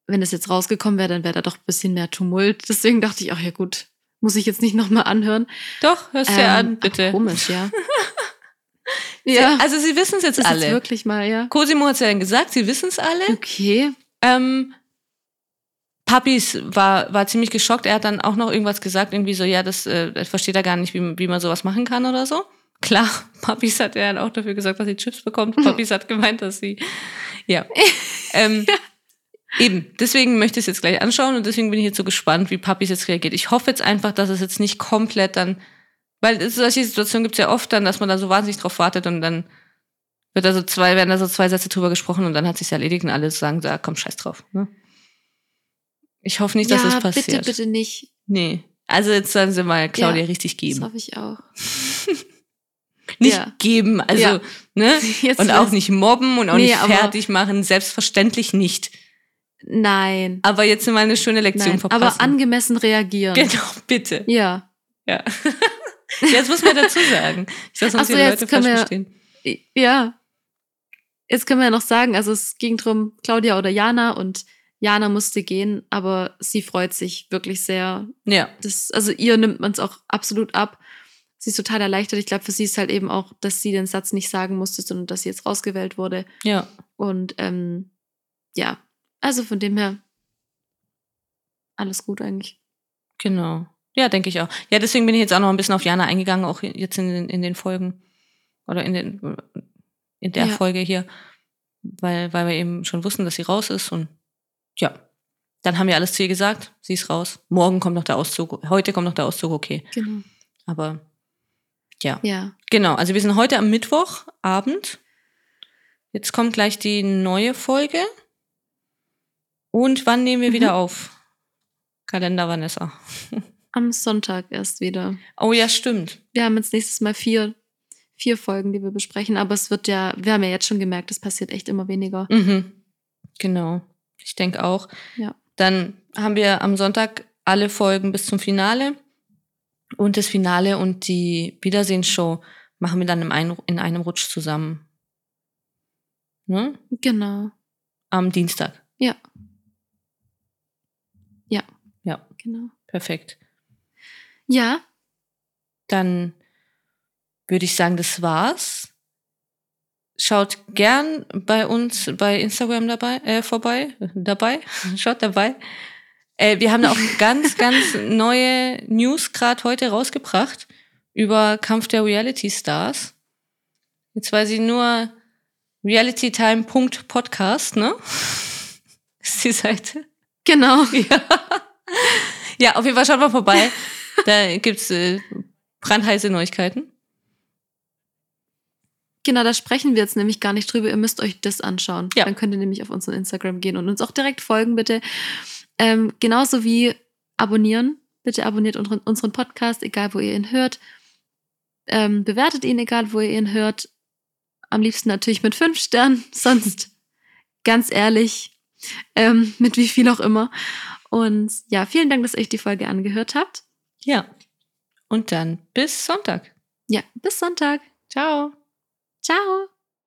Speaker 3: wenn das jetzt rausgekommen wäre, dann wäre da doch ein bisschen mehr Tumult. Deswegen dachte ich, ach ja gut, muss ich jetzt nicht nochmal anhören.
Speaker 4: Doch, hörst
Speaker 3: Ähm,
Speaker 4: an,
Speaker 3: ach,
Speaker 4: bitte.
Speaker 3: Komisch, ja.
Speaker 4: Ja. Also sie wissen es jetzt
Speaker 3: das
Speaker 4: alle.
Speaker 3: jetzt wirklich mal, ja.
Speaker 4: Cosimo hat es ja dann gesagt, sie wissen es alle.
Speaker 3: Okay.
Speaker 4: Ähm, Papis war, war ziemlich geschockt. Er hat dann auch noch irgendwas gesagt, irgendwie so, ja, das äh, versteht er gar nicht, wie, wie man sowas machen kann oder so. Klar, Papis hat er dann auch dafür gesagt, dass sie Chips bekommt. Papis hat gemeint, dass sie, ja. ähm, Eben, deswegen möchte ich es jetzt gleich anschauen und deswegen bin ich jetzt so gespannt, wie Papis jetzt reagiert. Ich hoffe jetzt einfach, dass es jetzt nicht komplett dann, weil es- solche Situationen gibt es ja oft dann, dass man da so wahnsinnig drauf wartet und dann wird da so zwei, werden da so zwei Sätze drüber gesprochen und dann hat sich's erledigt und alle sagen, ah, komm, scheiß drauf. Ne? Ich hoffe nicht, dass
Speaker 3: ja,
Speaker 4: das passiert.
Speaker 3: bitte, bitte nicht.
Speaker 4: Nee. Also jetzt sollen sie mal Claudia
Speaker 3: Ja,
Speaker 4: richtig
Speaker 3: Das
Speaker 4: geben.
Speaker 3: hoffe ich auch.
Speaker 4: Nicht
Speaker 3: Ja.
Speaker 4: geben, also, ne?
Speaker 3: Jetzt
Speaker 4: Und auch nicht mobben und auch
Speaker 3: Nee,
Speaker 4: nicht fertig machen, selbstverständlich nicht.
Speaker 3: Nein.
Speaker 4: Aber jetzt mal eine schöne Lektion
Speaker 3: Nein.
Speaker 4: verpassen.
Speaker 3: Aber angemessen reagieren.
Speaker 4: Genau, bitte.
Speaker 3: Ja.
Speaker 4: Ja. Jetzt muss man dazu sagen. Ich sag sonst
Speaker 3: so,
Speaker 4: die
Speaker 3: jetzt
Speaker 4: Leute falsch
Speaker 3: wir-
Speaker 4: verstehen.
Speaker 3: Ja. Jetzt können wir ja noch sagen, also es ging drum Claudia oder Jana und Jana musste gehen, aber sie freut sich wirklich sehr.
Speaker 4: Ja,
Speaker 3: Das, also ihr nimmt man es auch absolut ab. Sie ist total erleichtert. Ich glaube, für sie ist halt eben auch, dass sie den Satz nicht sagen musste, sondern dass sie jetzt rausgewählt wurde.
Speaker 4: ja,
Speaker 3: Und ähm, ja, also von dem her alles gut eigentlich.
Speaker 4: genau. Ja, denke ich auch. Ja, deswegen bin ich jetzt auch noch ein bisschen auf Jana eingegangen, auch jetzt in den, in den Folgen oder in, den, in der
Speaker 3: Ja.
Speaker 4: Folge hier, weil, weil wir eben schon wussten, dass sie raus ist und ja. Dann haben wir alles zu ihr gesagt, sie ist raus. Morgen kommt noch der Auszug, heute kommt noch der Auszug, okay.
Speaker 3: Genau.
Speaker 4: Aber ja.
Speaker 3: Ja.
Speaker 4: Genau, also wir sind heute am Mittwochabend. Jetzt kommt gleich die neue Folge. Und wann nehmen wir
Speaker 3: Mhm.
Speaker 4: wieder auf? Kalender Vanessa.
Speaker 3: Am Sonntag erst wieder.
Speaker 4: Oh ja, stimmt.
Speaker 3: Wir haben jetzt nächstes Mal vier, vier Folgen, die wir besprechen, aber es wird ja, wir haben ja jetzt schon gemerkt, es passiert echt immer weniger.
Speaker 4: Mhm. Genau. Ich denke auch.
Speaker 3: Ja.
Speaker 4: Dann haben wir am Sonntag alle Folgen bis zum Finale. Und das Finale und die Wiedersehensshow machen wir dann im ein, in einem Rutsch zusammen. Ne?
Speaker 3: Genau.
Speaker 4: Am Dienstag.
Speaker 3: Ja. Ja, Genau.
Speaker 4: perfekt.
Speaker 3: Ja,
Speaker 4: dann würde ich sagen, das war's. Schaut gern bei uns bei Instagram dabei, äh, vorbei, dabei, schaut dabei. Äh, wir haben auch ganz, ganz neue News gerade heute rausgebracht über Kampf der Reality Stars. Jetzt weiß ich nur realitytime.podcast, ne? Ist die Seite.
Speaker 3: genau.
Speaker 4: Ja. Ja, auf jeden Fall schaut mal vorbei. Da gibt's äh, brandheiße Neuigkeiten.
Speaker 3: Genau, da sprechen wir jetzt nämlich gar nicht drüber. Ihr müsst euch das anschauen.
Speaker 4: Ja.
Speaker 3: Dann könnt ihr nämlich auf unseren Instagram gehen und uns auch direkt folgen, bitte. Ähm, genauso wie abonnieren. Bitte abonniert unseren, unseren Podcast, egal wo ihr ihn hört. Ähm, bewertet ihn, egal wo ihr ihn hört. Am liebsten natürlich mit fünf Sternen, sonst ganz ehrlich, ähm, mit wie viel auch immer. Und ja, vielen Dank, dass ihr euch die Folge angehört habt.
Speaker 4: Ja. Und dann bis Sonntag.
Speaker 3: Ja, bis Sonntag.
Speaker 4: Ciao.
Speaker 3: Ciao.